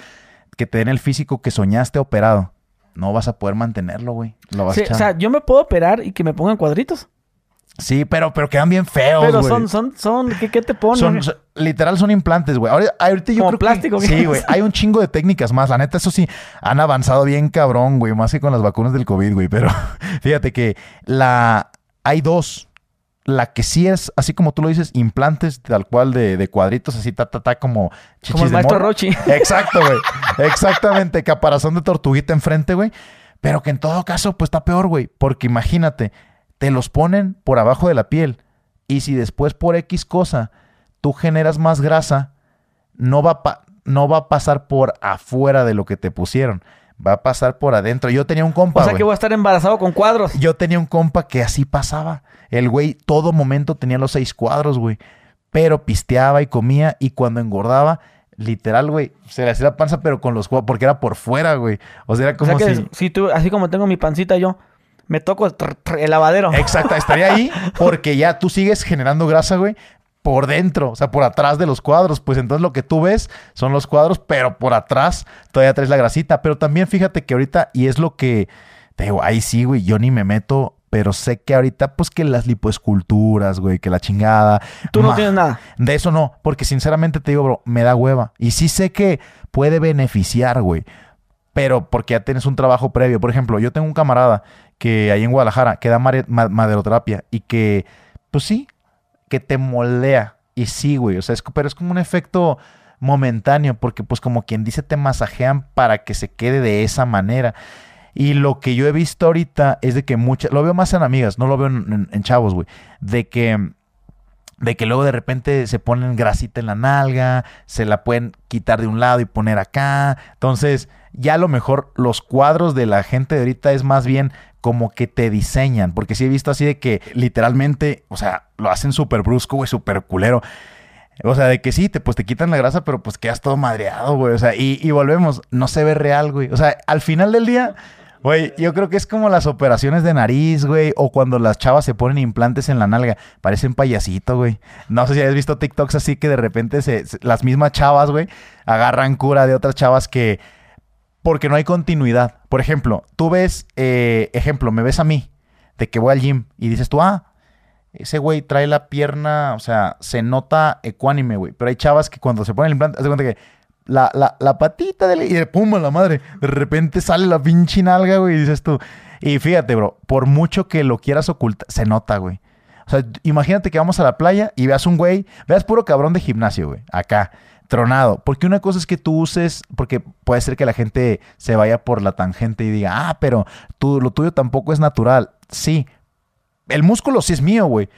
Que te den el físico que soñaste operado. No vas a poder mantenerlo, güey. Lo vas Sí, a echar. o sea, yo me puedo operar y que me pongan cuadritos. Sí, pero, pero quedan bien feos, Pero güey. son, son, son, ¿qué, qué te ponen? Son- son- literal son implantes, güey. Ahorita, ahorita yo Como creo plástico, que... Sí, güey. Hay un chingo de técnicas más. La neta, eso sí, han avanzado bien cabrón, güey. Más que con las vacunas del COVID, güey. Pero fíjate que la... Hay dos. La que sí es, así como tú lo dices, implantes tal cual de, de cuadritos, así, ta, ta, ta, como chichis Como el de maestro. Rochi. Exacto, güey. Exactamente. Caparazón de tortuguita enfrente, güey. Pero que en todo caso, pues está peor, güey. Porque imagínate, te los ponen por abajo de la piel. Y si después por X cosa tú generas más grasa, no va, pa- no va a pasar por afuera de lo que te pusieron. Va a pasar por adentro. Yo tenía un compa, O sea que voy a estar embarazado con cuadros. Yo tenía un compa que así pasaba. El güey todo momento tenía los seis cuadros, güey. Pero pisteaba y comía y cuando engordaba, literal, güey, se le hacía la panza, pero con los cuadros, porque era por fuera, güey. O sea, era O como sea que si... si tú, así como tengo mi pancita yo, me toco tr- tr- el lavadero. Exacto, estaría ahí porque ya tú sigues generando grasa, güey, por dentro, o sea, por atrás de los cuadros. Pues entonces lo que tú ves son los cuadros, pero por atrás todavía traes la grasita. Pero también fíjate que ahorita, y es lo que, te digo, ahí sí, güey, yo ni me meto, pero sé que ahorita, pues que las lipoesculturas, güey, que la chingada. Tú no ma- tienes nada. De eso no, porque sinceramente te digo, bro, me da hueva. Y sí sé que puede beneficiar, güey. Pero porque ya tienes un trabajo previo. Por ejemplo, yo tengo un camarada que ahí en Guadalajara que da maderoterapia y que, pues sí, que te moldea. Y sí, güey. O sea, es, pero es como un efecto momentáneo porque pues como quien dice te masajean para que se quede de esa manera. Y lo que yo he visto ahorita es de que muchas, lo veo más en amigas, no lo veo en chavos, güey, de que de que luego de repente se ponen grasita en la nalga, se la pueden quitar de un lado y poner acá. Entonces, ya a lo mejor los cuadros de la gente de ahorita es más bien como que te diseñan, porque sí he visto así de que literalmente, o sea, lo hacen súper brusco, güey, súper culero. O sea, de que sí, te, pues te quitan la grasa, pero pues quedas todo madreado, güey. O sea, y, y volvemos, no se ve real, güey. O sea, al final del día, güey, yo creo que es como las operaciones de nariz, güey, o cuando las chavas se ponen implantes en la nalga. Parecen payasito, güey. No sé si has visto TikToks así que de repente se, se- las mismas chavas, güey, agarran cura de otras chavas que... Porque no hay continuidad. Por ejemplo, tú ves, eh, ejemplo, me ves a mí, de que voy al gym, y dices tú, ah, ese güey trae la pierna, o sea, se nota ecuánime, güey. Pero hay chavas que cuando se ponen el implante, haz de cuenta que la, la, la patita de y de pum, a la madre. De repente sale la pinche nalga, güey, y dices tú. Y fíjate, bro, por mucho que lo quieras ocultar, se nota, güey. O sea, imagínate que vamos a la playa y veas un güey, veas puro cabrón de gimnasio, güey, acá, tronado. Porque una cosa es que tú uses, porque puede ser que la gente se vaya por la tangente y diga, ah, pero tú, lo tuyo tampoco es natural. Sí, el músculo sí es mío, güey.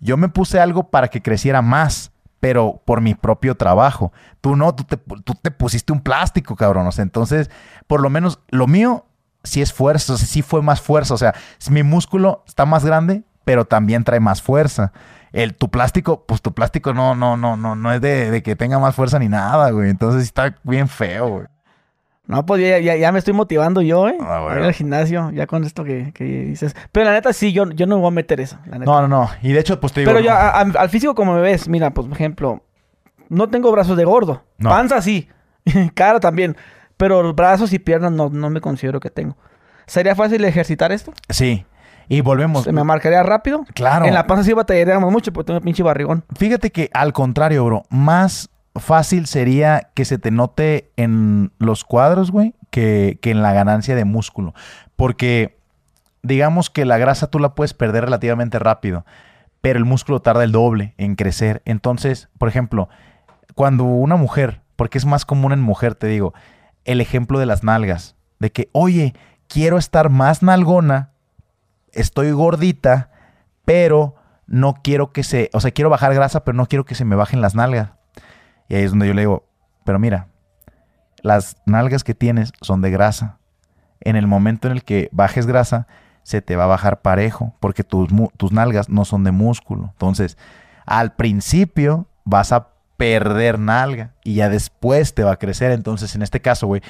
Yo me puse algo para que creciera más, pero por mi propio trabajo. Tú no, tú te, tú te pusiste un plástico, cabrón. O sea, entonces, por lo menos lo mío sí es fuerza, sí fue más fuerza. O sea, mi músculo está más grande, pero también trae más fuerza. El, tu plástico, pues tu plástico no, no, no, no, no es de, de que tenga más fuerza ni nada, güey. Entonces está bien feo, güey. No, pues ya, ya, ya me estoy motivando yo, ¿eh? Ah, A bueno. ir al gimnasio, ya con esto que, que dices. Pero la neta, sí, yo, yo no me voy a meter eso. La neta. No, no, no. Y de hecho, pues te digo. Pero no. yo, a- a- al físico como me ves, mira, pues, por ejemplo, no tengo brazos de gordo. No. Panza sí. Cara también. Pero brazos y piernas no, no me considero que tengo. ¿Sería fácil ejercitar esto? Sí. Y volvemos. ¿Se me marcaría rápido? Claro. En la panza sí batallaríamos mucho porque tengo pinche barrigón. Fíjate que al contrario, bro, más fácil sería que se te note en los cuadros, güey, que, que en la ganancia de músculo. Porque digamos que la grasa tú la puedes perder relativamente rápido, pero el músculo tarda el doble en crecer. Entonces, por ejemplo, cuando una mujer, porque es más común en mujer, te digo, el ejemplo de las nalgas, de que, oye, quiero estar más nalgona, estoy gordita, pero no quiero que se, o sea, quiero bajar grasa, pero no quiero que se me bajen las nalgas. Y ahí es donde yo le digo, pero mira, las nalgas que tienes son de grasa. En el momento en el que bajes grasa, se te va a bajar parejo, porque tus, tus nalgas no son de músculo. Entonces, al principio vas a perder nalga y ya después te va a crecer. Entonces, en este caso, güey,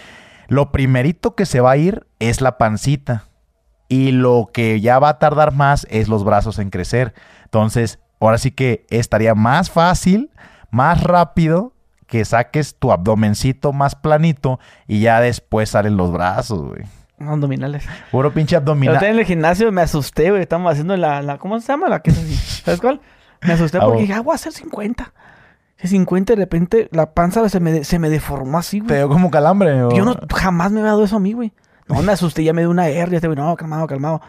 lo primerito que se va a ir es la pancita. Y lo que ya va a tardar más es los brazos en crecer. Entonces, ahora sí que estaría más fácil, más rápido que saques tu abdomencito más planito y ya después salen los brazos, güey. Abdominales. Puro pinche abdominal. en el gimnasio me asusté, güey. Estamos haciendo la, la, ¿Cómo se llama? La que es así. ¿Sabes cuál? Me asusté porque dije, ah, voy a hacer 50. 50 de repente la panza se me, se me deformó así, güey. ¿Te dio como calambre? Yo no, jamás me había dado eso a mí, güey. No, me asusté, ya me dio una R, este güey, no, calmado, calmado.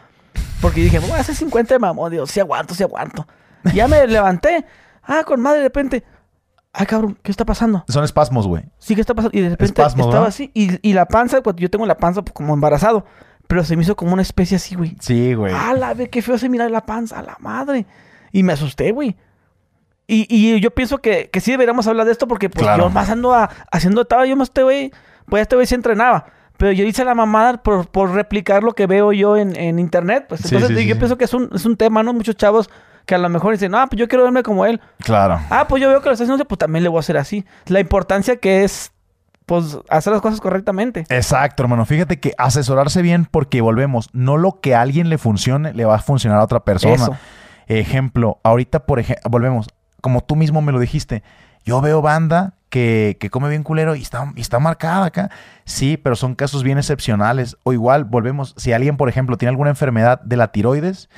Porque dije, voy a hacer 50 de mamón, Dios, si aguanto, si aguanto. ya me levanté. Ah, con madre, de repente. Ay, cabrón, ¿qué está pasando? Son espasmos, güey. Sí, ¿qué está pasando? Y de repente estaba así. Y, y, la panza, pues yo tengo la panza pues, como embarazado. Pero se me hizo como una especie así, güey. Sí, güey. Ah, la ve, qué feo se mira la panza, a la madre. Y me asusté, güey. Y, y yo pienso que, que sí deberíamos hablar de esto porque pues yo más ando haciendo, estaba yo más este güey, pues este güey sí entrenaba. Pero yo hice la mamada por, por replicar lo que veo yo en, en internet. Pues entonces yo pienso que es un, es un tema, ¿no? Muchos chavos que a lo mejor dicen, ah, pues yo quiero verme como él. Claro. Ah, pues yo veo que lo está haciendo, pues también le voy a hacer así. La importancia que es, pues, hacer las cosas correctamente. Exacto, hermano. Fíjate que asesorarse bien porque volvemos, no lo que a alguien le funcione, le va a funcionar a otra persona. Ejemplo, ahorita, por ejemplo, volvemos, como tú mismo me lo dijiste, yo veo banda que, come bien culero y está, y está marcada acá. Sí, pero son casos bien excepcionales. O igual, volvemos, si alguien, por ejemplo, tiene alguna enfermedad de la tiroides,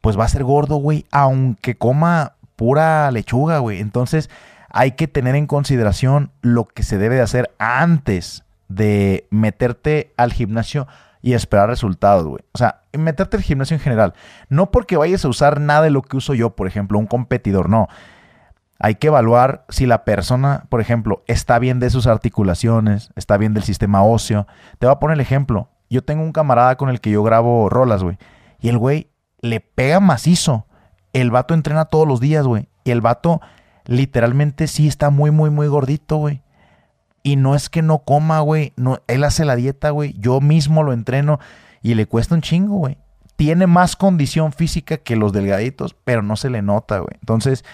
pues va a ser gordo, güey, aunque coma pura lechuga, güey. Entonces, hay que tener en consideración lo que se debe de hacer antes de meterte al gimnasio y esperar resultados, güey. O sea, meterte al gimnasio en general. No porque vayas a usar nada de lo que uso yo, por ejemplo, un competidor, no. Hay que evaluar si la persona, por ejemplo, está bien de sus articulaciones, está bien del sistema óseo. Te voy a poner el ejemplo. Yo tengo un camarada con el que yo grabo rolas, güey. Y el güey le pega macizo. El vato entrena todos los días, güey. Y el vato literalmente sí está muy, muy, muy gordito, güey. Y no es que no coma, güey. No, él hace la dieta, güey. Yo mismo lo entreno y le cuesta un chingo, güey. Tiene más condición física que los delgaditos, pero no se le nota, güey. Entonces,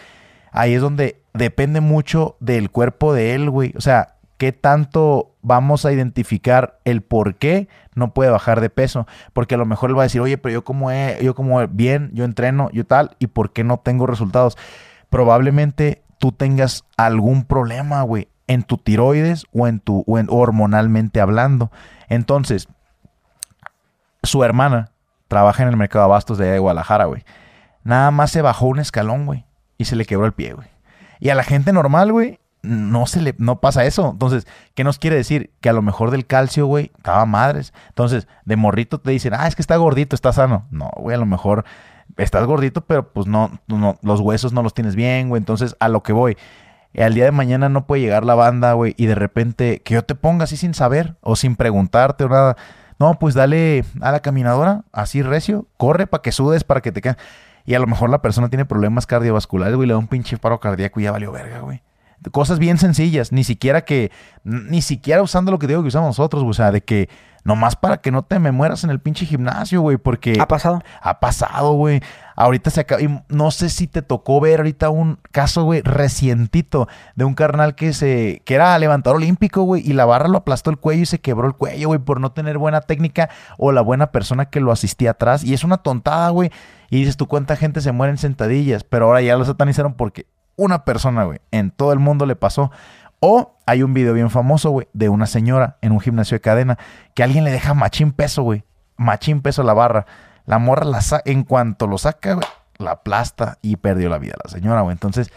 ahí es donde depende mucho del cuerpo de él, güey. O sea, qué tanto vamos a identificar el por qué no puede bajar de peso. Porque a lo mejor él va a decir, oye, pero yo como, yo como bien, yo entreno, yo tal, y por qué no tengo resultados. Probablemente tú tengas algún problema, güey, en tu tiroides o en tu, hormonalmente hablando. Entonces, su hermana trabaja en el mercado de abastos de Guadalajara, güey. Nada más se bajó un escalón, güey, y se le quebró el pie, güey. Y a la gente normal, güey, no se le no pasa eso. Entonces, ¿qué nos quiere decir? Que a lo mejor del calcio, güey, estaba madres. Entonces, de morrito te dicen, ah, es que está gordito, está sano. No, güey, a lo mejor estás gordito, pero pues no, no, los huesos no los tienes bien, güey. Entonces, a lo que voy. Al día de mañana no puede llegar la banda, güey, y de repente que yo te ponga así sin saber o sin preguntarte o nada. No, pues dale a la caminadora, así recio, corre para que sudes, para que te quede. Y a lo mejor la persona tiene problemas cardiovasculares, güey, le da un pinche paro cardíaco y ya valió verga, güey. Cosas bien sencillas, ni siquiera que, ni siquiera usando lo que digo que usamos nosotros, o sea, de que nomás para que no te me mueras en el pinche gimnasio, güey, porque... Ha pasado. Ha pasado, güey. Ahorita se acaba, y no sé si te tocó ver ahorita un caso, güey, recientito de un carnal que se, que era levantador olímpico, güey, y la barra lo aplastó el cuello y se quebró el cuello, güey, por no tener buena técnica o la buena persona que lo asistía atrás. Y es una tontada, güey. Y dices, tú cuánta gente se muere en sentadillas, pero ahora ya lo satanizaron porque una persona, güey, en todo el mundo le pasó. O hay un video bien famoso, güey, de una señora en un gimnasio de cadena que alguien le deja machín peso, güey. Machín peso a la barra. La morra la en cuanto lo saca, la aplasta y perdió la vida la señora, güey. Entonces,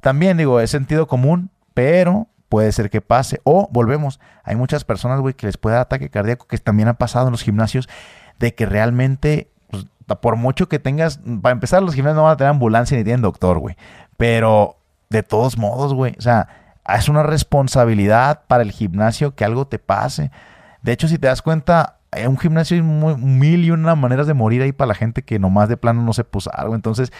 también digo, es sentido común, pero puede ser que pase. O volvemos, hay muchas personas, güey, que les puede dar ataque cardíaco, que también ha pasado en los gimnasios, de que realmente, pues, por mucho que tengas, para empezar, los gimnasios no van a tener ambulancia ni tienen doctor, güey. Pero de todos modos, güey, o sea, es una responsabilidad para el gimnasio que algo te pase. De hecho, si te das cuenta, en un gimnasio hay mil y una maneras de morir ahí para la gente que nomás de plano no se puso algo. Entonces,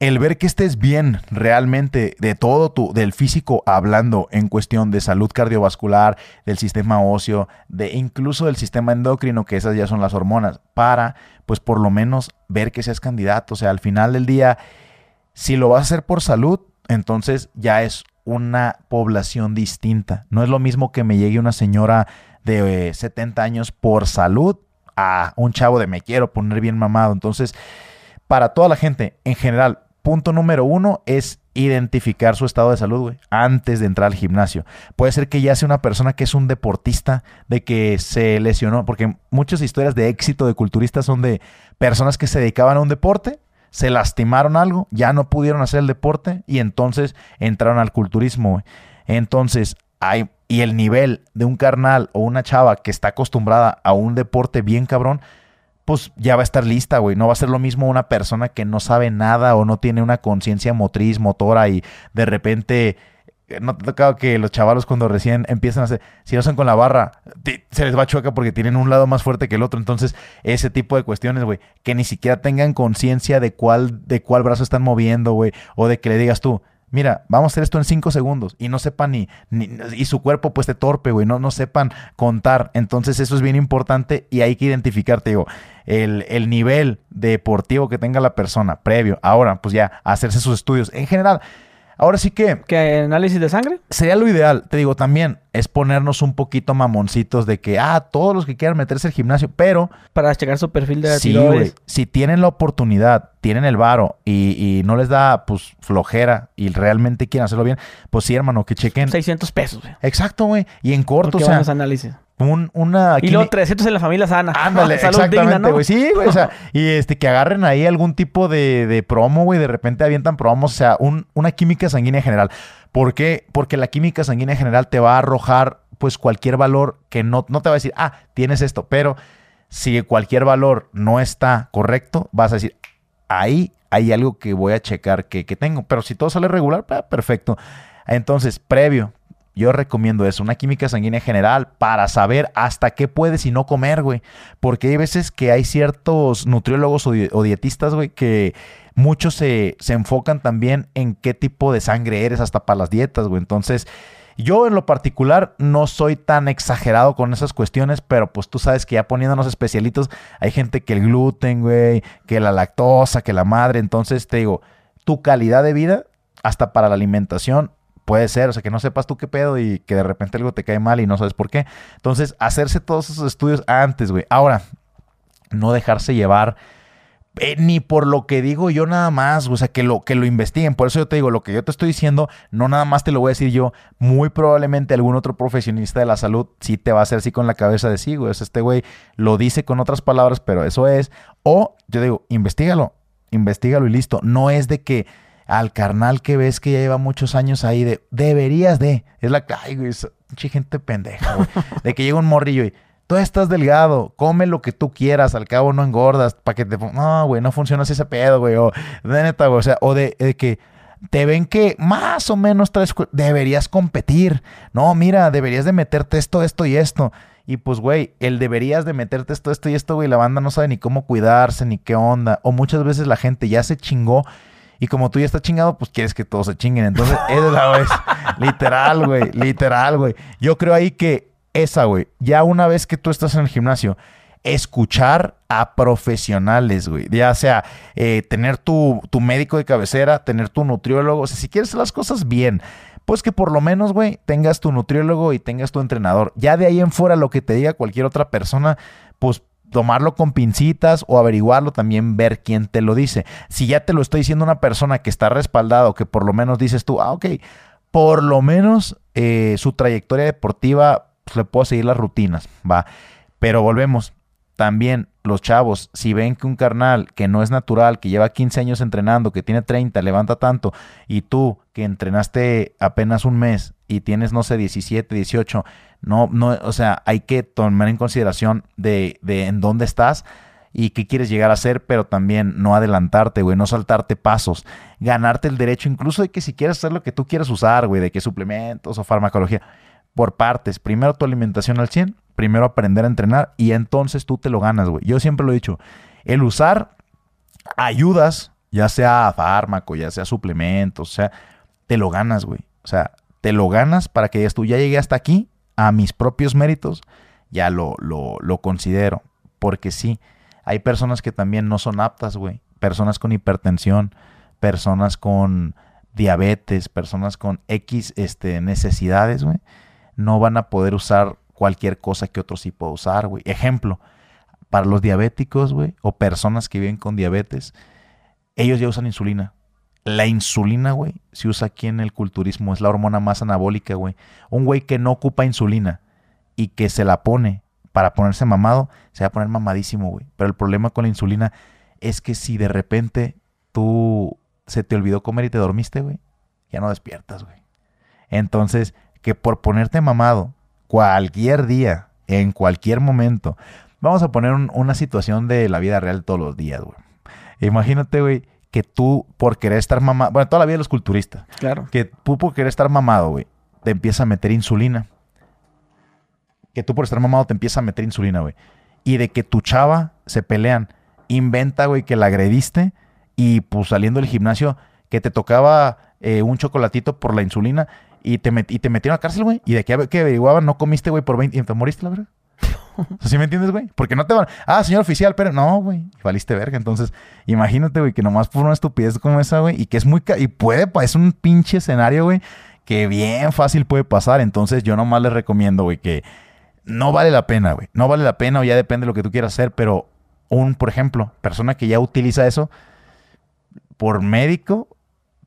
el ver que estés bien realmente de todo tu, del físico hablando en cuestión de salud cardiovascular, del sistema óseo, de incluso del sistema endocrino, que esas ya son las hormonas, para pues por lo menos ver que seas candidato. O sea, al final del día, si lo vas a hacer por salud, entonces ya es una población distinta. No es lo mismo que me llegue una señora de 70 eh, años por salud a un chavo de me quiero poner bien mamado. Entonces, para toda la gente en general, punto número uno es identificar su estado de salud, antes de entrar al gimnasio. Puede ser que ya sea una persona que es un deportista, de que se lesionó, porque muchas historias de éxito de culturistas son de personas que se dedicaban a un deporte, se lastimaron algo, ya no pudieron hacer el deporte y entonces entraron al culturismo. Entonces, hay, y el nivel de un carnal o una chava que está acostumbrada a un deporte bien cabrón, pues ya va a estar lista, güey. No va a ser lo mismo una persona que no sabe nada o no tiene una conciencia motriz, motora y de repente eh, no te ha tocado que los chavalos cuando recién empiezan a hacer, si no son con la barra, se les va chueca porque tienen un lado más fuerte que el otro. Entonces, ese tipo de cuestiones, güey, que ni siquiera tengan conciencia de cuál, de cuál brazo están moviendo, güey, o de que le digas tú, mira, vamos a hacer esto en cinco segundos y no sepan ni, y su cuerpo pues te torpe, güey, no, no sepan contar. Entonces eso es bien importante y hay que identificarte, digo, el, el nivel deportivo que tenga la persona previo. Ahora, pues ya, hacerse sus estudios. En general, Ahora sí que... ¿Qué análisis de sangre? Sería lo ideal, te digo, también es ponernos un poquito mamoncitos de que, ah, todos los que quieran meterse al gimnasio, pero... Para checar su perfil de sí, güey. Si tienen la oportunidad, tienen el varo y, no les da, pues, flojera y realmente quieren hacerlo bien, pues sí, hermano, que chequen... 600 pesos, güey. Exacto, güey. Y en corto, o sea... análisis? Un, una... Y luego 300 en la familia sana. Ándale, exactamente, güey. Sí, güey. O sea, y este, que agarren ahí algún tipo de, de promo, güey. De repente avientan promos. O sea, un, una química sanguínea general. ¿Por qué? Porque la química sanguínea general te va a arrojar, pues, cualquier valor que no, no te va a decir, ah, tienes esto. Pero si cualquier valor no está correcto, vas a decir, ahí hay algo que voy a checar que, que tengo. Pero si todo sale regular, perfecto. Entonces, previo, yo recomiendo eso, una química sanguínea general para saber hasta qué puedes y no comer, güey. Porque hay veces que hay ciertos nutriólogos o, dietistas, güey, que muchos se, se enfocan también en qué tipo de sangre eres hasta para las dietas, güey. Entonces, yo en lo particular no soy tan exagerado con esas cuestiones, pero pues tú sabes que ya poniéndonos especialitos, hay gente que el gluten, güey, que la lactosa, que la madre. Entonces te digo, tu calidad de vida, hasta para la alimentación, Puede ser, o sea, que no sepas tú qué pedo y que de repente algo te cae mal y no sabes por qué. Entonces, hacerse todos esos estudios antes, güey. Ahora, no dejarse llevar eh, ni por lo que digo yo nada más, o sea, que lo, que lo investiguen. Por eso yo te digo, lo que yo te estoy diciendo, no nada más te lo voy a decir yo. Muy probablemente algún otro profesionista de la salud sí te va a hacer así con la cabeza de sí, güey. O sea, este güey lo dice con otras palabras, pero eso es. O yo digo, investigalo, investigalo y listo. No es de que al carnal que ves que ya lleva muchos años ahí de deberías de. Es la ay, güey, gente pendeja, güey. De que llega un morrillo y tú estás delgado, come lo que tú quieras, al cabo no engordas, para que te. No, güey, no funciona así ese pedo, güey. O de neta, güey. O sea, o de, que te ven que más o menos tres deberías competir. No, mira, deberías de meterte esto, esto y esto. Y pues, güey, el deberías de meterte esto, esto y esto, güey, la banda no sabe ni cómo cuidarse, ni qué onda. O muchas veces la gente ya se chingó y como tú ya estás chingado, pues quieres que todos se chinguen. Entonces, esa es la vez. literal, güey. Literal, güey. Yo creo ahí que esa, güey, ya una vez que tú estás en el gimnasio, escuchar a profesionales, güey. Ya sea eh, tener tu, tu, médico de cabecera, tener tu nutriólogo. O sea, si quieres las cosas bien, pues que por lo menos, güey, tengas tu nutriólogo y tengas tu entrenador. Ya de ahí en fuera lo que te diga cualquier otra persona, pues tomarlo con pincitas o averiguarlo, también ver quién te lo dice. Si ya te lo estoy diciendo una persona que está respaldado, que por lo menos dices tú, ah, ok, por lo menos eh, su trayectoria deportiva, pues, le puedo seguir las rutinas, va. Pero volvemos. También los chavos, si ven que un carnal que no es natural, que lleva 15 años entrenando, que tiene 30, levanta tanto, y tú que entrenaste apenas un mes y tienes, no sé, 17, 18, no, no, o sea, hay que tomar en consideración de, de en dónde estás y qué quieres llegar a ser, pero también no adelantarte, güey, no saltarte pasos, ganarte el derecho incluso de que si quieres hacer lo que tú quieras usar, güey, de que suplementos o farmacología, por partes, primero tu alimentación al 100, primero aprender a entrenar y entonces tú te lo ganas, güey. Yo siempre lo he dicho, el usar ayudas, ya sea fármaco, ya sea suplementos, o sea, te lo ganas, güey. O sea, te lo ganas para que digas ya llegué hasta aquí, a mis propios méritos, ya lo, lo, lo considero. Porque sí, hay personas que también no son aptas, güey. Personas con hipertensión, personas con diabetes, personas con X este, necesidades, güey. No van a poder usar cualquier cosa que otro sí pueda usar, güey. Ejemplo, para los diabéticos, güey, o personas que viven con diabetes, ellos ya usan insulina. La insulina, güey, se usa aquí en el culturismo, es la hormona más anabólica, güey. Un güey que no ocupa insulina y que se la pone para ponerse mamado, se va a poner mamadísimo, güey. Pero el problema con la insulina es que si de repente tú se te olvidó comer y te dormiste, güey, ya no despiertas, güey. Entonces, que por ponerte mamado cualquier día, en cualquier momento. Vamos a poner una situación de la vida real todos los días, güey. Imagínate, güey, que tú por querer estar mamado, bueno, toda la vida de los culturistas. Claro. Que tú por querer estar mamado, güey, te empieza a meter insulina. Que tú por estar mamado te empieza a meter insulina, güey. Y de que tu chava se pelean, inventa, güey, que la agrediste y pues saliendo del gimnasio que te tocaba eh, un chocolatito por la insulina y te, y te metieron a cárcel, güey. Y de qué que averiguaban, no comiste, güey, por 20 y te moriste, la verdad. ¿Sí me entiendes, güey? Porque no te van. Ah, señor oficial, pero no, güey. Valiste verga. Entonces, imagínate, güey, que nomás por una estupidez como esa, güey, y que es muy. Y puede, es un pinche escenario, güey, que bien fácil puede pasar. Entonces, yo nomás les recomiendo, güey, que no vale la pena, güey. No vale la pena o ya depende de lo que tú quieras hacer, pero un, por ejemplo, persona que ya utiliza eso por médico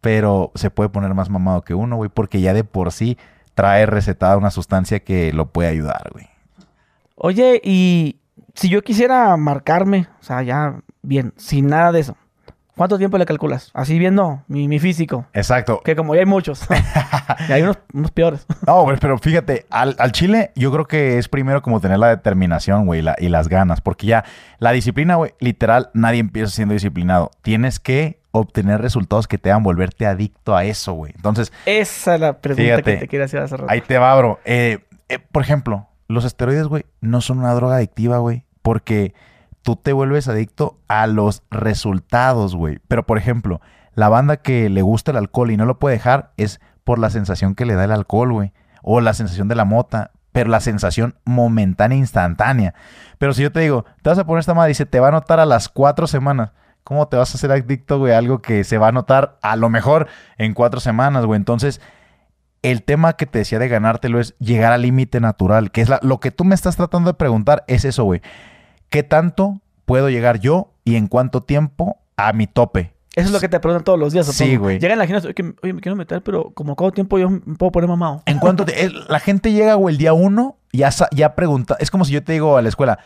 pero se puede poner más mamado que uno, güey, porque ya de por sí trae recetada una sustancia que lo puede ayudar, güey. Oye, y si yo quisiera marcarme, o sea, ya bien, sin nada de eso, ¿cuánto tiempo le calculas? Así viendo mi, físico. Exacto. Que como ya hay muchos. y hay unos, peores. no, güey, pero fíjate, al, chile yo creo que es primero como tener la determinación, güey, y las ganas, porque ya la disciplina, güey, literal, nadie empieza siendo disciplinado. Tienes que obtener resultados que te hagan volverte adicto a eso, güey. Entonces... Esa es la pregunta que te quiero hacer hace rato. Ahí te va, bro. Eh, eh, por ejemplo, los esteroides, güey, no son una droga adictiva, güey. Porque tú te vuelves adicto a los resultados, güey. Pero, por ejemplo, la banda que le gusta el alcohol y no lo puede dejar es por la sensación que le da el alcohol, güey. O la sensación de la mota. Pero la sensación momentánea, instantánea. Pero si yo te digo, te vas a poner esta madre y se te va a notar a las cuatro semanas. ¿Cómo te vas a hacer adicto, güey? Algo que se va a notar a lo mejor en cuatro semanas, güey. Entonces, el tema que te decía de ganártelo es llegar al límite natural, que es lo que tú me estás tratando de preguntar, es eso, güey. ¿Qué tanto puedo llegar yo y en cuánto tiempo a mi tope? Eso es lo que te preguntan todos los días. Sí, güey. Llegan la gente, oye, me quiero meter, pero como cuánto tiempo yo me puedo poner mamado. En cuánto la gente llega, güey, el día uno, ya, ya pregunta. Es como si yo te digo a la escuela,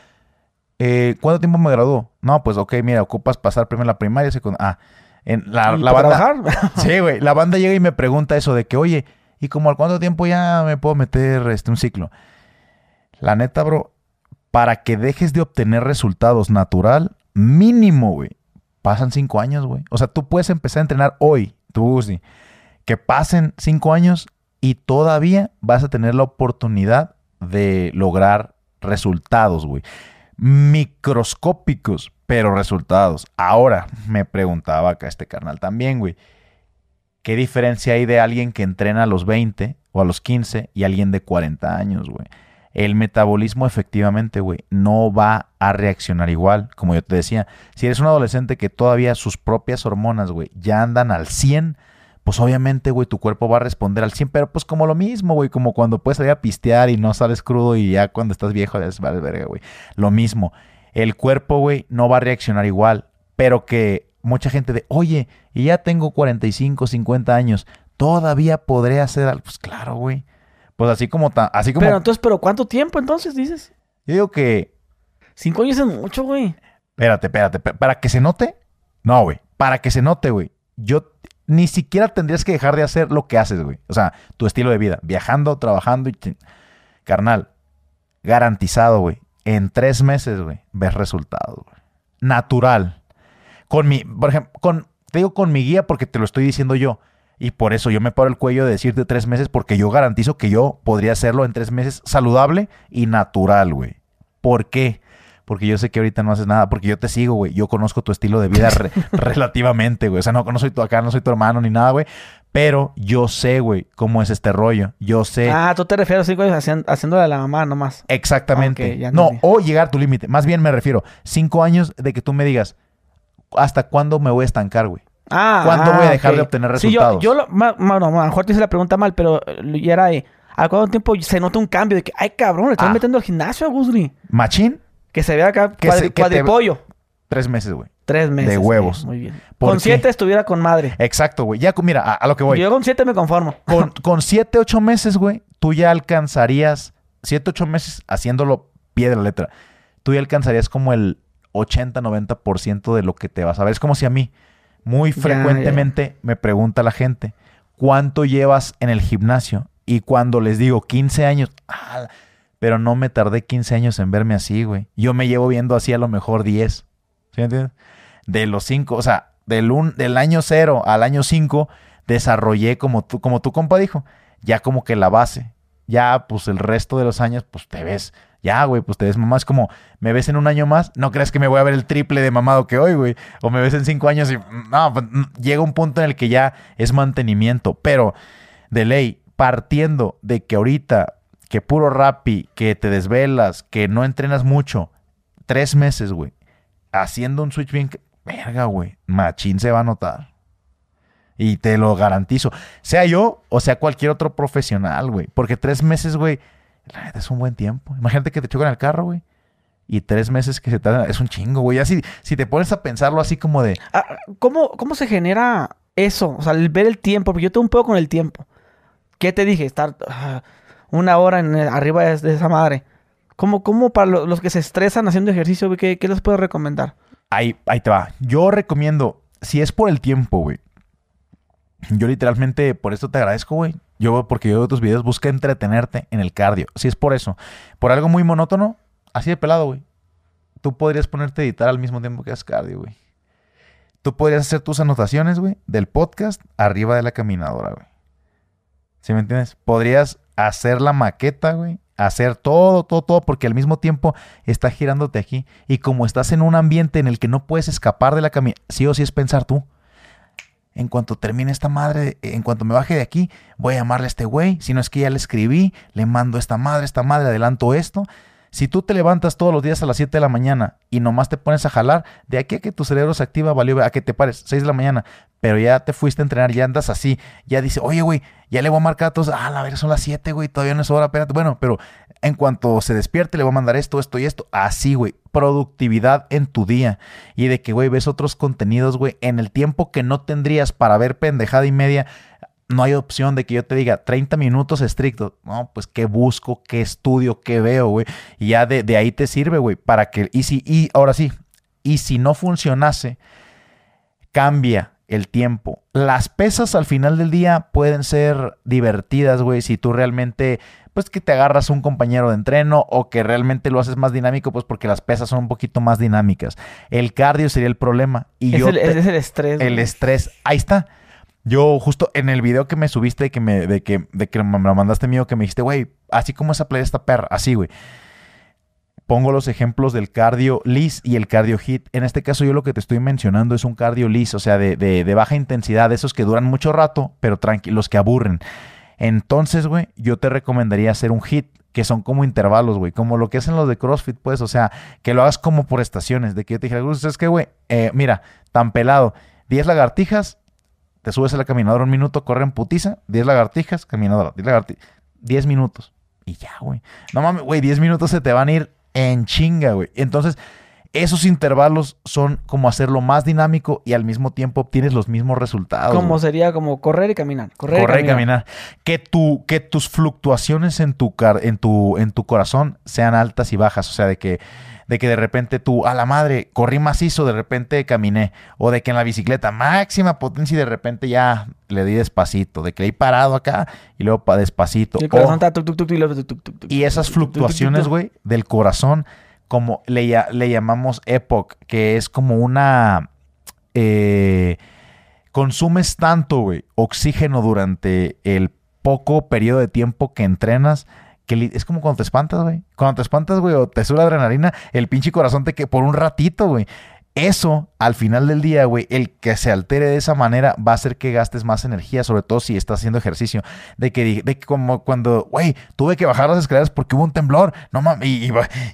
eh, ¿cuánto tiempo me graduó? No, pues ok, mira, ocupas pasar primero la primaria, segunda. Ah, en la, la banda. sí, güey. La banda llega y me pregunta eso de que, oye, ¿y como al cuánto tiempo ya me puedo meter este, un ciclo? La neta, bro, para que dejes de obtener resultados natural, mínimo, güey, pasan cinco años, güey. O sea, tú puedes empezar a entrenar hoy, tú, sí, que pasen cinco años y todavía vas a tener la oportunidad de lograr resultados, güey microscópicos, pero resultados. Ahora, me preguntaba acá este carnal también, güey. ¿Qué diferencia hay de alguien que entrena a los 20 o a los 15 y alguien de 40 años, güey? El metabolismo efectivamente, güey, no va a reaccionar igual, como yo te decía. Si eres un adolescente que todavía sus propias hormonas, güey, ya andan al 100, pues obviamente, güey, tu cuerpo va a responder al 100, pero pues como lo mismo, güey, como cuando puedes salir a pistear y no sales crudo y ya cuando estás viejo ya vale verga, güey. Lo mismo. El cuerpo, güey, no va a reaccionar igual, pero que mucha gente de, oye, y ya tengo 45, 50 años, todavía podré hacer algo. Pues claro, güey. Pues así como, así como... Pero entonces, ¿pero cuánto tiempo entonces dices? Yo digo que Cinco años es mucho, güey. Espérate, espérate. ¿Para que se note? No, güey. Para que se note, güey. Yo ni siquiera tendrías que dejar de hacer lo que haces, güey. O sea, tu estilo de vida. Viajando, trabajando y... Carnal, garantizado, güey. En tres meses, güey, ves resultados, güey. Natural. Con mi, por ejemplo, con, te digo con mi guía porque te lo estoy diciendo yo. Y por eso yo me paro el cuello de decirte tres meses porque yo garantizo que yo podría hacerlo en tres meses saludable y natural, güey. ¿Por qué? Porque yo sé que ahorita no haces nada, porque yo te sigo, güey. Yo conozco tu estilo de vida re- relativamente, güey. O sea, no, no soy tu acá, no soy tu hermano ni nada, güey. Pero yo sé, güey, cómo es este rollo. Yo sé Ah, tú te refieres cinco años haciendo, haciéndole a la mamá nomás. exactamente. Ya no, o llegar a tu límite. Más bien me refiero, cinco años de que tú me digas, ¿hasta cuándo me voy a estancar, güey? Ah, ¿Cuándo voy a dejar ok. de obtener Sí, yo- resultados? yo, lo, ma- ma- no, a lo mejor te hice la pregunta mal, pero eh, ya era de, ¿a cuánto tiempo se nota un cambio? De que, ay, cabrón, le estás Ah. metiendo al gimnasio a Gusri. Machín, Que se vea acá Que cuadri- se- que te- cuadripollo. tres meses, güey. Tres meses. de güey, huevos. Muy bien. ¿Por Con qué? siete estuviera con madre. Exacto, güey. Ya, con- mira, a, a lo que voy. Yo con siete me conformo. Con, con siete, ocho meses, güey, tú ya alcanzarías, siete, ocho meses haciéndolo pie de la letra, tú ya alcanzarías como el 80, 90% de lo que te vas a ver. Es como si a mí, muy Ya, frecuentemente, me pregunta la gente, ¿cuánto llevas en el gimnasio? Y cuando les digo 15 años, ah, pero no me tardé 15 años en verme así, güey. Yo me llevo viendo así a lo mejor 10. ¿Sí entiendes? De los 5, o sea, del, un, del año 0 al año 5, desarrollé como tú, como tu compa dijo, ya como que la base. Ya, pues el resto de los años, pues te ves, ya, güey, pues te ves mamá. Es como, me ves en un año más, no crees que me voy a ver el triple de mamado que hoy, güey. O me ves en cinco años y, no, pues, llega un punto en el que ya es mantenimiento. Pero, de ley, partiendo de que ahorita, que puro rapi, que te desvelas, que no entrenas mucho, tres meses, güey, haciendo un switch bien, verga, güey, machín se va a notar. Y te lo garantizo. Sea yo o sea cualquier otro profesional, güey. Porque tres meses, güey, es un buen tiempo. Imagínate que te chocan el carro, güey. Y tres meses que se tardan, es un chingo, güey. Así, si te pones a pensarlo así como de, Ah, ¿Cómo, ¿Cómo se genera eso? O sea, el ver el tiempo, porque yo tengo un poco con el tiempo. ¿Qué te dije? Estar ah, una hora en, arriba de, de esa madre. ¿Cómo, cómo para lo- los que se estresan haciendo ejercicio, güey, ¿qué, qué les puedo recomendar? ahí, ahí te va. Yo recomiendo, si es por el tiempo, güey. Yo literalmente, por esto te agradezco, güey. Yo, porque yo veo tus videos, busca entretenerte en el cardio. Si es por eso. Por algo muy monótono, así de pelado, güey. Tú podrías ponerte a editar al mismo tiempo que haces cardio, güey. Tú podrías hacer tus anotaciones, güey, del podcast arriba de la caminadora, güey. ¿Sí me entiendes? Podrías hacer la maqueta, güey. Hacer todo, todo, todo, porque al mismo tiempo está girándote aquí. Y como estás en un ambiente en el que no puedes escapar de la caminadora, sí o sí es pensar tú. En cuanto termine esta madre, en cuanto me baje de aquí, voy a llamarle a este güey. Si no es que ya le escribí, le mando esta madre, esta madre, adelanto esto. Si tú te levantas todos los días a las 7 de la mañana y nomás te pones a jalar, de aquí a que tu cerebro se activa, valió a que te pares 6 de la mañana, pero ya te fuiste a entrenar, ya andas así, ya dice, oye, güey, ya le voy a marcar a todos, ah, a ver, son las 7, güey, todavía no es hora, espérate. Bueno, pero en cuanto se despierte, le voy a mandar esto, esto y esto, así, güey, productividad en tu día. Y de que, güey, ves otros contenidos, güey, en el tiempo que no tendrías para ver pendejada y media, no hay opción de que yo te diga 30 minutos estrictos. No, pues qué busco, qué estudio, qué veo, güey. Y ya de, de ahí te sirve, güey, para que... Y si, y ahora sí, y si no funcionase, cambia el tiempo. Las pesas al final del día pueden ser divertidas, güey, si tú realmente, pues que te agarras un compañero de entreno o que realmente lo haces más dinámico, pues porque las pesas son un poquito más dinámicas. El cardio sería el problema. Y es, yo el, te- es el estrés. el güey. estrés, ahí está. Yo justo en el video que me subiste de que me, de que, de que me lo mandaste mío, que me dijiste, güey, así como esa playa esta perra, así, güey. Pongo los ejemplos del cardio lis y el cardio hit. En este caso, yo lo que te estoy mencionando es un cardio lis, o sea, de, de- de baja intensidad, esos que duran mucho rato, pero tranquilos, que aburren. Entonces, güey, yo te recomendaría hacer un hit, que son como intervalos, güey, como lo que hacen los de CrossFit, pues, o sea, que lo hagas como por estaciones, de que yo te dijera, "Gus, es que, güey, eh, mira, tan pelado, 10 lagartijas, te subes a la caminadora un minuto, corre en putiza, 10 lagartijas, caminadora, 10 lagartijas, 10 minutos. Y ya, güey. No mames, güey, 10 minutos se te van a ir en chinga, güey. Entonces, Esos intervalos son como hacerlo más dinámico y al mismo tiempo obtienes los mismos resultados. Como güey. sería como correr y caminar. Correr, Correr y y caminar. Que, tu, que tus fluctuaciones en tu, car- en, tu, en tu corazón sean altas y bajas. O sea, de que, de que de repente tú, a la madre, corrí macizo, de repente caminé. O de que en la bicicleta, máxima potencia y de repente ya le di despacito. De que le he parado acá y luego pa despacito. Y el corazón está tuc, tuc, tuc, esas fluctuaciones, güey, del corazón, como le, le llamamos epoch, que es como una... eh, consumes tanto, güey, oxígeno durante el poco periodo de tiempo que entrenas, que es como cuando te espantas, güey. Cuando te espantas, güey, o te sube adrenalina, el pinche corazón te que por un ratito, güey. Eso, al final del día, güey, el que se altere de esa manera va a hacer que gastes más energía, sobre todo si estás haciendo ejercicio. De que, de que como cuando, güey, tuve que bajar las escaleras porque hubo un temblor, no mames,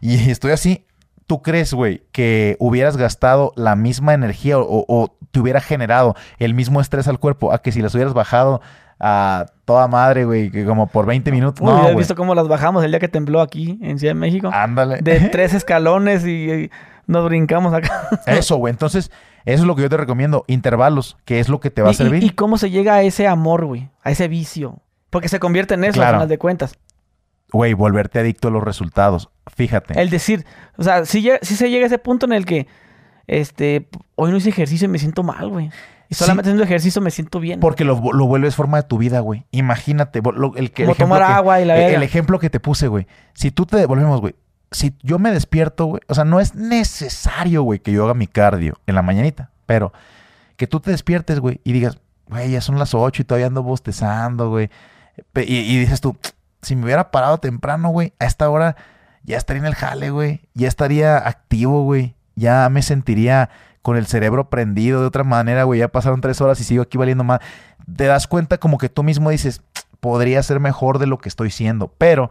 y estoy así. ¿Tú crees, güey, que hubieras gastado la misma energía o, te hubiera generado el mismo estrés al cuerpo a que si las hubieras bajado a toda madre, güey, que como por 20 minutos? Uy, no, ¿has visto cómo las bajamos el día que tembló aquí en Ciudad de México? Ándale. De tres escalones y, y nos brincamos acá. Eso, güey. Entonces, eso es lo que yo te recomiendo. Intervalos, que es lo que te va a y- servir. Y, cómo se llega a ese amor, güey? A ese vicio. Porque se convierte en eso Claro. al final de cuentas. Güey, volverte adicto a los resultados. Fíjate. El decir, o sea, si, se llega a ese punto en el que, este, hoy no hice ejercicio y me siento mal, güey. Y Sí. solamente haciendo ejercicio me siento bien. Porque lo, lo vuelves forma de tu vida, güey. Imagínate. lo- el, que, el Como ejemplo tomar que- agua y la el- verga. El ejemplo que te puse, güey. Si tú te devolvemos, güey. Si yo me despierto, güey. O sea, no es necesario, güey, que yo haga mi cardio en la mañanita. Pero que tú te despiertes, güey, y digas, güey, ya son las 8 y todavía ando bostezando, güey. Y, y dices tú, si me hubiera parado temprano, güey, a esta hora ya estaría en el jale, güey. Ya estaría activo, güey. Ya me sentiría con el cerebro prendido de otra manera, güey. Ya pasaron tres horas y sigo aquí valiendo más. Te das cuenta como que tú mismo dices, podría ser mejor de lo que estoy siendo. Pero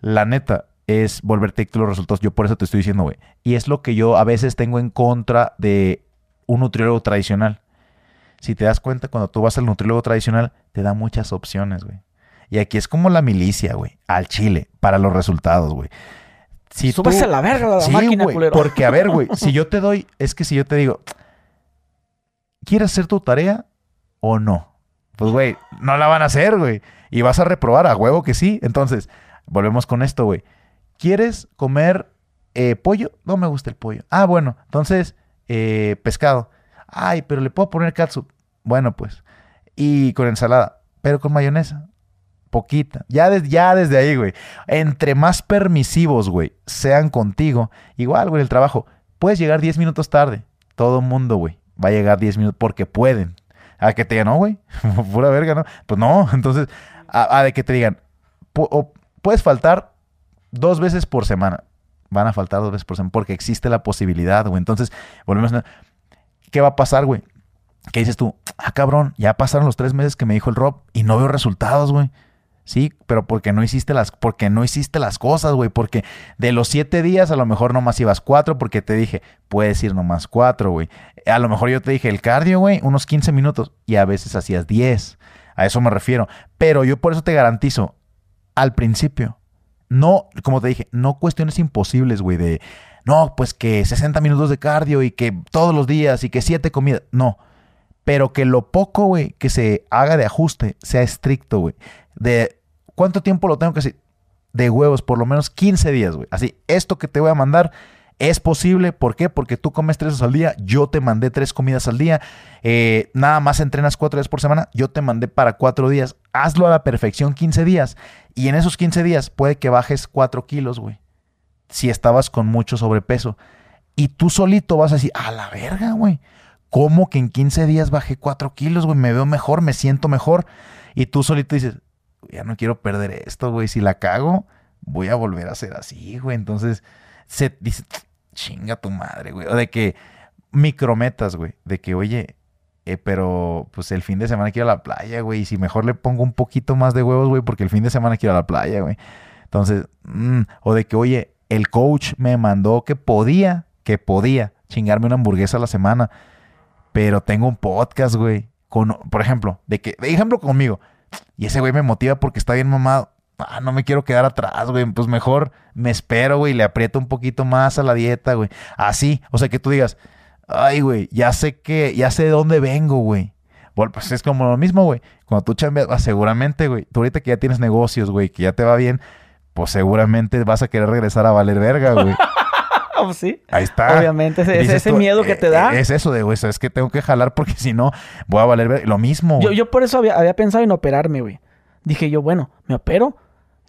la neta es volverte a los resultados. Yo por eso te estoy diciendo, güey. Y es lo que yo a veces tengo en contra de un nutriólogo tradicional. Si te das cuenta, cuando tú vas al nutriólogo tradicional, te da muchas opciones, güey. Y aquí es como la milicia, güey, al chile, para los resultados, güey. Si tú- a la verga la Sí, máquina, güey, culero. porque a ver, güey, si yo te doy, es que si yo te digo, ¿quieres hacer tu tarea o no? Pues, güey, no la van a hacer, güey. Y vas a reprobar a huevo que sí. Entonces, volvemos con esto, güey. ¿Quieres comer eh, pollo? No me gusta el pollo. Ah, bueno, entonces, eh, pescado. Ay, pero le puedo poner catsup. Bueno, pues. Y con ensalada, pero con mayonesa. Poquita. Ya, des- ya desde ahí, güey. Entre más permisivos, güey, sean contigo. Igual, güey, el trabajo. Puedes llegar 10 minutos tarde. Todo mundo, güey, va a llegar 10 minutos porque pueden. A que te digan, no, güey, pura verga, ¿no? Pues no, entonces, a, de que te digan, o puedes faltar dos veces por semana. Van a faltar dos veces por semana porque existe la posibilidad, güey. Entonces, volvemos a... ¿Qué va a pasar, güey? ¿Qué dices tú? Ah, cabrón, ya pasaron los tres meses que me dijo el Rob y no veo resultados, güey. Sí, pero porque no hiciste las, porque no hiciste las cosas, güey. Porque de los siete días a lo mejor nomás ibas cuatro, porque te dije, puedes ir nomás cuatro, güey. A lo mejor yo te dije el cardio, güey, unos 15 minutos, y a veces hacías 10. A eso me refiero. Pero yo por eso te garantizo, al principio, no, como te dije, no cuestiones imposibles, güey, de, no, pues que 60 minutos de cardio y que todos los días y que siete comidas. No. Pero que lo poco, güey, que se haga de ajuste sea estricto, güey. De cuánto tiempo lo tengo que hacer. De huevos, por lo menos 15 días, güey. Así, esto que te voy a mandar es posible. ¿Por qué? Porque tú comes tres veces al día. Yo te mandé tres comidas al día. Eh, nada más entrenas cuatro días por semana. Yo te mandé para cuatro días. Hazlo a la perfección 15 días. Y en esos 15 días puede que bajes 4 kilos, güey. Si estabas con mucho sobrepeso. Y tú solito vas a decir, a la verga, güey. ¿Cómo que en 15 días bajé 4 kilos, güey? Me veo mejor, me siento mejor. Y tú solito dices, ya no quiero perder esto, güey. Si la cago, voy a volver a ser así, güey. Entonces, se dice, chinga tu madre, güey. O de que micrometas, güey. De que, oye, eh, pero pues el fin de semana quiero ir a la playa, güey. Y si mejor le pongo un poquito más de huevos, güey, porque el fin de semana quiero ir a la playa, güey. Entonces, mm, o de que, oye, el coach me mandó que podía, que podía chingarme una hamburguesa a la semana, pero tengo un podcast, güey. Con, por ejemplo, de que, de ejemplo conmigo. Y ese güey me motiva porque está bien mamado. ah, no me quiero quedar atrás, güey, pues mejor me espero, güey, le aprieto un poquito más a la dieta, güey. Así, o sea, que tú digas, ay, güey, ya sé que, ya sé de dónde vengo, güey. Bueno, pues es como lo mismo, güey. Cuando tú chambeas, ah, seguramente, güey, tú ahorita que ya tienes negocios, güey, que ya te va bien, pues seguramente vas a querer regresar a valer verga, güey. Pues sí. Ahí está. Obviamente, ese, ese tú, miedo que eh, te da. eh, Es eso de, güey, es que tengo que jalar porque si no voy a valer. Lo mismo. Yo, yo por eso había, había pensado en operarme, güey. Dije yo, bueno, me opero.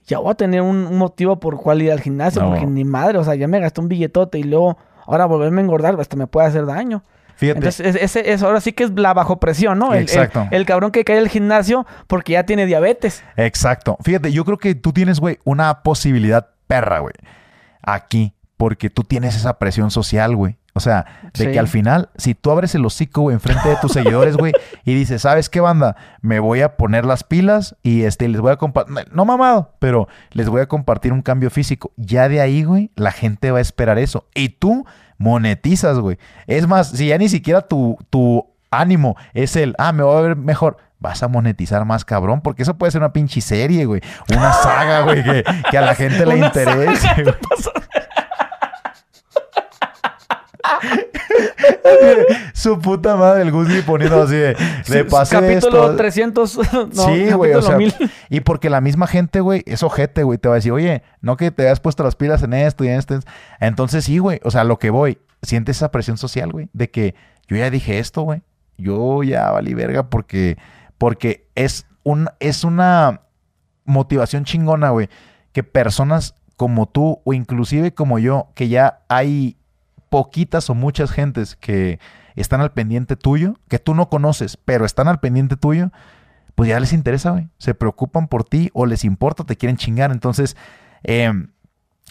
Ya voy a tener un, un motivo por cual ir al gimnasio. No. Porque ni madre, o sea, ya me gasté un billetote y luego ahora volverme a engordar, hasta me puede hacer daño. Fíjate. Entonces, es- ese, eso ahora sí que es la bajo presión, ¿no? El- el- Exacto. El, cabrón que cae al gimnasio porque ya tiene diabetes. Exacto. Fíjate, yo creo que tú tienes, güey, una posibilidad perra, güey. Aquí. Porque tú tienes esa presión social, güey. O sea, de Sí. que al final, si tú abres el hocico, güey, enfrente de tus seguidores, güey, y dices, ¿sabes qué, banda? Me voy a poner las pilas y este, les voy a compartir, no mamado, pero les voy a compartir un cambio físico. Ya de ahí, güey, la gente va a esperar eso. Y tú monetizas, güey. Es más, si ya ni siquiera tu, tu ánimo es el, ah, me voy a ver mejor. Vas a monetizar más cabrón, porque eso puede ser una pinche serie, güey. Una saga, güey, que, que a la gente le interese. güey. Su puta madre, el Guzzi poniendo así de, le pasé Capítulo esto. 300. no, sí, güey, o sea, 1000. y porque la misma gente, güey, es ojete, güey, te va a decir, oye, no que te hayas puesto las pilas en esto y en esto. Entonces, sí, güey, o sea, lo que voy, sientes esa presión social, güey, de que yo ya dije esto, güey, yo ya valí verga porque, porque es, un, es una motivación chingona, güey, que personas como tú o inclusive como yo, que ya hay poquitas o muchas gentes que están al pendiente tuyo, que tú no conoces, pero están al pendiente tuyo, pues ya les interesa, güey. Se preocupan por ti o les importa, te quieren chingar. Entonces, eh,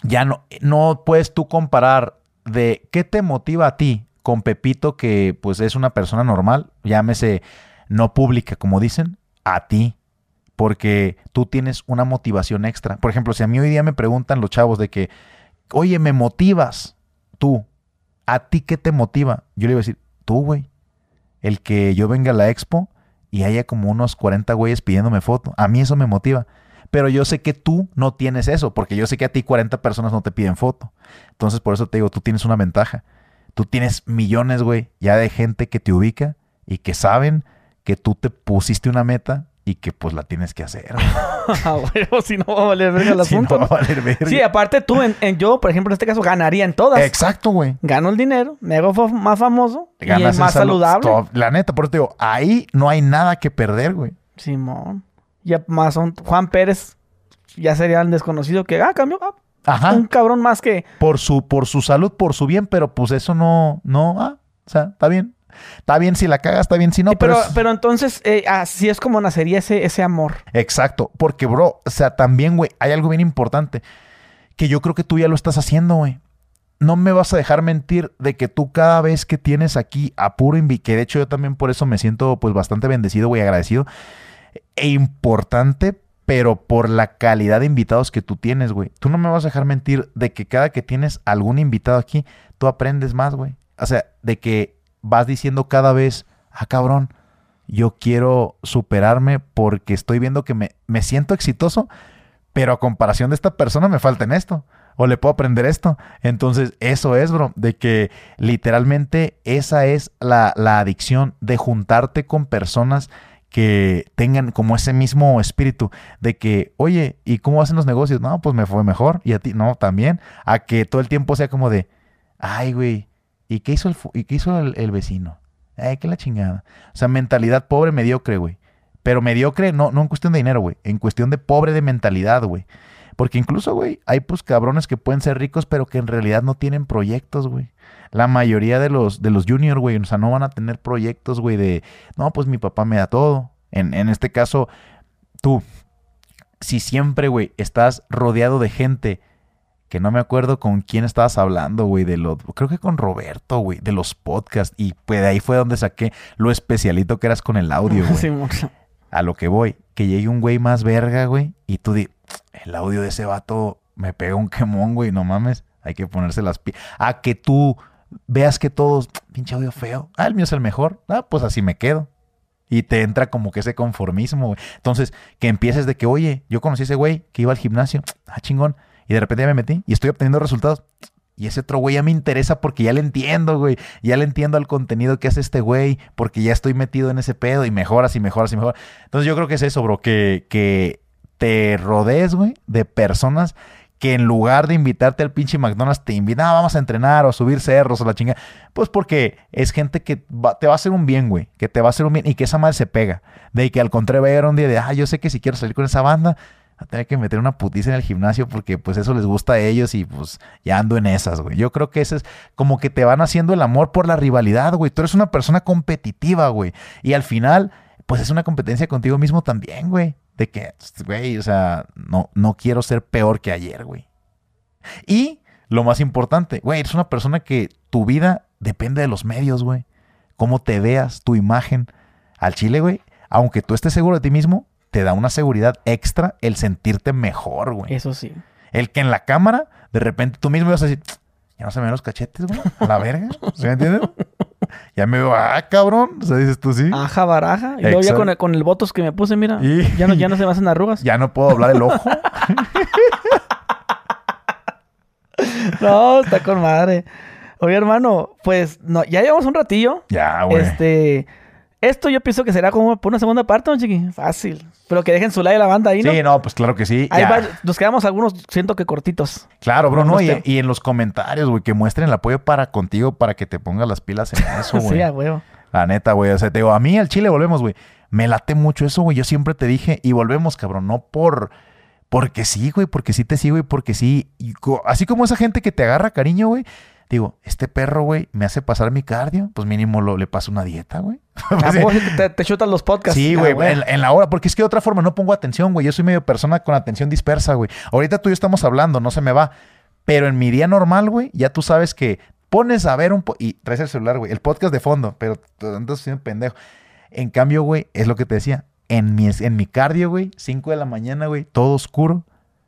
ya no, no puedes tú comparar de qué te motiva a ti con Pepito, que pues es una persona normal, llámese no pública, como dicen, a ti. Porque tú tienes una motivación extra. Por ejemplo, si a mí hoy día me preguntan los chavos de que, oye, me motivas, tú, ¿a ti qué te motiva? Yo le iba a decir, tú, güey. El que yo venga a la expo y haya como unos 40 güeyes pidiéndome foto. A mí eso me motiva. Pero yo sé que tú no tienes eso, porque yo sé que a ti 40 personas no te piden foto. Entonces, por eso te digo, tú tienes una ventaja. Tú tienes millones, güey, ya de gente que te ubica y que saben que tú te pusiste una meta y que pues la tienes que hacer. Ah, güey, si no va a valer verga el Si no, asunto. va a valer verga. Sí, aparte tú, en, en- yo, por ejemplo, en este caso, ganaría en todas. Exacto, güey. Gano el dinero, me hago más famoso y Ganas es en más salud. saludable. La neta, por eso te digo, ahí no hay nada que perder, güey. Simón. Ya más son Juan Pérez ya sería el desconocido que, ah, cambió. ah, Ajá. Un cabrón más que. por su, por su salud, por su bien, pero pues eso no, no, ah, o sea, está bien. Está bien si la cagas, está bien si no, pero, pero, es- pero entonces, eh, así es como nacería ese, ese amor. Exacto, porque bro, o sea, también, güey, hay algo bien importante que yo creo que tú ya lo estás haciendo, güey. No me vas a dejar mentir de que tú cada vez que tienes aquí a puro invi, que de hecho yo también por eso me siento pues bastante bendecido, güey, agradecido e importante, pero por la calidad de invitados que tú tienes, güey. Tú no me vas a dejar mentir de que cada que tienes algún invitado aquí, tú aprendes más, güey. O sea, de que vas diciendo cada vez, ah, cabrón, yo quiero superarme porque estoy viendo que me, me siento exitoso, pero a comparación de esta persona me falta en esto. O le puedo aprender esto. Entonces, eso es, bro. De que literalmente esa es la, la adicción de juntarte con personas que tengan como ese mismo espíritu de que, oye, ¿y cómo hacen los negocios? No, pues me fue mejor. Y a ti, no, también. A que todo el tiempo sea como de, ay, güey, ¿y qué hizo el, ¿y qué hizo el vecino? Ay, qué la chingada. O sea, mentalidad pobre, mediocre, güey. Pero mediocre, no, no en cuestión de dinero, güey. En cuestión de pobre de mentalidad, güey. Porque incluso, güey, hay pues cabrones que pueden ser ricos, pero que en realidad no tienen proyectos, güey. La mayoría de los, de los juniors, güey, o sea, no van a tener proyectos, güey, de, no, pues mi papá me da todo. En, en este caso, tú, si siempre, güey, estás rodeado de gente que no me acuerdo con quién estabas hablando, güey, de los, creo que con Roberto, güey, de los podcasts, y pues de ahí fue donde saqué lo especialito que eras con el audio, güey. Simón. A lo que voy, que llegue un güey más verga, güey, y tú di, el audio de ese vato me pega un quemón, güey, no mames, hay que ponerse las pi... A que tú veas que todos, pinche audio feo, ah, el mío es el mejor, ah, pues así me quedo. Y te entra como que ese conformismo, güey. Entonces, que empieces de que, oye, yo conocí a ese güey que iba al gimnasio, ah, chingón. Y de repente ya me metí y estoy obteniendo resultados. Y ese otro güey ya me interesa porque ya le entiendo, güey. Ya le entiendo al contenido que hace este güey, porque ya estoy metido en ese pedo y mejoras y mejoras y mejoras. Entonces yo creo que es eso, bro, que, que te rodees, güey, de personas que en lugar de invitarte al pinche McDonald's te invitan, ah, vamos a entrenar o a subir cerros o la chinga. Pues porque es gente que te va a hacer un bien, güey. Que te va a hacer un bien y que esa madre se pega. De que al contrario va a llegar un día de, ah, yo sé que si quiero salir con esa banda, a tener que meter una putiza en el gimnasio porque pues eso les gusta a ellos y pues ya ando en esas, güey. Yo creo que eso es como que te van haciendo el amor por la rivalidad, güey. Tú eres una persona competitiva, güey. Y al final, pues es una competencia contigo mismo también, güey de que, güey, o sea, no, no quiero ser peor que ayer, güey. Y lo más importante, güey, eres una persona que tu vida depende de los medios, güey. Cómo te veas, tu imagen. Al chile, güey, aunque tú estés seguro de ti mismo, te da una seguridad extra el sentirte mejor, güey. Eso sí. El que en la cámara, de repente tú mismo vas a decir, ya no se me ven los cachetes, güey. A la verga. ¿Sí me entiendes? Ya me veo, ah, cabrón. O sea, dices tú sí. Aja, baraja. Y luego ya con el, con el que me puse, mira. Ya, no, ya no se me hacen arrugas. Ya no puedo hablar el ojo. no, está con madre. Oye, hermano, pues no, ya llevamos un ratillo. Ya, güey. Este. Esto yo pienso que será como por una segunda parte, ¿no, chiqui? Fácil. Pero que dejen su like a la banda ahí, ¿no? Sí, no, pues claro que sí. Ahí va, nos quedamos algunos, siento que cortitos. Claro, bro, no. Y, y, en los comentarios, güey, que muestren el apoyo para contigo para que te pongas las pilas en eso, güey. sí, a huevo. La neta, güey. O sea, te digo, a mí al chile volvemos, güey. Me late mucho eso, güey. Yo siempre te dije, y volvemos, cabrón, no por. Porque sí, güey, porque sí te sigo y porque sí. Y así como esa gente que te agarra cariño, güey digo, este perro, güey, me hace pasar mi cardio, pues mínimo lo, le paso una dieta, güey. te, te chutan los podcasts. Sí, güey, en, la hora, porque es que de otra forma no pongo atención, güey. Yo soy medio persona con atención dispersa, güey. Ahorita tú y yo estamos hablando, no se me va. Pero en mi día normal, güey, ya tú sabes que pones a ver un... Po y traes el celular, güey, el podcast de fondo, pero entonces soy un pendejo. En cambio, güey, es lo que te decía. En mi, en mi cardio, güey, 5 de la mañana, güey, todo oscuro,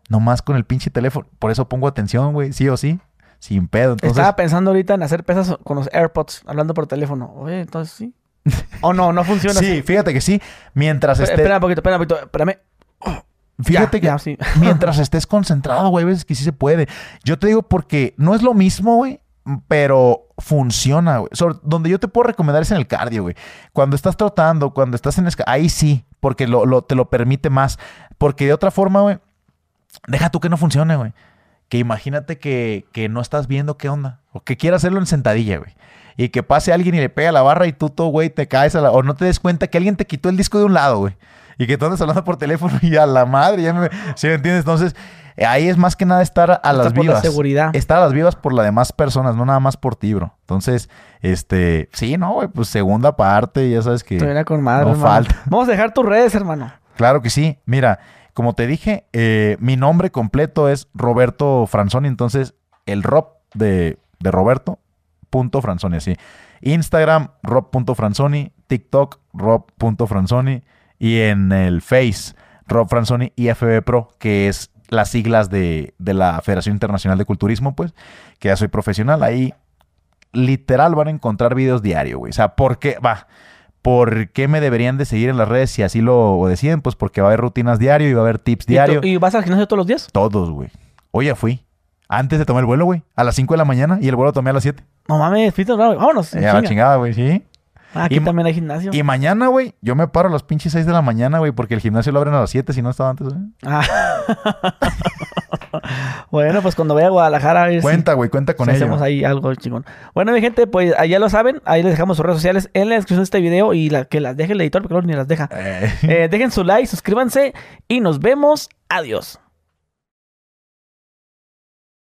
nomás con el pinche teléfono. Por eso pongo atención, güey, sí o sí sin pedo. Estaba pensando ahorita en hacer pesas con los AirPods, hablando por teléfono. Oye, entonces sí. ¿O no? ¿No funciona Sí, fíjate que sí. Mientras estés... Espera un poquito, espera un poquito. Espérame. Fíjate que mientras estés concentrado, güey, ves que sí se puede. Yo te digo porque no es lo mismo, güey, pero funciona, güey. donde yo te puedo recomendar es en el cardio, güey. Cuando estás trotando, cuando estás en... Ahí sí, porque lo, te lo permite más. Porque de otra forma, güey, deja tú que no funcione, güey que imagínate que, no estás viendo qué onda. O que quieras hacerlo en sentadilla, güey. Y que pase alguien y le pega la barra y tú, todo, güey, te caes a la... O no te des cuenta que alguien te quitó el disco de un lado, güey. Y que tú andas hablando por teléfono y a la madre, ya me... ¿Sí me entiendes? Entonces, ahí es más que nada estar a las vivas. seguridad. Estar a las vivas por las demás personas, no nada más por ti, bro. Entonces, este... Sí, no, güey, pues segunda parte, ya sabes que... con madre, no falta. Vamos a dejar tus redes, hermano. Claro que sí. Mira... Como te dije, eh, mi nombre completo es Roberto Franzoni, entonces el Rob de, de Roberto, punto Franzoni, así. Instagram, rob.franzoni, TikTok, rob.franzoni y en el Face, Rob Franzoni IFB Pro, que es las siglas de, de la Federación Internacional de Culturismo, pues, que ya soy profesional. Ahí literal van a encontrar videos diarios, güey. O sea, porque, va, ¿Por qué me deberían de seguir en las redes si así lo deciden? Pues porque va a haber rutinas diario y va a haber tips diario. ¿Y, vas al gimnasio todos los días? Todos, güey. Hoy ya fui. Antes de tomar el vuelo, güey. A las 5 de la mañana y el vuelo lo tomé a las 7. No mames, no, vámonos. Ya la chingada, güey, sí. Ah, aquí también hay gimnasio. Y mañana, güey, yo me paro a las pinches 6 de la mañana, güey, porque el gimnasio lo abren a las 7 si no estaba antes, güey. Ah. bueno, pues cuando vaya a Guadalajara. A cuenta, güey, cuenta con si Hacemos ahí algo chingón. Bueno, mi gente, pues allá lo saben. Ahí les dejamos sus redes sociales en la descripción de este video y la, que las deje el editor, porque luego ni las deja. Eh. Eh, dejen su like, suscríbanse y nos vemos. Adiós.